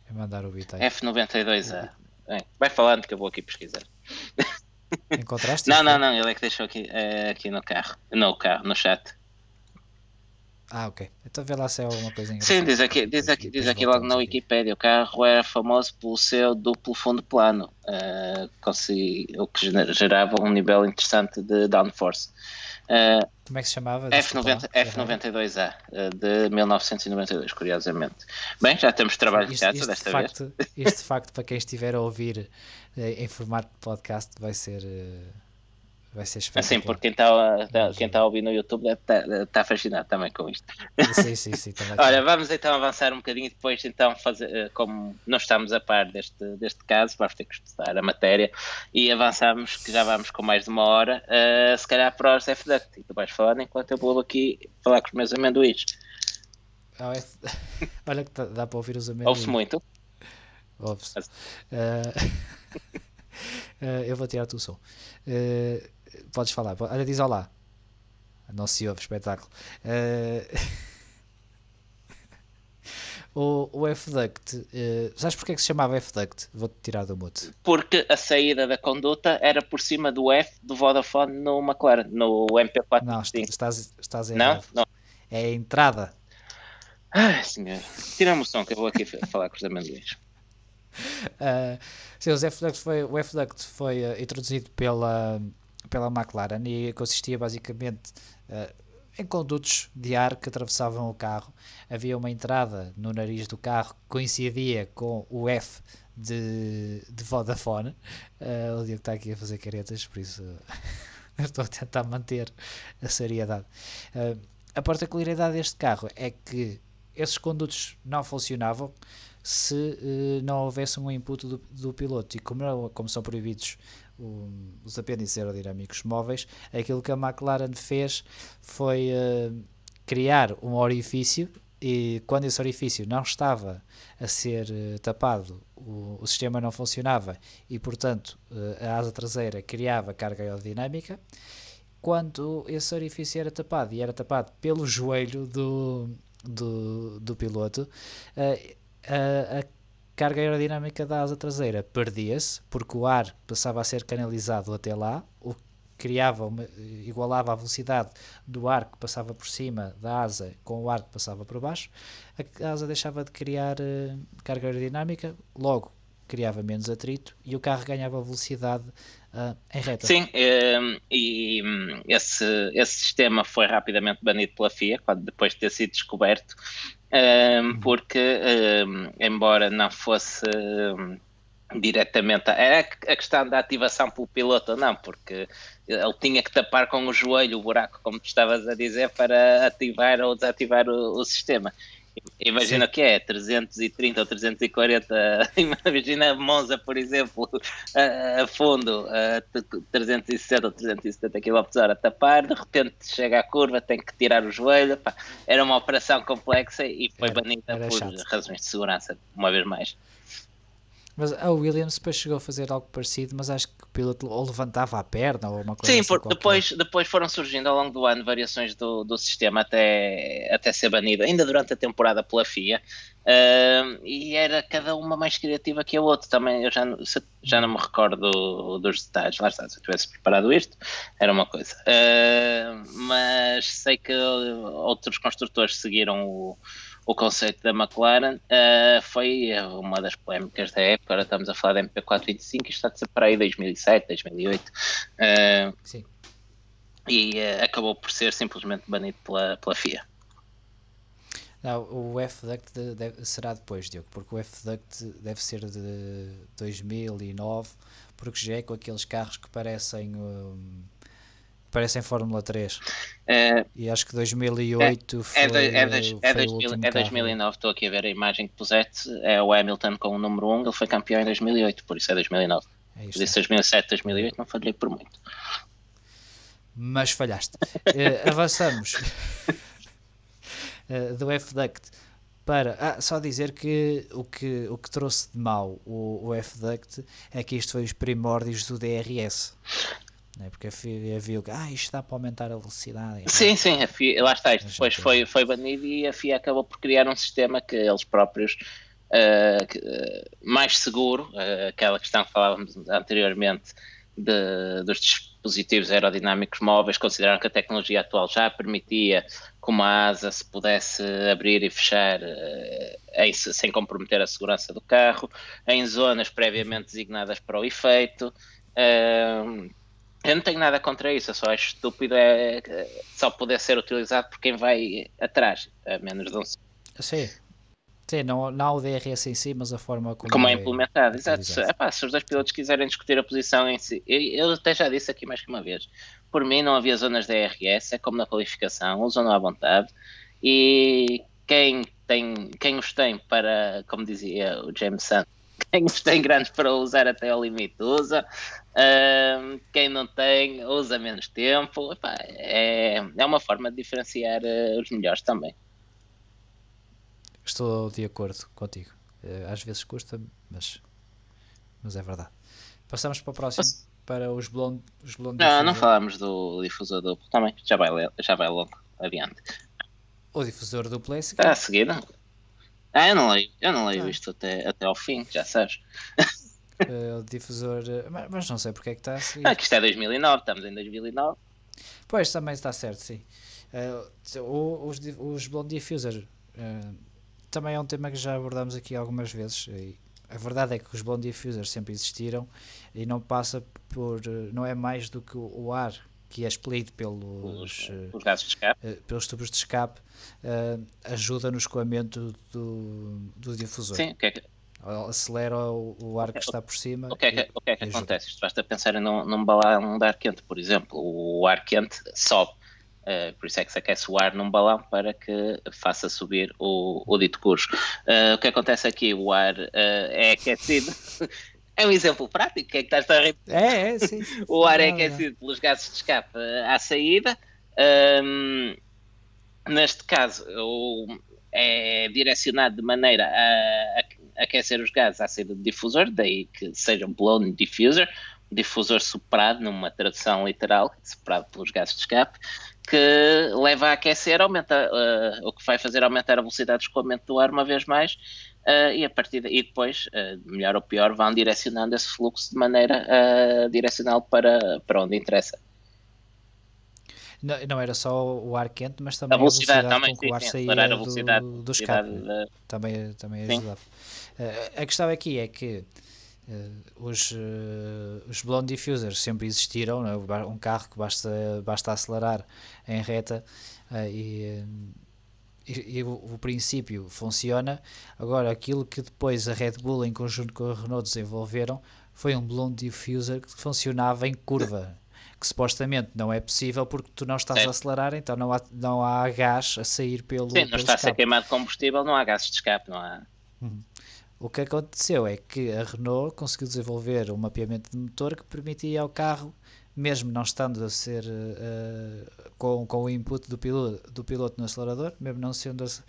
É mandar o bit F92A. Bem, vai falando que eu vou aqui pesquisar. Encontraste? não, não, não, ele é que deixou aqui, é, aqui no carro. No carro, no chat. Ah, ok. Então vê lá se é alguma coisa engraçada. Sim, diz aqui, diz aqui, diz aqui logo na Wikipedia. O carro era famoso pelo seu duplo fundo plano, uh, o que gerava um nível interessante de downforce. Uh, Como é que se chamava? F90, F92A, uh, de 1992, curiosamente. Bem, já temos trabalho isto, de desta facto, vez. Este facto, para quem estiver a ouvir em formato de podcast, vai ser Vai ser espetacular. Assim, porque quem está tá, quem tá a ouvir no YouTube está tá fascinado também com isto. Sim, sim, sim. Olha, vamos então avançar um bocadinho e depois então fazer, eh, como não estamos a par deste, deste caso, vamos ter que estudar a matéria e avançamos, que já vamos com mais de uma hora, uh, se calhar para os FDUCT. E tu vais falar enquanto eu vou aqui falar com os meus amendoins. Ah, é... Olha que dá para ouvir os amendoins. Ouve-se muito? Ouve-se. Uh... uh, eu vou tirar o som. Uh, Podes falar. Olha, diz olá. Não se ouve, espetáculo. Uh... o, o F-Duct, uh... sabes porque é que se chamava F-Duct? Vou-te tirar do mute. Porque a saída da conduta era por cima do F do Vodafone no McLaren, no MP4. Não, estás, estás errado. Não? Não. É a entrada. Ai, senhor. Tira-me o som que eu vou aqui falar com os amendoins. Uh, sim, o F-Duct foi, o F-Duct foi uh, introduzido pela pela McLaren e consistia basicamente uh, em condutos de ar que atravessavam o carro. Havia uma entrada no nariz do carro que coincidia com o F de, de Vodafone. Uh, o Diogo está aqui a fazer caretas, por isso estou a tentar manter a seriedade. Uh, a particularidade deste carro é que esses condutos não funcionavam se uh, não houvesse um input do, do piloto e como, como são proibidos os apêndices aerodinâmicos móveis, aquilo que a McLaren fez foi uh, criar um orifício e quando esse orifício não estava a ser uh, tapado, o, o, sistema não funcionava e, portanto, uh, a asa traseira criava carga aerodinâmica. Quando esse orifício era tapado e era tapado pelo joelho do, do, do piloto, a, carga aerodinâmica da asa traseira perdia-se, porque o ar passava a ser canalizado até lá, o que criava uma, igualava a velocidade do ar que passava por cima da asa com o ar que passava por baixo, a asa deixava de criar uh, carga aerodinâmica, logo criava menos atrito e o carro ganhava velocidade uh, em reta. Sim, ehm, e hum, esse, esse sistema foi rapidamente banido pela FIA, depois de ter sido descoberto, um, porque, um, embora não fosse um, diretamente é a questão da ativação pelo piloto, não, porque ele tinha que tapar com o joelho o buraco, como tu estavas a dizer, para ativar ou desativar o, o sistema. Imagina o que é, 330 ou 340, imagina Monza, por exemplo, a, a fundo, a 360 ou 370 km h a tapar, de repente chega à curva, tem que tirar o joelho, pá, era uma operação complexa e foi banida por chato. razões de segurança, uma vez mais. Mas a Williams depois chegou a fazer algo parecido, mas acho que o piloto ou levantava a perna ou uma coisa Sim, assim. Sim, depois, depois foram surgindo ao longo do ano variações do, do sistema até, até ser banido, ainda durante a temporada pela FIA. Uh, e era cada uma mais criativa que a outra também. Eu já, já não me recordo dos detalhes. Lá está, se eu tivesse preparado isto, era uma coisa. Uh, mas sei que outros construtores seguiram o o conceito da McLaren uh, foi uma das polémicas da época. Agora estamos a falar da MP425 e está a ser para aí 2007, 2008. Uh, Sim. E uh, acabou por ser simplesmente banido pela, pela FIA. Não, o F-Duct deve- será depois, Diogo, porque o F-Duct deve ser de 2009, porque já é com aqueles carros que parecem, hum, parecem Fórmula 3. Eh, E acho que 2008 foi, É, do- é, dois- foi é, o 2000 último é carro. 2009, estou aqui a ver a imagem que puseste. É o Hamilton com o número 1, ele foi campeão em 2008, por isso é 2009. É isto, Por isso 2007, 2008 não falhei por muito. mas falhaste. Eh, avançamos Eh, do F-Duct para. Ah, só dizer que o que, o que trouxe de mal o, o F-Duct é que isto foi os primórdios do DRS. Né? Porque havia viu que ah, isto dá para aumentar a velocidade. Sim, sim, a FIA, lá está, isto Mas depois foi, foi banido e a FIA acabou por criar um sistema que eles próprios, eh, que, eh, mais seguro, eh, aquela questão que falávamos anteriormente de- dos dispositivos aerodinâmicos móveis, consideraram que a tecnologia atual já permitia que uma asa se pudesse abrir e fechar em- sem comprometer a segurança do carro, em zonas previamente designadas para o efeito. Eu não tenho nada contra isso, eu só acho estúpido é é só poder ser utilizado por quem vai atrás, a menos de um Sim. Sim, não, não o DRS em si, mas a forma como, como é implementado. Exato. Se, utilizado. epá, se os dois pilotos quiserem discutir a posição em si, eu, eu até já disse aqui mais que uma vez. Por mim, não havia zonas DRS, é como na qualificação, usam-no à vontade. E quem, tem, quem os tem para, como dizia o James Sun, quem os tem grandes para usar até ao limite usa. Ahm, quem não tem, usa menos tempo. Epá, é, é uma forma de diferenciar eh, os melhores também. Estou de acordo contigo. Eh, Às vezes custa, mas, mas é verdade. Passamos para o próximo, para os blonde, os blonde Não, não diffuser. falámos do difusor duplo também, já vai, já vai logo adiante. O difusor duplo é esse Está a seguir? Ah, eu não leio, eu não leio Tá. isto até, até ao fim, já sabes. Eh, o difusor, eh, mas, mas não sei porque é que está a seguir. Ah, que isto é 2009, estamos em 2009. Pois, também está certo, sim. O- os, os Blonde Diffuser eh, também é um tema que já abordamos aqui algumas vezes. A verdade é que os Blonde Diffuser sempre existiram e não passa por. não é mais do que o ar que é expelido pelos, Os, eh, os gases de escape. eh, pelos tubos de escape eh, ajuda no escoamento do, do difusor. Sim, o que é que, Acelera o, o ar que está por cima. o que, é que, que, é que acontece? Isto basta pensar num, num balão de ar quente, por exemplo. O ar quente sobe. eh, por isso é que se aquece o ar num balão para que faça subir o, o dito curso. Eh, o que acontece aqui? O ar eh, é aquecido. é um exemplo prático. O que é que estás a rir? É, é, sim. O ar é aquecido pelos gases de escape eh, à saída. Ahm, neste caso, é direcionado de maneira a, aquecer os gases à saída do difusor, daí que seja um blown diffuser, um difusor soprado, numa tradução literal, soprado pelos gases de escape, que leva a aquecer, aumenta, eh, o que vai fazer aumentar a velocidade de escoamento do ar uma vez mais, eh, e a partir daí depois, eh, melhor ou pior, vão direcionando esse fluxo de maneira eh, direcional para, para onde interessa. Não, não era só o ar quente, mas também A velocidade, a também, velocidade com que o ar sim, sim, saía a do, velocidade, do escape. velocidade da- Também, também Sim. ajudava. Eh, a questão aqui é que eh, os, eh, os blonde diffusers sempre existiram, é? Um carro que basta, basta acelerar em reta eh, e, eh, e- e o, o princípio funciona. Agora, aquilo que depois a Red Bull, em conjunto com a Renault, desenvolveram foi um blonde diffuser que funcionava em curva. Que supostamente não é possível porque tu não estás Certo. a acelerar, então não há, não há gás a sair pelo, Sim, não pelo está a ser queimado combustível, não há gases de escape, não há. O que aconteceu é que a Renault conseguiu desenvolver um mapeamento de motor que permitia ao carro, mesmo não estando a ser eh, com, com o input do piloto, do piloto no acelerador, mesmo não, sendo, ac-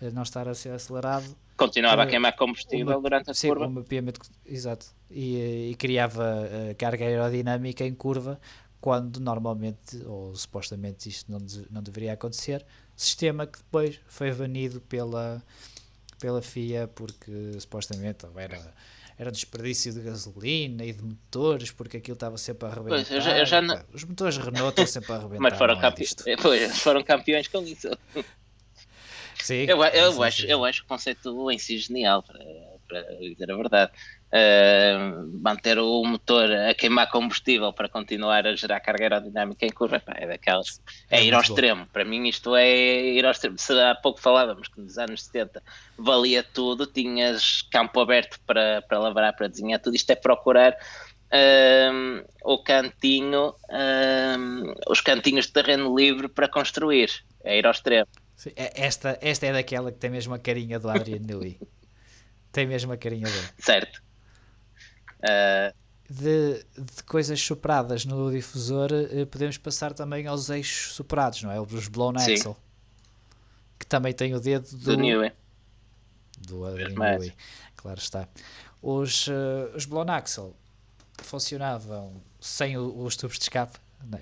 eh, não estar a ser acelerado, Continuava a Eh, queimar combustível uma- durante a sim, curva. um mapeamento, exato, e, e criava eh, carga aerodinâmica em curva, quando normalmente, ou supostamente isto não, não deveria acontecer, sistema que depois foi banido pela, pela FIA porque supostamente era, era desperdício de gasolina e de motores, porque aquilo estava sempre a arrebentar. Pois, eu já- eu já não- Os motores Renault estão sempre a arrebentar. Mas foram, é campe... disto. pois, foram campeões com isso. Sim, Eu, eu, sim, acho, sim. eu acho o conceito em si genial. Para, para dizer a verdade. Uh, manter o motor a queimar combustível para continuar a gerar carga aerodinâmica em curva pá, é daquelas. É, é ir ao extremo. Para mim, isto é ir ao extremo. Se há pouco falávamos que nos anos 70 valia tudo, tinhas campo aberto para, para lavrar, para desenhar tudo. Isto é procurar um, o cantinho, um, os cantinhos de terreno livre para construir, é ir ao extremo. É, esta, esta é daquela que tem mesmo a carinha do Adrian Newey. tem mesmo a carinha dele. Certo. Uh... De, de, coisas sopradas no difusor, eh, podemos passar também aos eixos soprados, não é? Os blown Sim. axle. Que também tem o dedo do, do Newey. Do Newey, claro está. Os, uh, os blown axle funcionavam sem os tubos de escape?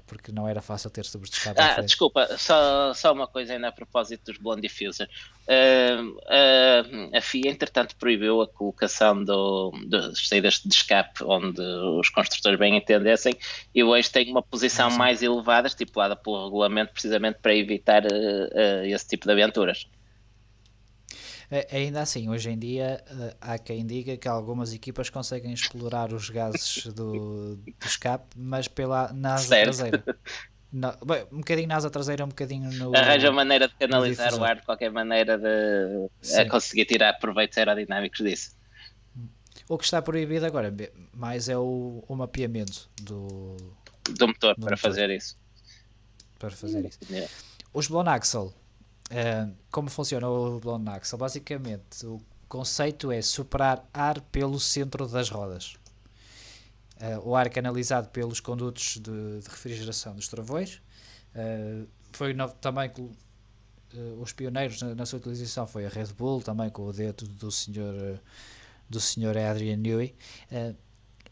Porque não era fácil ter escape. Ah, desculpa, só, só uma coisa ainda a propósito dos Blonde Diffuser. Uh, uh, a FIA, entretanto, proibiu a colocação do, das saídas de escape onde os construtores bem entendessem e hoje tem uma posição mais elevada, estipulada pelo regulamento, precisamente para evitar uh, esse tipo de aventuras. Ainda assim, hoje em dia, eh, há quem diga que algumas equipas conseguem explorar os gases do, do escape, mas pela na asa certo. traseira. No, bem, um bocadinho na asa traseira, um bocadinho no. Arranja maneira de canalizar o ar de qualquer maneira de conseguir tirar proveitos aerodinâmicos disso. O que está proibido agora mais é o, o mapeamento do, do motor do para motor. fazer isso. Para fazer isso. Yeah. Os blown axle Uh, como funciona o blown axle? Basicamente, o conceito é superar ar pelo centro das rodas. Uh, o ar canalizado pelos condutos de, de refrigeração dos travões. Uh, foi no, também os pioneiros na, na, sua utilização foi a Red Bull, também com o dedo do senhor do senhor Adrian Newey.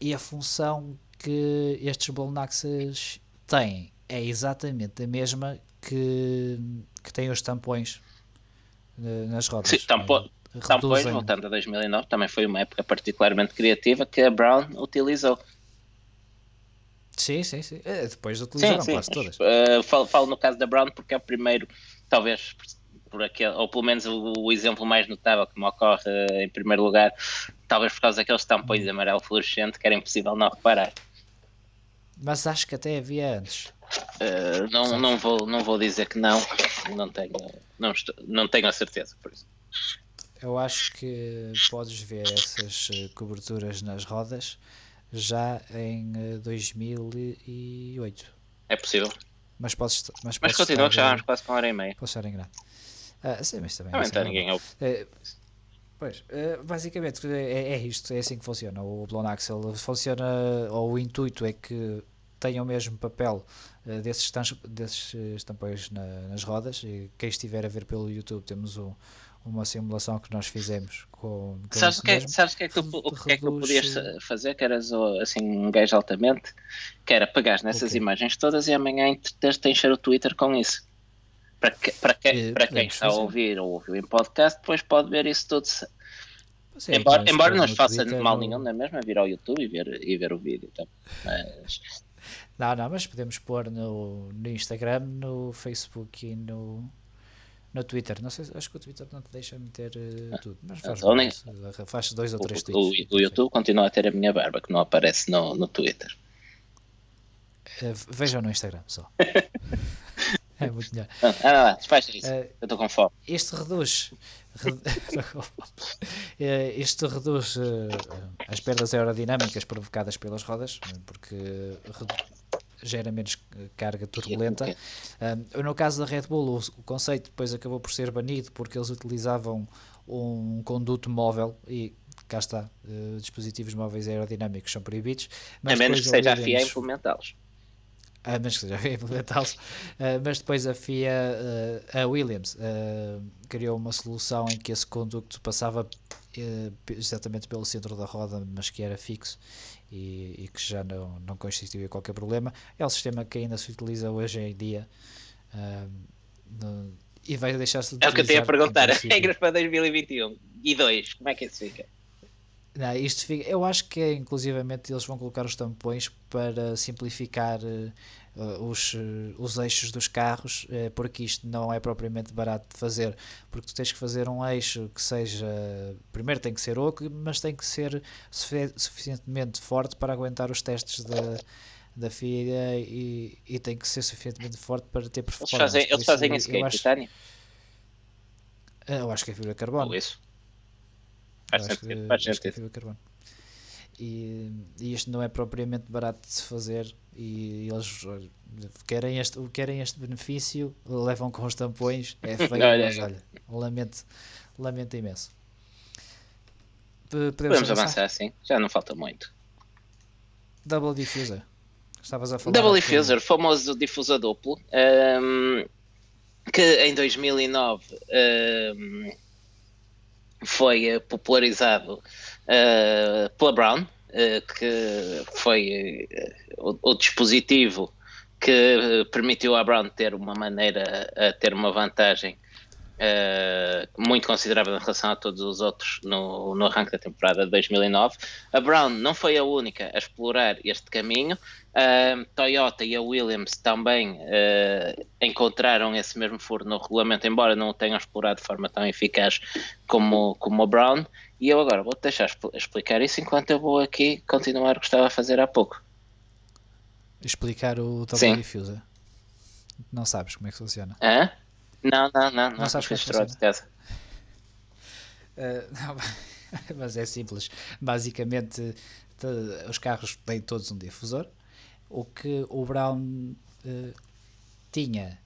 e a função que estes blown axles têm é exatamente a mesma que, que tem os tampões eh, nas rodas. Sim, tampo, é, tampões, voltando a 2009, também foi uma época particularmente criativa que a Brown utilizou. Sim, sim, sim. É, depois utilizaram sim, sim. quase todas. Uh, falo, falo, no caso da Brown porque é o primeiro, talvez por aquele, ou pelo menos o, o exemplo mais notável que me ocorre uh, em primeiro lugar, talvez por causa daqueles tampões de amarelo fluorescente que era impossível não reparar. Mas acho que até havia antes. Uh, não, não, vou, não vou dizer que não, não tenho, não, estou, não tenho a certeza por isso. Eu acho que podes ver essas eh, coberturas nas rodas já em 2008. Eh, é possível. Mas podes, mas, mas continua que já vamos quase com uma hora e meia. Posso estar enganado. Ah, sim, mas também não está ninguém ouve. É, pois, basicamente é, é, isto, é assim que funciona. O Blown Axle funciona, ou o intuito é que tenham o mesmo papel uh, desses, desses tampões na, nas rodas. E quem estiver a ver pelo YouTube, temos um, uma simulação que nós fizemos com. com sabes o que, é, sabes que, é que, tu, o que é que tu podias eh, fazer? Que eras assim, um gajo altamente, que era pegar nessas okay. imagens todas e amanhã teres de encher o Twitter com isso. Para, que, para, que, é, para quem está fazer. a ouvir ou ouviu em podcast, depois pode ver isso tudo. Sim, embora embora não faça mal nenhum, não é mesmo? É vir ao YouTube e ver, e ver o vídeo. Então. Mas não, não, mas podemos pôr no, no Instagram, no Facebook e no, no Twitter. Não sei, acho que o Twitter não te deixa meter uh, tudo, mas faz, então, faz dois ou três o, tweets. O, o YouTube continua a ter a minha barba, que não aparece no, no Twitter. Uh, vejam no Instagram só. é muito melhor. Ah, ah lá, despacha isso. Uh, eu estou com fome. Isto reduz. isto reduz as perdas aerodinâmicas provocadas pelas rodas, porque gera menos carga turbulenta. No caso da Red Bull, o, o, conceito depois acabou por ser banido porque eles utilizavam um conduto móvel e cá está, uh, dispositivos móveis aerodinâmicos são proibidos. Mas a menos que seja a FIA implementá-los. A menos que implementá-los. Uh, mas depois a FIA, uh, a Williams, criou uma solução em que esse conduto passava exatamente pelo centro da roda, mas que era fixo e, e, que já não, não constituía qualquer problema. É o sistema que ainda se utiliza hoje em dia uh, no, e vai deixar-se de É o que eu tenho a perguntar. Regras para 2021 e 2, como é que isso fica? Não, isto fica, eu acho que é, inclusivamente eles vão colocar os tampões para simplificar uh, os, uh, os eixos dos carros, uh, porque isto não é propriamente barato de fazer, porque tu tens que fazer um eixo que seja, primeiro tem que ser oco, mas tem que ser suficientemente forte para aguentar os testes da, da FIA e, e tem que ser suficientemente forte para ter performance. Eles fazem, eles fazem isso que é titânio? Eu acho que é fibra de carbono. Ou isso. Faz sentido, faz sentido. E, e isto não é propriamente barato de se fazer e eles querem este, querem este benefício, levam com os tampões, é feio, olha, mas olha, lamento, lamento imenso. Podemos, Podemos avançar? sim, já não falta muito. Double Diffuser. Estavas a falar. Double Diffuser, famoso difusor duplo, um, que em 2009 um, foi popularizado uh, pela Brown, uh, que foi uh, o, o, dispositivo que permitiu à Brown ter uma maneira, ter uma vantagem muito considerável em relação a todos os outros no, no arranque da temporada de 2009. A Brown não foi a única a explorar este caminho. A Toyota e a Williams também uh, encontraram esse mesmo furo no regulamento, embora não o tenham explorado de forma tão eficaz como, como a Brown. E eu agora vou-te deixar explicar isso enquanto eu vou aqui continuar o que estava a fazer há pouco. Explicar o Double Diffuser. Não sabes como é que funciona? Hã? Não, não, não. Não, não sabes é que funciona? Uh, não, mas é simples. Basicamente, os carros têm todos um difusor o que o Brown uh, tinha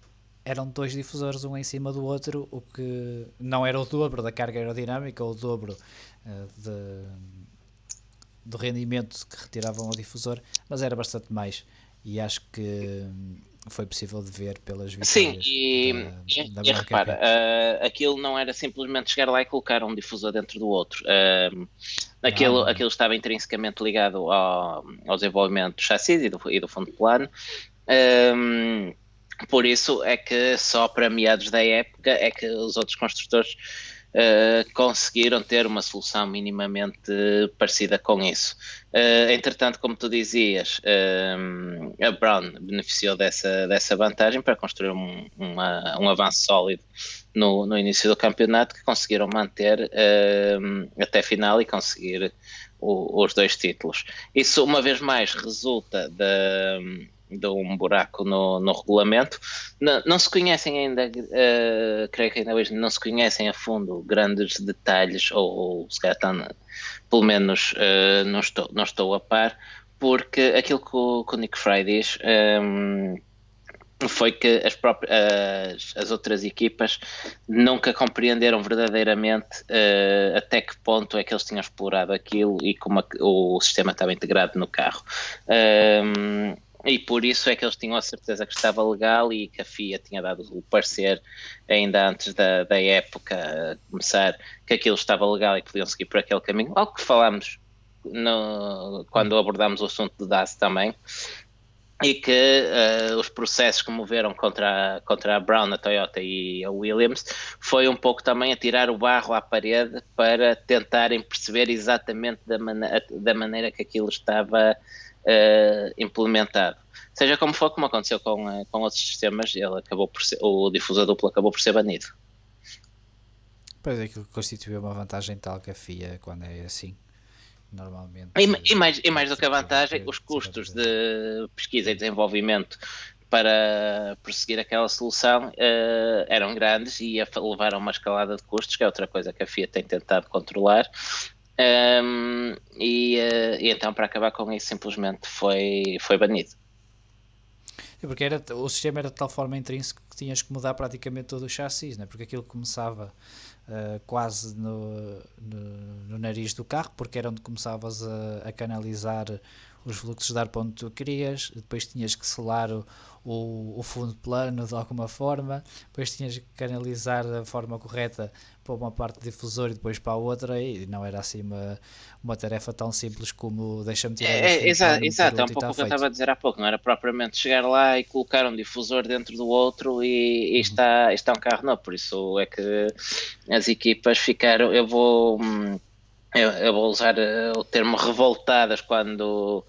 eram dois difusores um em cima do outro, o que não era o dobro da carga aerodinâmica ou o dobro uh, de, do rendimento que retiravam ao difusor, mas era bastante mais. E acho que foi possível de ver pelas vitórias. Sim, e, da, da e, e repara, uh, aquilo não era simplesmente chegar lá e colocar um difusor dentro do outro. Uh, aquilo, não. aquilo estava intrinsecamente ligado ao, ao desenvolvimento do chassi e do, e do fundo plano. Um, por isso é que só para meados da época é que os outros construtores uh, conseguiram ter uma solução minimamente parecida com isso. Uh, entretanto, como tu dizias, uh, a Brown beneficiou dessa, dessa vantagem para construir um, uma, um avanço sólido no, no início do campeonato que conseguiram manter até final e conseguir o, os dois títulos. Isso, uma vez mais, resulta da de um buraco no, no regulamento. Não, não, se conhecem ainda, uh, creio que ainda hoje não se conhecem a fundo grandes detalhes, ou, ou se calhar estão, pelo menos uh, não, estou, não estou a par, porque aquilo que o, que o Nick Fry diz. Um, ehm, foi que as, próprias, as, as, outras equipas nunca compreenderam verdadeiramente uh, até que ponto é que eles tinham explorado aquilo e como a, o sistema estava integrado no carro. Um, ehm, e por isso é que eles tinham a certeza que estava legal e que a FIA tinha dado o parecer ainda antes da, da época começar que aquilo estava legal e que podiam seguir por aquele caminho, algo que falámos no, quando abordámos o assunto do DAS também, e que uh, os processos que moveram contra a, contra a Brown, a Toyota e a Williams foi um pouco também a tirar o barro à parede para tentarem perceber exatamente da, man da maneira que aquilo estava uh, implementado. Seja como for, como aconteceu com, uh, com outros sistemas, ele acabou por ser, o difusor duplo acabou por ser banido. Pois é, que constituiu uma vantagem tal que a FIA, quando é assim, normalmente. E, e mais, e mais do que a vantagem, os custos de pesquisa e desenvolvimento para prosseguir aquela solução uh, eram grandes e ia levar a uma escalada de custos, que é outra coisa que a FIA tem tentado controlar, um, e, uh, e, então, para acabar com isso, simplesmente foi, foi banido. É porque era, o sistema era de tal forma intrínseco que tinhas que mudar praticamente todo o chassi, né? porque aquilo começava uh, quase no, no, no, nariz do carro, porque era onde começavas a, a canalizar os fluxos de ar para onde tu querias, depois tinhas que selar o, o, o, fundo plano de alguma forma, depois tinhas que canalizar da forma correta para uma parte do difusor e depois para a outra, e não era assim uma, uma tarefa tão simples como deixa-me tirar. É, é exato, exato é um pouco o que eu estava a dizer há pouco, não era propriamente chegar lá e colocar um difusor dentro do outro e, e uhum. está, está um carro, não, por isso é que as equipas ficaram. Eu vou. Hum, eu, eu vou usar uh, o termo revoltadas quando,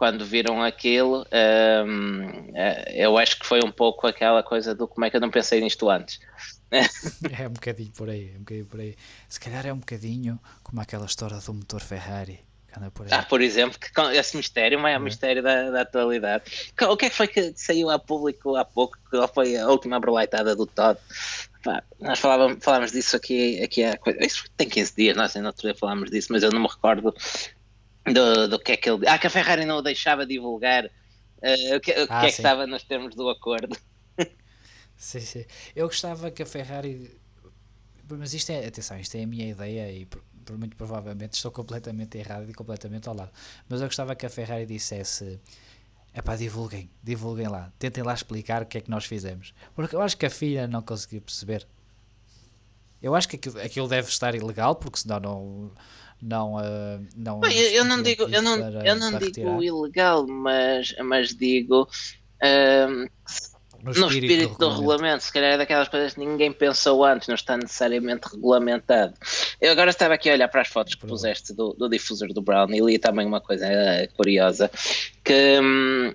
quando viram aquilo. Um, uh, eu acho que foi um pouco aquela coisa do como é que eu não pensei nisto antes. é um bocadinho por aí, é um bocadinho por aí. Se calhar é um bocadinho como aquela história do motor Ferrari. Por ah, por exemplo, que esse mistério, mas é o mistério da, da, atualidade. O que é que foi que saiu a público há pouco? Qual foi a última abrolaitada do Todd? Pá, nós falávamos, falávamos disso aqui, aqui há isso tem 15 dias, nós ainda outro dia falámos disso, mas eu não me recordo do, do que é que ele. Ah, que a Ferrari não o deixava divulgar uh, o que, o ah, que é que estava nos termos do acordo. Sim, sim. Eu gostava que a Ferrari. Mas isto é, atenção, isto é a minha ideia e muito provavelmente estou completamente errado e completamente ao lado. Mas eu gostava que a Ferrari dissesse é pá, divulguem, divulguem lá, tentem lá explicar o que é que nós fizemos. Porque eu acho que a filha não conseguiu perceber. Eu acho que aquilo, aquilo deve estar ilegal, porque senão não. Não, uh, não, eu, eu não digo, eu não, para, eu não digo ilegal, mas, mas digo no espírito, no espírito do, do, regulamento. Se calhar é daquelas coisas que ninguém pensou antes, não está necessariamente regulamentado. Eu agora estava aqui a olhar para as fotos que puseste do, do difusor do Brown e li também uma coisa uh, curiosa que, um,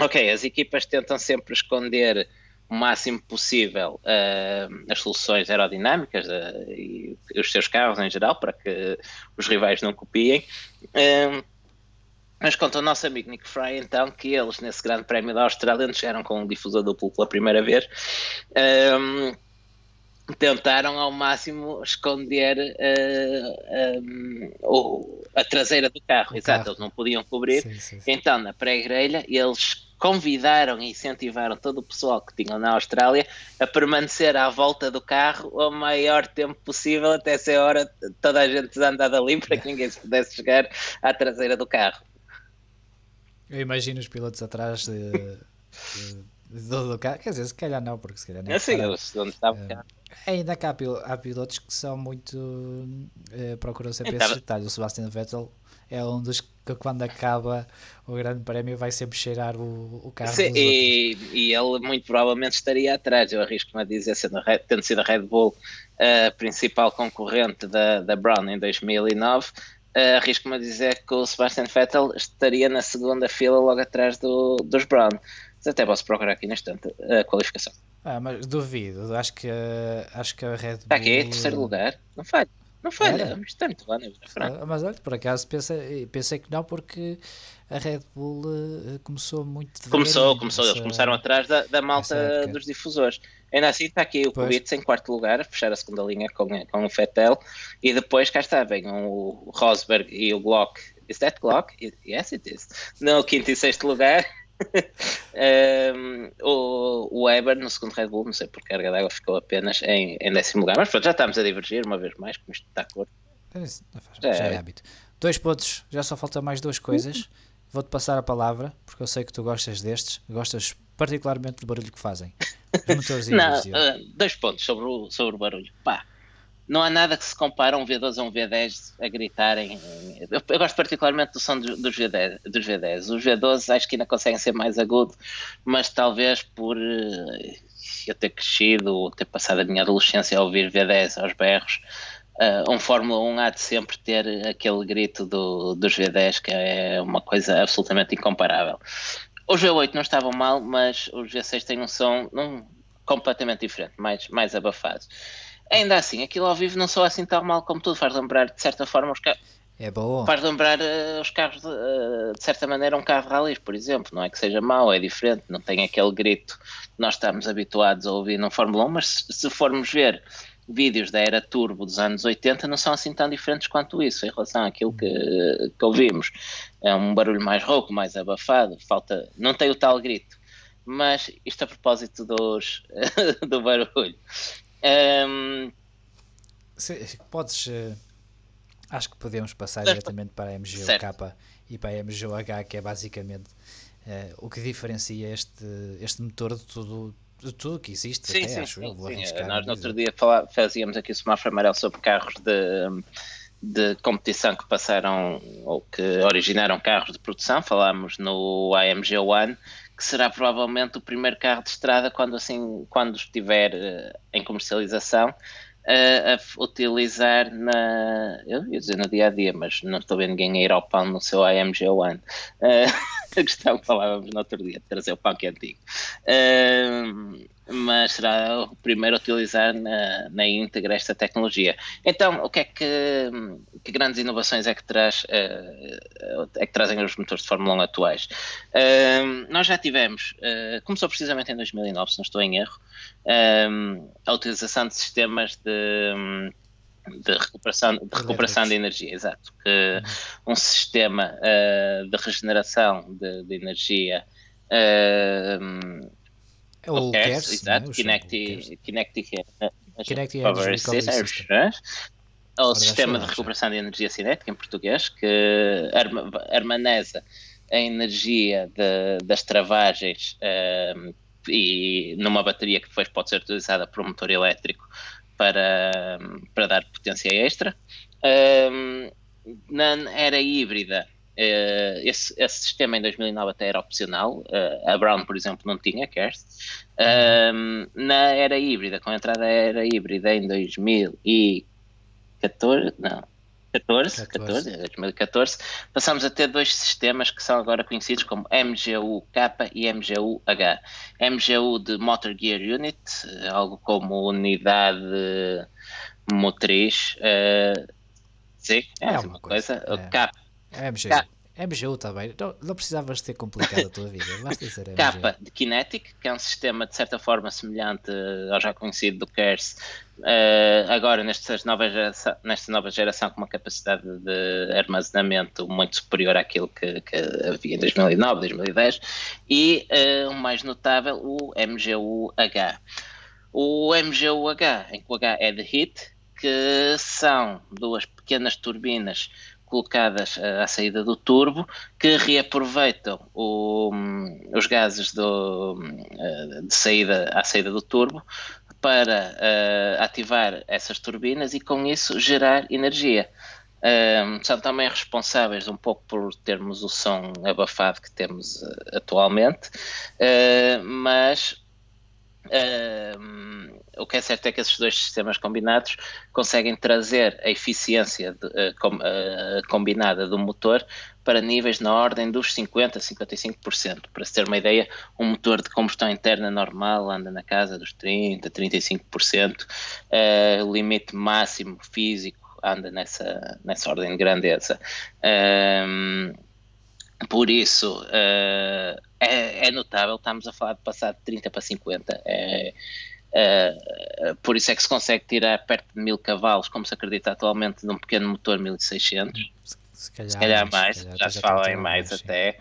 ok, as equipas tentam sempre esconder o máximo possível uh, as soluções aerodinâmicas uh, e os seus carros em geral para que os rivais não copiem. Uh, mas conta o nosso amigo Nick Fry, então, que eles, nesse grande prémio da Austrália, onde chegaram com um difusor duplo pela primeira vez, tentaram ao máximo esconder um, o, a traseira do carro. O Exato, carro. eles não podiam cobrir. Sim, sim, sim. Então, na pré-grelha, eles convidaram e incentivaram todo o pessoal que tinham na Austrália a permanecer à volta do carro o maior tempo possível, até ser hora toda a gente andar ali para que ninguém se pudesse chegar à traseira do carro. Eu imagino os pilotos atrás de, de, de, do carro. Quer dizer, se calhar não, porque se calhar não. É assim, eles onde uh, Ainda cá há, há pilotos que são muito. Uh, procuram sempre então, esses detalhes. O Sebastian Vettel é um dos que, quando acaba o Grande Prémio, vai sempre cheirar o, o carro. Sim, e, e, ele muito provavelmente estaria atrás. Eu arrisco-me a dizer, sendo tendo sido a Red Bull a principal concorrente da, da Brown em 2009 uh, arrisco-me a dizer que o Sebastian Vettel estaria na segunda fila logo atrás do, dos Brown. Mas até posso procurar aqui neste instante a qualificação. Ah, mas duvido, acho que, acho que a Red Bull... Está aqui, em terceiro lugar, não falha. Não mas está muito lá na ah, Mas olha, por acaso pensei, pensei que não, porque a Red Bull uh, começou muito Começou, começou, eles começaram atrás da, da malta dos difusores. Ainda assim está aqui o Kubica em quarto lugar, a fechar a segunda linha com, com o Fettel, e depois cá está, vem o Rosberg e o Glock. Is that Glock? Yes, it is. No quinto e sexto lugar. Um, o, o Weber no segundo Red Bull, não sei por carga d'água, ficou apenas em, em décimo lugar, mas pronto, já estamos a divergir uma vez mais, como isto está a cor. É já, já é hábito. Dois pontos, já só falta mais duas coisas. Vou-te passar a palavra, porque eu sei que tu gostas destes, gostas particularmente do barulho que fazem. Os motores não, uh, dois pontos sobre o, sobre o barulho. Pá, não há nada que se compare a um V12 a um V10 a gritarem. Eu, eu gosto particularmente do som dos, dos, V10, dos V10. Os V12 acho que ainda conseguem ser mais agudo, mas talvez por uh, eu ter crescido, ter passado a minha adolescência a ouvir V10 aos berros. Uh, um Fórmula 1 há de sempre ter aquele grito do, dos V10 que é uma coisa absolutamente incomparável. Os V8 não estavam mal, mas os V6 têm um som um, completamente diferente, mais, mais abafado. Ainda assim, aquilo ao vivo não soa assim tão mal como tudo, faz lembrar de certa forma os carros. É bom. Faz lembrar uh, os carros, de, uh, de, certa maneira, um carro rallies, por exemplo. Não é que seja mau, é diferente, não tem aquele grito que nós estamos habituados a ouvir no Fórmula 1, mas se, se formos ver vídeos da era turbo dos anos 80 não são assim tão diferentes quanto isso em relação àquilo que, que ouvimos. É um barulho mais rouco, mais abafado, falta, não tem o tal grito. Mas isto a propósito dos, do barulho. Um, podes. Uh, acho que podemos passar diretamente para a MGOK e para a MGOH, que é basicamente uh, o que diferencia este, este motor de tudo, de tudo que existe, sim, até, sim, acho sim, eu, sim. Nós no outro dia fazíamos aqui o semáforo amarelo sobre carros de, de competição que passaram ou que originaram carros de produção, falámos no AMG One, que será provavelmente o primeiro carro de estrada quando assim quando estiver uh, em comercialização a, a utilizar na. Eu ia dizer no dia a dia, mas não estou vendo ninguém a ir ao pão no seu AMG One. Uh, a questão que falávamos no outro dia, trazer o pão que é antigo. Uh, mas será o primeiro a utilizar na, na íntegra esta tecnologia. Então, o que é que, que grandes inovações é que, traz, uh, é que trazem os motores de Fórmula 1 atuais? Uh, nós já tivemos, uh, começou precisamente em 2009, se não estou em erro, a utilização de sistemas de de recuperação, de, recuperação de energia, exato. Que uhum. um sistema uh, de regeneração de, de energia uh, o CARES, exato, Kinetic, Kinetic, Kinetic Power System. É o sistema de recuperação de energia cinética em português, que armaneza a energia de, das travagens uh, e numa bateria que depois pode ser utilizada por um motor elétrico para, para dar potência extra. Um, na era híbrida, uh, esse, esse, sistema em 2009 até era opcional, uh, a Brown, por exemplo, não tinha CARES. Um, na era híbrida, com a entrada da era híbrida em 2014, não, 14, 14, 2014, passamos a ter dois sistemas que são agora conhecidos como MGU-K e MGU-H. MGU de Motor Gear Unit, algo como unidade motriz. Uh, sim, é, é uma coisa. coisa. É. K. É MGU. K. MGU também, não, não precisavas ter complicado a tua vida, basta dizer MGU. Capa de Kinetic, que é um sistema de certa forma semelhante ao já conhecido do KERS, uh, agora nesta nova, geração, nesta nova geração com uma capacidade de armazenamento muito superior àquilo que, que havia em 2009, 2010, e uh, o mais notável, o MGU-H. O MGU-H, em que o H é de HEAT, que são duas pequenas turbinas colocadas uh, à saída do turbo que reaproveitam o, um, os gases do, uh, de saída à saída do turbo para uh, ativar essas turbinas e com isso gerar energia. são também responsáveis um pouco por termos o som abafado que temos atualmente, mas Uh, o que é certo é que esses dois sistemas combinados conseguem trazer a eficiência de, uh, com, uh, combinada do motor para níveis na ordem dos 50% a 55%. Para se ter uma ideia, um motor de combustão interna normal anda na casa dos 30% a 35%. o limite máximo físico anda nessa, nessa ordem de grandeza. por isso, é, é, notável, estamos a falar de passar de 30 para 50. É, é, por isso é que se consegue tirar perto de mil cavalos, como se acredita atualmente, de um pequeno motor 1600. Se calhar, se calhar mais, se calhar já se fala em mais sim. até.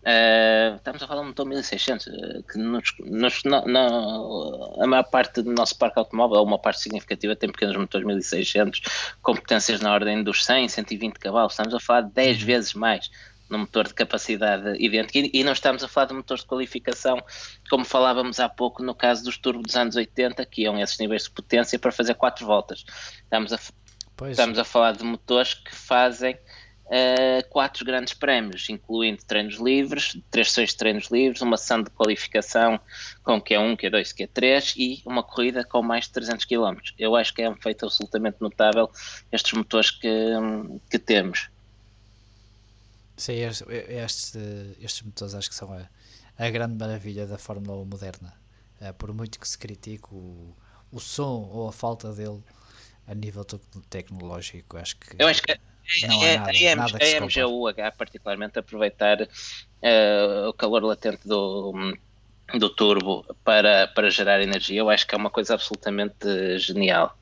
Uh, estamos a falar de um motor 1600 que nos, nos, no, no, a maior parte do nosso parque automóvel, uma parte significativa, tem pequenos motores 1600 com potências na ordem dos 100, 120 cavalos. Estamos a falar de 10 uhum. vezes mais no motor de capacidade idêntica e, e não estamos a falar de motores de qualificação como falávamos há pouco no caso dos turbos dos anos 80 que iam esses níveis de potência para fazer quatro voltas. Estamos a, estamos a falar de motores que fazem uh, quatro grandes prémios incluindo treinos livres, três sessões de treinos livres uma sessão de qualificação com Q1, Q2, Q3 e uma corrida com mais de 300 km eu acho que é um feito absolutamente notável estes motores que, que temos Sim, estes, estes motores acho que são a, a grande maravilha da Fórmula 1 moderna. É, por muito que se critique o, o som ou a falta dele a nível tecnológico, acho que. Eu acho que não é, nada, é, nada a MGUH, particularmente, aproveitar uh, o calor latente do, do turbo para, para gerar energia, eu acho que é uma coisa absolutamente genial.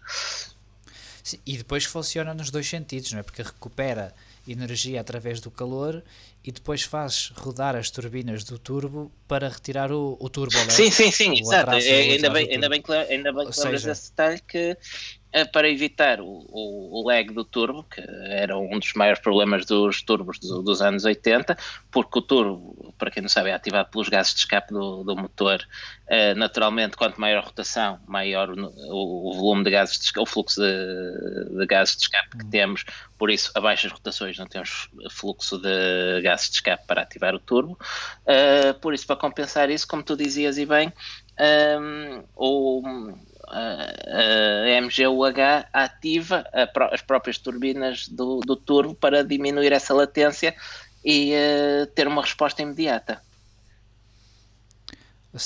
Sim, e depois funciona nos dois sentidos, não é? Porque recupera energia através do calor e depois faz rodar as turbinas do turbo para retirar o, o turbo. Sim, sim, sim, exato. É, ainda, bem, ainda bem que, ainda bem que lembras desse detalhe que para evitar o, o, o, lag do turbo, que era um dos maiores problemas dos turbos do, dos anos 80, porque o turbo, para quem não sabe, é ativado pelos gases de escape do, do motor. Uh, naturalmente, quanto maior a rotação, maior o, o volume de gases, de, o fluxo de, de, gases de escape que hum. temos, por isso, a baixas rotações não temos fluxo de gases de escape para ativar o turbo. Uh, por isso, para compensar isso, como tu dizias e bem, um, o a, a MGUH ativa a, as próprias turbinas do, do turbo para diminuir essa latência e uh, ter uma resposta imediata.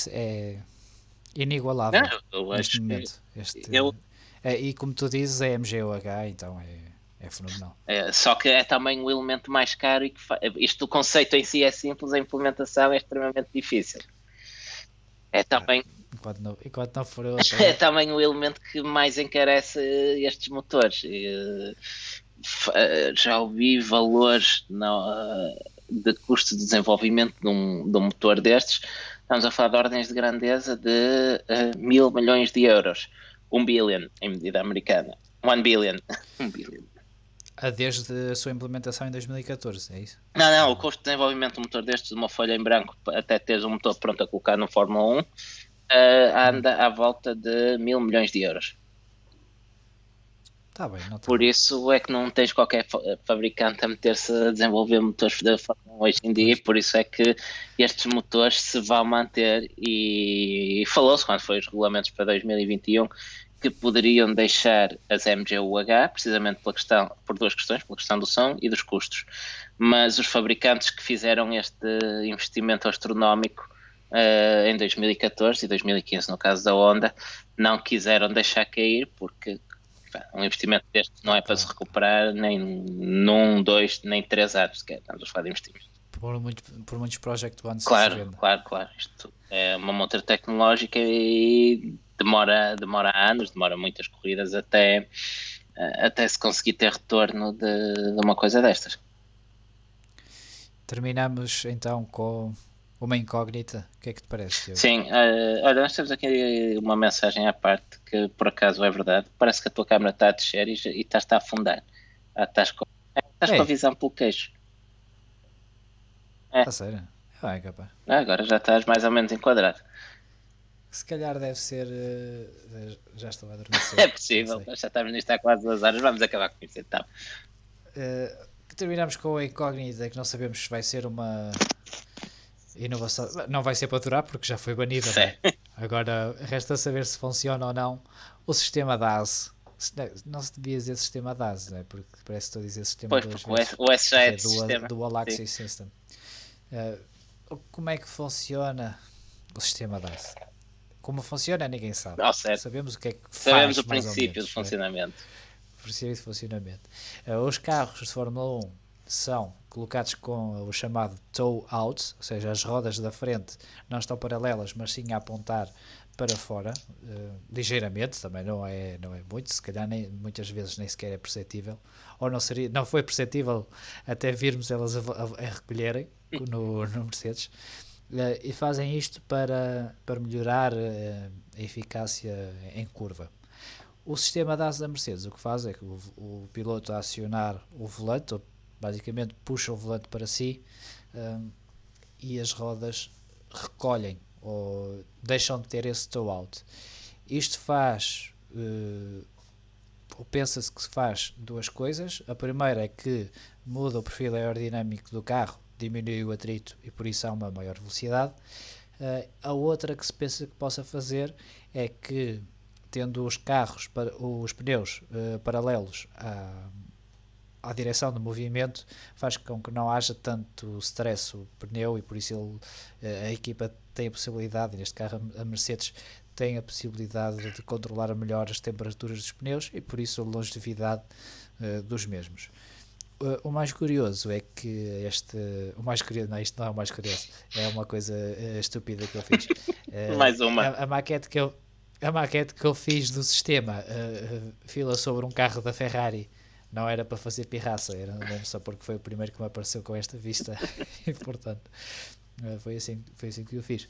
É inigualável Não, neste momento. Este, eu, é, e como tu dizes, é MGUH, então é, é fenomenal. É, só que é também o elemento mais caro e que isto o conceito em si é simples, a implementação é extremamente difícil. É também. Enquanto não, enquanto não for é também o elemento que mais encarece estes motores. Eh, já ouvi valores no, de custo de desenvolvimento de um, de um motor destes. Estamos a falar de ordens de grandeza de uh, mil milhões de euros. Um billion em medida americana. One billion. um billion. Desde a sua implementação em 2014, é isso? Não, não, o custo de desenvolvimento de um motor destes, de uma folha em branco, até teres um motor pronto a colocar no Fórmula 1, uh, anda à volta de mil milhões de euros. Tá bem, tá Por isso é que não tens qualquer fabricante a meter-se a desenvolver motores da Fórmula 1 hoje em dia, por isso é que estes motores se vão manter e falou-se quando foi os regulamentos para 2021 que poderiam deixar as MGUH, precisamente pela questão, por duas questões, pela questão do som e dos custos. Mas os fabricantes que fizeram este investimento astronómico uh, em 2014 e 2015, no caso da Honda, não quiseram deixar cair, porque um investimento deste não é para se recuperar nem num, dois, nem três anos, sequer. Estamos a falar de investimento. Por, muito, por muitos Project One Claro, claro, claro. Isto é uma motor tecnológica e demora, demora anos, demora muitas corridas até, até se conseguir ter retorno de, de uma coisa destas. Terminamos então com uma incógnita. O que é que te parece? Sim, uh, olha, nós temos aqui uma mensagem à parte que por acaso é verdade. Parece que a tua câmera está a descer e, e estás a afundar. Ah, estás com, estás com a visão pelo queixo. É. A sério? Vai, capaz. Ah, agora já estás mais ou menos enquadrado. Se calhar deve ser. Uh, já estou a adormecer. é possível, já estamos nisto há quase duas horas. Vamos acabar com isso então. Uh, terminamos com a incógnita que não sabemos se vai ser uma inovação. Não vai ser para durar porque já foi banida. Né? Agora resta saber se funciona ou não o sistema DAS. Não se devia dizer sistema DAS, né? porque parece que estou a dizer sistema pois, duas vezes. O S já é, é do, sistema. Axis System. Uh, como é que funciona o sistema DAS? Como funciona, ninguém sabe. Não, Sabemos o que é que faz, Sabemos o princípio menos, de funcionamento. O princípio de funcionamento. Uh, os carros de Fórmula 1 são colocados com o chamado toe out, ou seja, as rodas da frente não estão paralelas, mas sim a apontar para fora, uh, ligeiramente, também não é, não é muito, se calhar nem, muitas vezes nem sequer é perceptível, ou não, seria, não foi perceptível até virmos elas a, a, a recolherem no, no Mercedes, uh, e fazem isto para, para melhorar uh, a eficácia em curva. O sistema DAS da Mercedes o que faz é que o, o piloto a acionar o volante, ou basicamente puxa o volante para si um, e as rodas recolhem ou deixam de ter esse toe out. Isto faz, uh, ou pensa-se que se faz duas coisas. A primeira é que muda o perfil aerodinâmico do carro, diminui o atrito e por isso há uma maior velocidade. Uh, a outra que se pensa que possa fazer é que, tendo os carros, os pneus uh, paralelos à, à direção do movimento faz com que não haja tanto stress o pneu e por isso ele, eh, a equipa tem a possibilidade, neste carro a Mercedes tem a possibilidade de controlar melhor as temperaturas dos pneus e por isso a longevidade uh, dos mesmos. Uh, o mais curioso é que este. O mais curioso, não, isto não é o mais curioso, é uma coisa uh, estúpida que eu fiz. mais uma. A, a, maquete que eu, a maquete que eu fiz do sistema fila sobre um carro da Ferrari não era para fazer pirraça, era mesmo só porque foi o primeiro que me apareceu com esta vista e portanto eh, foi assim, foi assim que eu fiz.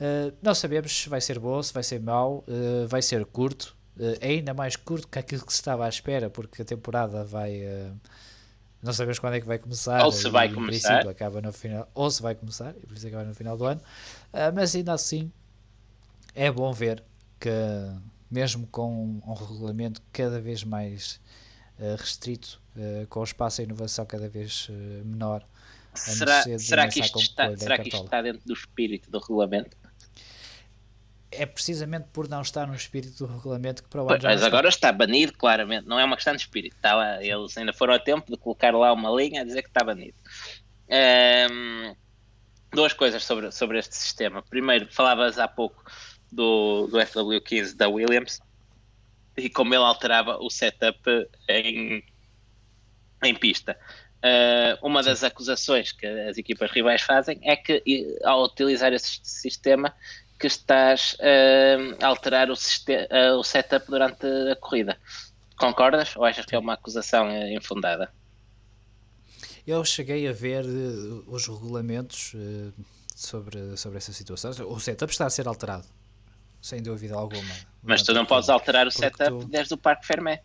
Uh, não sabemos se vai ser bom, se vai ser mau, uh, vai ser curto, uh, ainda mais curto que aquilo que se estava à espera, porque a temporada vai. não sabemos quando é que vai começar. Ou se vai começar. acaba no final, ou se vai começar, e por isso acaba no final do ano. mas ainda assim é bom ver que, mesmo com um regulamento cada vez mais restrito, uh, com o espaço a inovação cada vez uh, menor. Será, será, que isto, está, será que isto está dentro do espírito do regulamento? é precisamente por não estar no espírito do regulamento que para o mas agora está banido, claramente. Não é uma questão de espírito. Está lá, eles ainda foram a tempo de colocar lá uma linha a dizer que está banido. Ehm, duas coisas sobre, sobre este sistema. Primeiro, falavas há pouco do, do FW15 da Williams e como ele alterava o setup em, em pista. Uh, uma das acusações que as equipas rivais fazem é que, ao utilizar esse sistema, que estás uh, a alterar o, uh, o setup durante a corrida. Concordas ou achas que é uma acusação infundada? Eu cheguei a ver os regulamentos sobre, sobre essa situação. O setup está a ser alterado, sem dúvida alguma. Mas tu não podes alterar o setup tu... desde o Parque Fermé.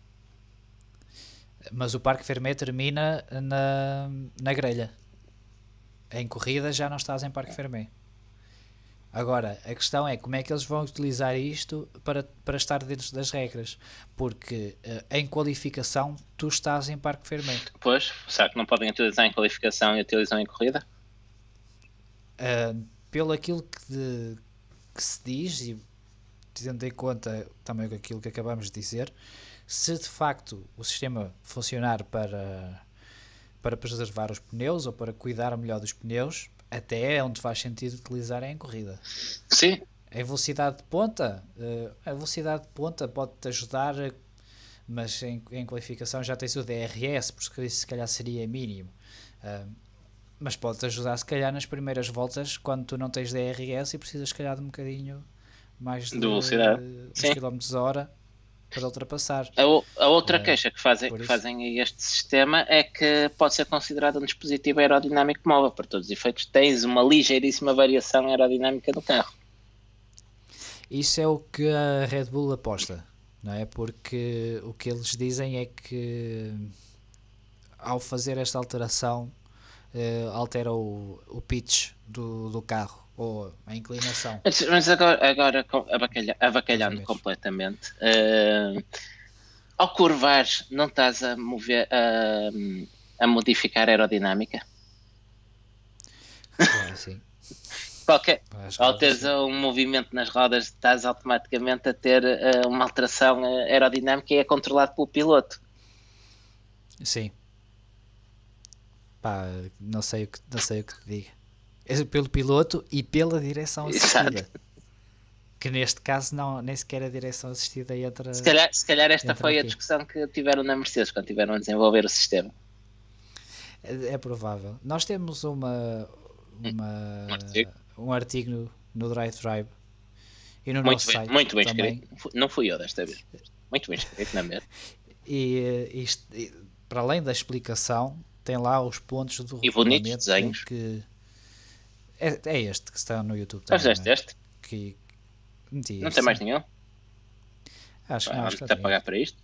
Mas o Parque Fermé termina na, na grelha. Em corrida já não estás em Parque Fermé. Agora, a questão é como é que eles vão utilizar isto para, para estar dentro das regras. Porque uh, em qualificação tu estás em Parque Fermé. Pois, será que não podem utilizar em qualificação e utilizam em corrida? Uh, pelo aquilo que, de, que se diz, e tendo em conta também aquilo que acabamos de dizer, se de facto o sistema funcionar para, para preservar os pneus ou para cuidar melhor dos pneus, até é onde faz sentido utilizar em corrida. Sim. Em velocidade de ponta, eh, a velocidade de ponta pode-te ajudar, mas em, em, qualificação já tens o DRS, porque isso se calhar seria mínimo. Eh, mas pode-te ajudar se calhar nas primeiras voltas quando tu não tens DRS e precisas se calhar de um bocadinho mais de, de velocidade. De, km hora para ultrapassar. A, a outra uh, queixa que fazem, que fazem a este sistema é que pode ser considerado um dispositivo aerodinâmico móvel. Para todos os efeitos, tens uma ligeiríssima variação aerodinâmica do carro. Isso é o que a Red Bull aposta, não é? Porque o que eles dizem é que ao fazer esta alteração uh, altera o, o pitch do, do carro ou a inclinação. Mas agora, agora abacalha, abacalhando completamente, uh, ao curvar, não estás a mover a, a modificar a aerodinâmica? Claro, sim. Qualquer, ao teres um movimento nas rodas, estás automaticamente a ter uh, uma alteração aerodinâmica e é controlado pelo piloto. Sim. Pá, não sei o que, não sei o que te diga pelo piloto e pela direção assistida. Exato. Que neste caso não, nem sequer a direção assistida entra. Se calhar, se calhar esta foi aqui. a discussão que tiveram na Mercedes quando tiveram a desenvolver o sistema. É, é provável. Nós temos uma, uma um artigo, um artigo no, no Drive Drive e no muito nosso bem, site. Muito bem também. escrito. Não fui eu desta vez. Muito bem escrito, na mesma. e, isto, e, para além da explicação, tem lá os pontos do e bonitos desenhos. que é, é este que está no YouTube. Também, este, é? este? Que, meti, não tem mais nenhum? Acho que não. Acho que a pagar para isto?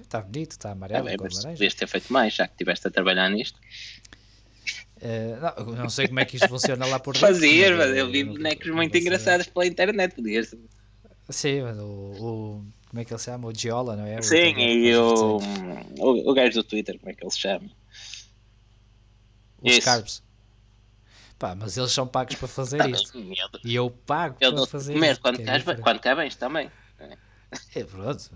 está bonito, está amarelo. Mas devias ter feito mais, já que estiveste a trabalhar nisto. Uh, não, não, sei como é que isto funciona lá por dentro. Fazias, mas eu vi bonecos muito engraçados pela internet. Podias... Sim, o, o, como é que ele se chama? O Giola, não é? Sim, o, e o, o, o gajo do Twitter, como é que ele se chama? Os Carbs. Pá, mas eles são pagos para fazer tá isto. E eu pago eu para fazer comer isto. Quando, é quando cá vens também. É pronto.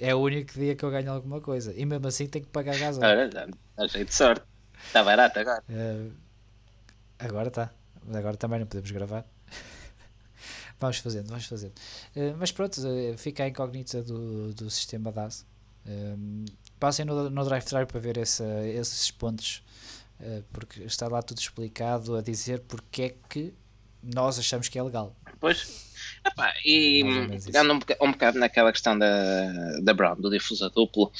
É o único dia que eu ganho alguma coisa. E mesmo assim tenho que pagar dá jeito de sorte. Está barato agora. Uh, agora está. Agora também não podemos gravar. vamos fazendo, vamos fazendo. Uh, mas pronto, uh, fica a incógnita do, do sistema DAS. passem no, no Drive Thru para ver esse, esses pontos eh, porque está lá tudo explicado a dizer porque é que nós achamos que é legal. Pois. Epá, e pegando um, um, bocado naquela questão da, da Brown, do difusor duplo,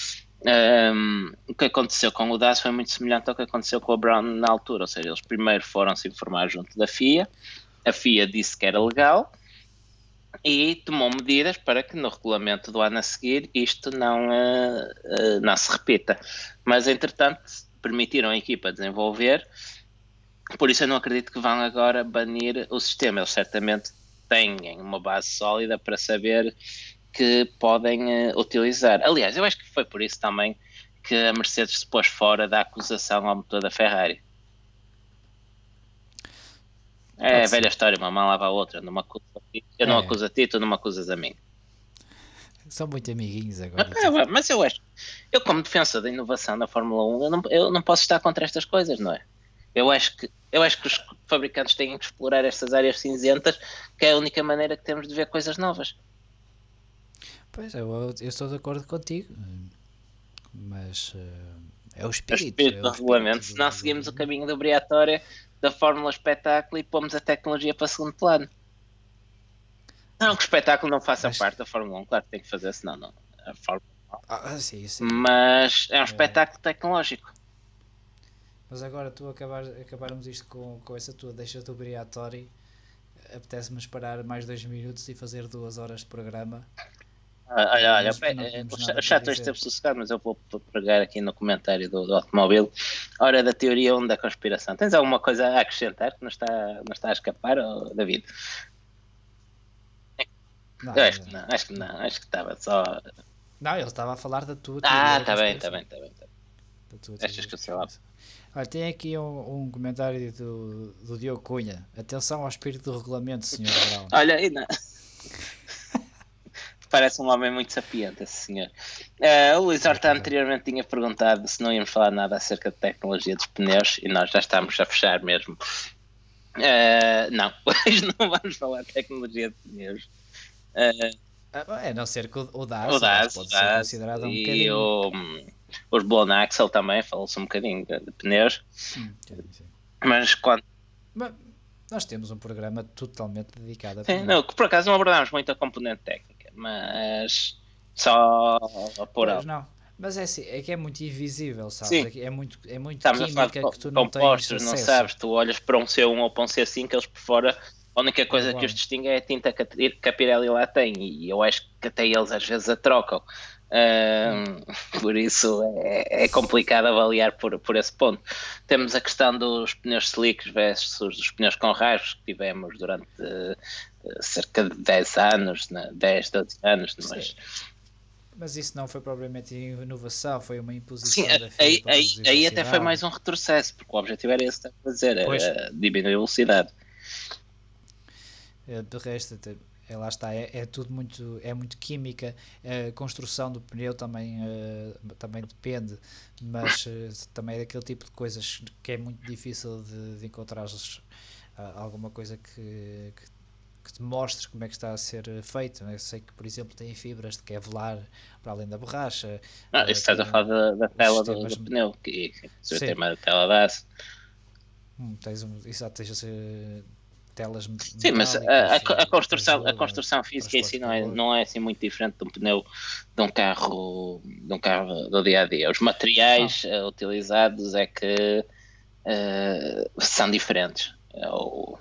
um, ehm, o que aconteceu com o DAS foi muito semelhante ao que aconteceu com a Brown na altura, ou seja, eles primeiro foram se informar junto da FIA, a FIA disse que era legal e tomou medidas para que no regulamento do ano a seguir isto não, uh, uh, não se repita. Mas entretanto permitiram a equipa desenvolver. Por isso eu não acredito que vão agora banir o sistema. Eles certamente têm uma base sólida para saber que podem uh, utilizar. Aliás, eu acho que foi por isso também que a Mercedes se pôs fora da acusação ao motor da Ferrari. É a velha história, uma mão lava a outra. Acusa eu não É. acuso a ti, tu não me acusas a mim. São muito amiguinhos agora. É, ué, mas eu acho, eu como defensor da inovação na Fórmula 1, eu não, eu não posso estar contra estas coisas, não é? Eu acho que eu acho que os fabricantes têm que explorar estas áreas cinzentas, que é a única maneira que temos de ver coisas novas. Pois, eu, eu estou de acordo contigo. Mas eh, é o É o espírito. espírito é o do regulamento. Se não do- seguimos o caminho da obrigatória da Fórmula Espetáculo e pomos a tecnologia para segundo plano. Não que o espetáculo não faça Mas- parte da Fórmula 1, claro que tem que fazer, senão não. A Fórmula- Ah, sim, sim. Mas é um espetáculo tecnológico. Mas agora tu acabar, acabarmos isto com, com essa tua deixa-te obrigatório. Apetece-me esperar mais dois minutos e fazer duas horas de programa. Ah, Olha, olha, não eh, o chato hoje esteve sossegado, mas eu vou p- pregar aqui no comentário do, do automóvel. Hora da teoria, onde da conspiração. Tens alguma coisa a acrescentar que não está, não está a escapar, oh, David? Não, Eu acho que não, acho que não, acho que estava só. não, ele estava a falar da tua Ah, está bem, está bem, está bem. tá bem. Tua Achas que eu sei lá? Olha, tem aqui um, um comentário do, do Diogo Cunha. Atenção ao espírito do regulamento, Sr. Brown. Olha, não. Parece um homem muito sapiente, esse senhor. Eh, o Luís Horta anteriormente tinha perguntado se não íamos falar nada acerca de tecnologia dos pneus e nós já estamos a fechar mesmo. Eh, não, hoje não vamos falar de tecnologia de pneus. É, a não ser que o, o DAS, o DAS, o pode ser DAS considerado um e bocadinho. o, hum, os Blown Axle também, falou-se um bocadinho de, pneus, sim, sim. mas quando. Mas nós temos um programa totalmente dedicado a Sim, pneus. não, que por acaso não abordámos muito a componente técnica, mas só a pôr Pois não. Mas é assim, é que é muito invisível, sabes? Sim. É, é muito, é muito de química que tu não tens compostos, não sabes? Tu olhas para um C1 ou para um C5, eles por fora, a única coisa Igual. que os distingue é a tinta que a, Pirelli lá tem, e eu acho que até eles às vezes a trocam. Ahm, por isso é, é complicado avaliar por, por esse ponto. Temos a questão dos pneus slicks versus os pneus com rasgos que tivemos durante eh, cerca de 10 anos, né? 10, 12 anos, mas Sim. Mas isso não foi propriamente inovação, foi uma imposição Sim, da FIA aí, aí, aí até foi mais um retrocesso, porque o objetivo era esse Pois. era diminuir a velocidade. Eh, De resto, é, lá está, é, é tudo muito, é muito química. A construção do pneu também, eh, também depende, mas eh, também é daquele tipo de coisas que é muito difícil de, de encontrar alguma coisa que, que, que te mostre como é que está a ser eh, feito. Eu sei que, por exemplo, tem fibras de Kevlar para além da borracha. Ah, eh, isso estás a falar da, da tela do, do pneu, que, que o tema da tela dá-se. Hum, tens um, exato, tens eh, telas Sim, mas a, a, construção, a construção física em si não é, não é assim muito diferente de um pneu de um carro, de um carro do dia a dia. Os materiais eh, utilizados é que eh, são diferentes. É o-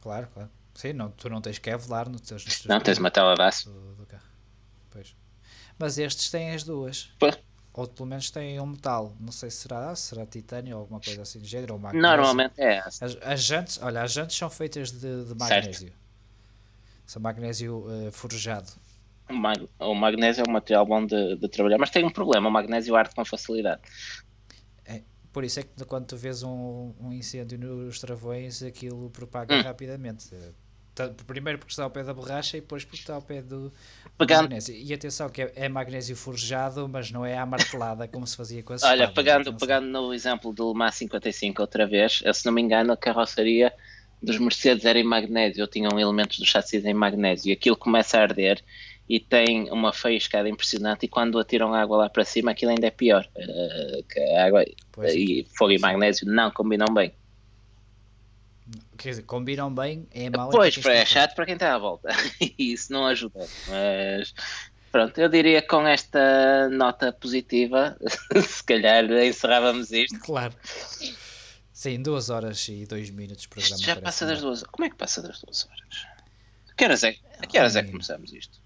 Claro, claro. Sim, não, tu não tens Kevlar nos teus, nos teus não tens uma tela aço. do, do carro. Pois. Mas estes têm as duas. Pois. Ou pelo menos têm um metal. Não sei se será, se será titânio ou alguma coisa assim do género. Ou magnésio. Normalmente é aço. As, as jantes, olha, as jantes são feitas de, de magnésio. São magnésio eh, forjado. O, mag- o magnésio é um material bom de, de trabalhar, mas tem um problema, o magnésio arde com facilidade. Por isso é que quando tu vês um, um incêndio nos travões, aquilo propaga Hum. rapidamente. Tá- Primeiro porque está ao pé da borracha e depois porque está ao pé do, Pegando, magnésio. E atenção que é, é magnésio forjado, mas não é à martelada como se fazia com as olha, espadas, pegando, pegando no exemplo do Le Mans 55 outra vez, eu, se não me engano, a carroceria dos Mercedes era em magnésio, ou tinham elementos do chassi em magnésio, e aquilo começa a arder e tem uma faíscada impressionante, e quando atiram água lá para cima, aquilo ainda é pior. eh, que a água Pois, e fogo e magnésio não combinam bem. Quer dizer, combinam bem, é mau. Pois, é está chato para quem está à volta. E isso não ajuda. Mas pronto, eu diria que com esta nota positiva, se calhar encerrávamos isto. Claro. Sim, duas horas e dois minutos de programa. Isto já passa das duas Como é que passa das duas horas? A que horas é, a que, horas é que começamos isto?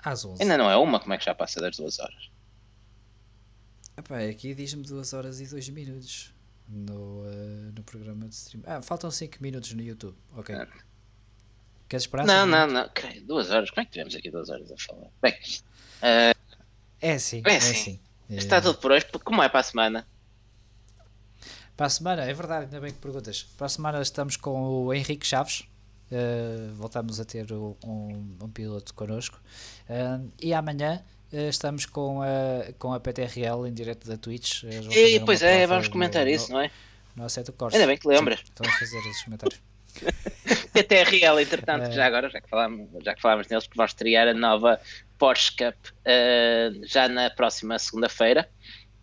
Às 11. Ainda não é uma, como é que já passa das duas horas? Epá, aqui diz-me 2 horas e 2 minutos no, eh, no programa de stream. Ah, faltam 5 minutos no YouTube. Ok. Ah. Queres esperar? não, não, não. creio, Duas horas? Como é que tivemos aqui duas horas a falar? Bem, É sim, É é, sim. sim. está Eh, tudo por hoje. Como é para a semana? Para a semana, é verdade, ainda bem que perguntas. Para a semana estamos com o Henrique Chaves. Uh, voltamos a ter um, um piloto connosco. Uh, e amanhã uh, estamos com a, com a PTRL em direto da Twitch. E, pois é, vamos comentar no, isso, não é? No Assetto Corsa. Ainda bem que lembras. Sim, vamos fazer esses comentários. PTRL, entretanto, já agora, já que, falámos, já que falámos neles, que vão estrear a nova Porsche Cup já na próxima segunda-feira.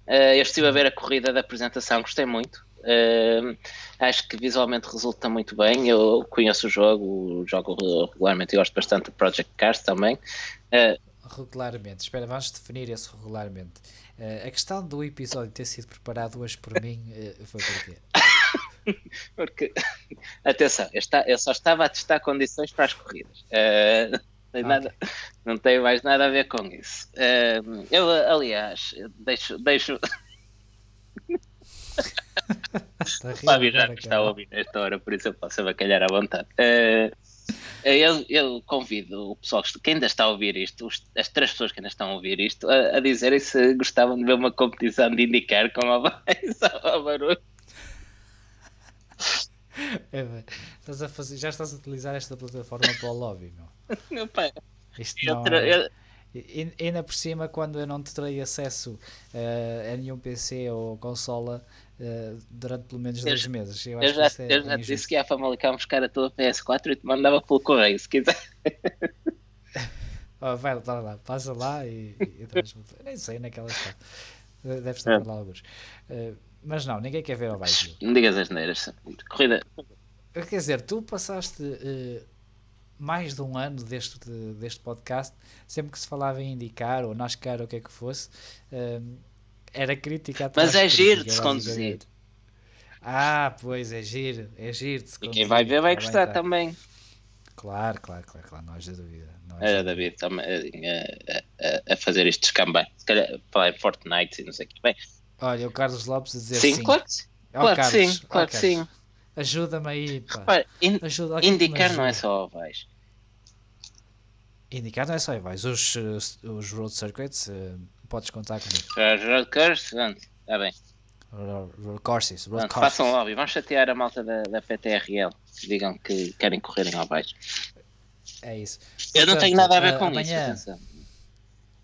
eu estive a ver a corrida da apresentação, gostei muito. Uh, acho que visualmente resulta muito bem. Eu conheço o jogo, jogo regularmente e gosto bastante do Project Cars também. Uh, regularmente, espera, vamos definir esse regularmente. Uh, a questão do episódio ter sido preparado hoje por mim foi porquê? Porque, atenção, eu, está, eu, só estava a testar condições para as corridas. Uh, não, nada, não tem mais nada a ver com isso. Eu, aliás, deixo. deixo... está Fábio já me está a ouvir nesta hora, por isso eu posso abacalhar à vontade. Uh, eu, eu, convido o pessoal, que ainda está a ouvir isto, os, as três pessoas que ainda estão a ouvir isto, a, a dizerem se gostavam de ver uma competição de indicar com a voz ao barulho. É, estás a fazer, já estás a utilizar esta plataforma para o lobby, meu. Meu pai. Isto não é... E, ainda por cima, quando eu não te terei acesso uh, a nenhum PC ou consola uh, durante pelo menos dois meses. Eu, eu já, é eu já disse que ia a Famalicão buscar a tua PS4 e te mandava pelo correio, se quiser. oh, vai lá, lá, passa lá e, e Nem sei naquela é está. Deve estar é. lá alguns. Uh, mas não, ninguém quer ver ao baixo. Não digas as neiras. Corrida. Quer dizer, tu passaste mais de um ano deste, deste podcast, sempre que se falava em indicar ou NASCAR ou o que é que fosse, uh, era crítica Mas é giro de se conduzir. Ah, pois, é giro, é giro de se conduzir. E quem vai ver vai gostar tá. também. Claro, claro, claro, claro, não haja dúvida. Era David também a, a, fazer estes cambais. Se calhar falar em Fortnite e não sei o que. Bem, Olha, o Carlos Lopes a dizer sim. Sim, claro que sim. Oh, claro que sim, claro que sim. Ajuda-me aí, pá. Repara, in, ajuda, indicar não é só ovais. Indicar não é só ovais. Os, os road circuits, uh, podes contar comigo. Os road courses, está bem. Road courses, road courses. Façam lobby, vamos chatear a malta da, da PTRL. Digam que querem correr em ovais. É isso. Eu Portanto, não tenho nada a ver uh, com amanhã, isso. Atenção.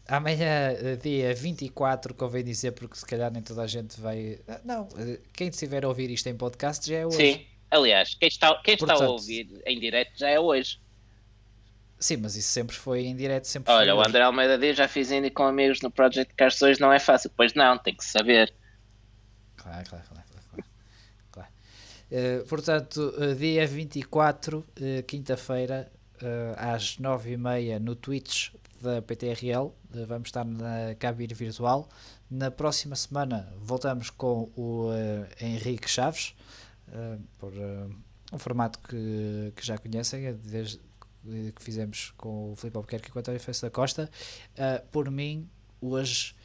Amanhã, eh, dia 24, convém dizer, porque se calhar nem toda a gente vai. Não, eh, quem estiver a ouvir isto em podcast já é hoje. Sim, aliás, quem está, quem Portanto, está a ouvir em direto já é hoje. Sim, mas isso sempre foi em direto, sempre Olha, o André Almeida diz, já fiz indie com amigos no Project Cars 2, não é fácil. Pois não, tem que saber. Claro, claro, claro. claro, claro. Uh, portanto, dia 24, uh, quinta-feira, uh, às 9h30 no Twitch da PTRL, eh, vamos estar na cabine virtual. Na próxima semana voltamos com o uh, Henrique Chaves, uh, por uh, um formato que, que já conhecem, desde que fizemos com o Filipe Albuquerque e com o António Festa da Costa. por mim, hoje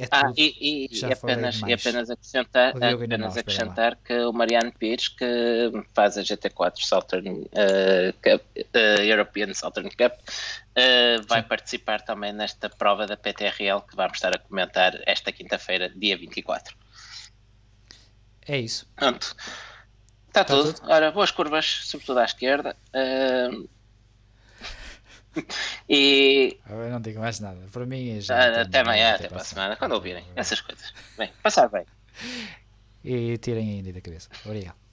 é ah, e, e, e, apenas, e apenas acrescentar, apenas acrescentar que o Mariano Pires, que faz a GT4 Southern uh, Cup, uh, European Southern Cup, uh, vai Sim. participar também nesta prova da PTRL que vamos estar a comentar esta quinta-feira, dia 24. É isso. Pronto. Está, Está tudo. tudo. Ora, boas curvas, sobretudo à esquerda. Uh, e. Eu não digo mais nada. Para mim é já. Ah, até amanhã, até, para a semana, quando ouvirem essas coisas. Bem, passar bem. E tirem ainda da cabeça. Obrigado.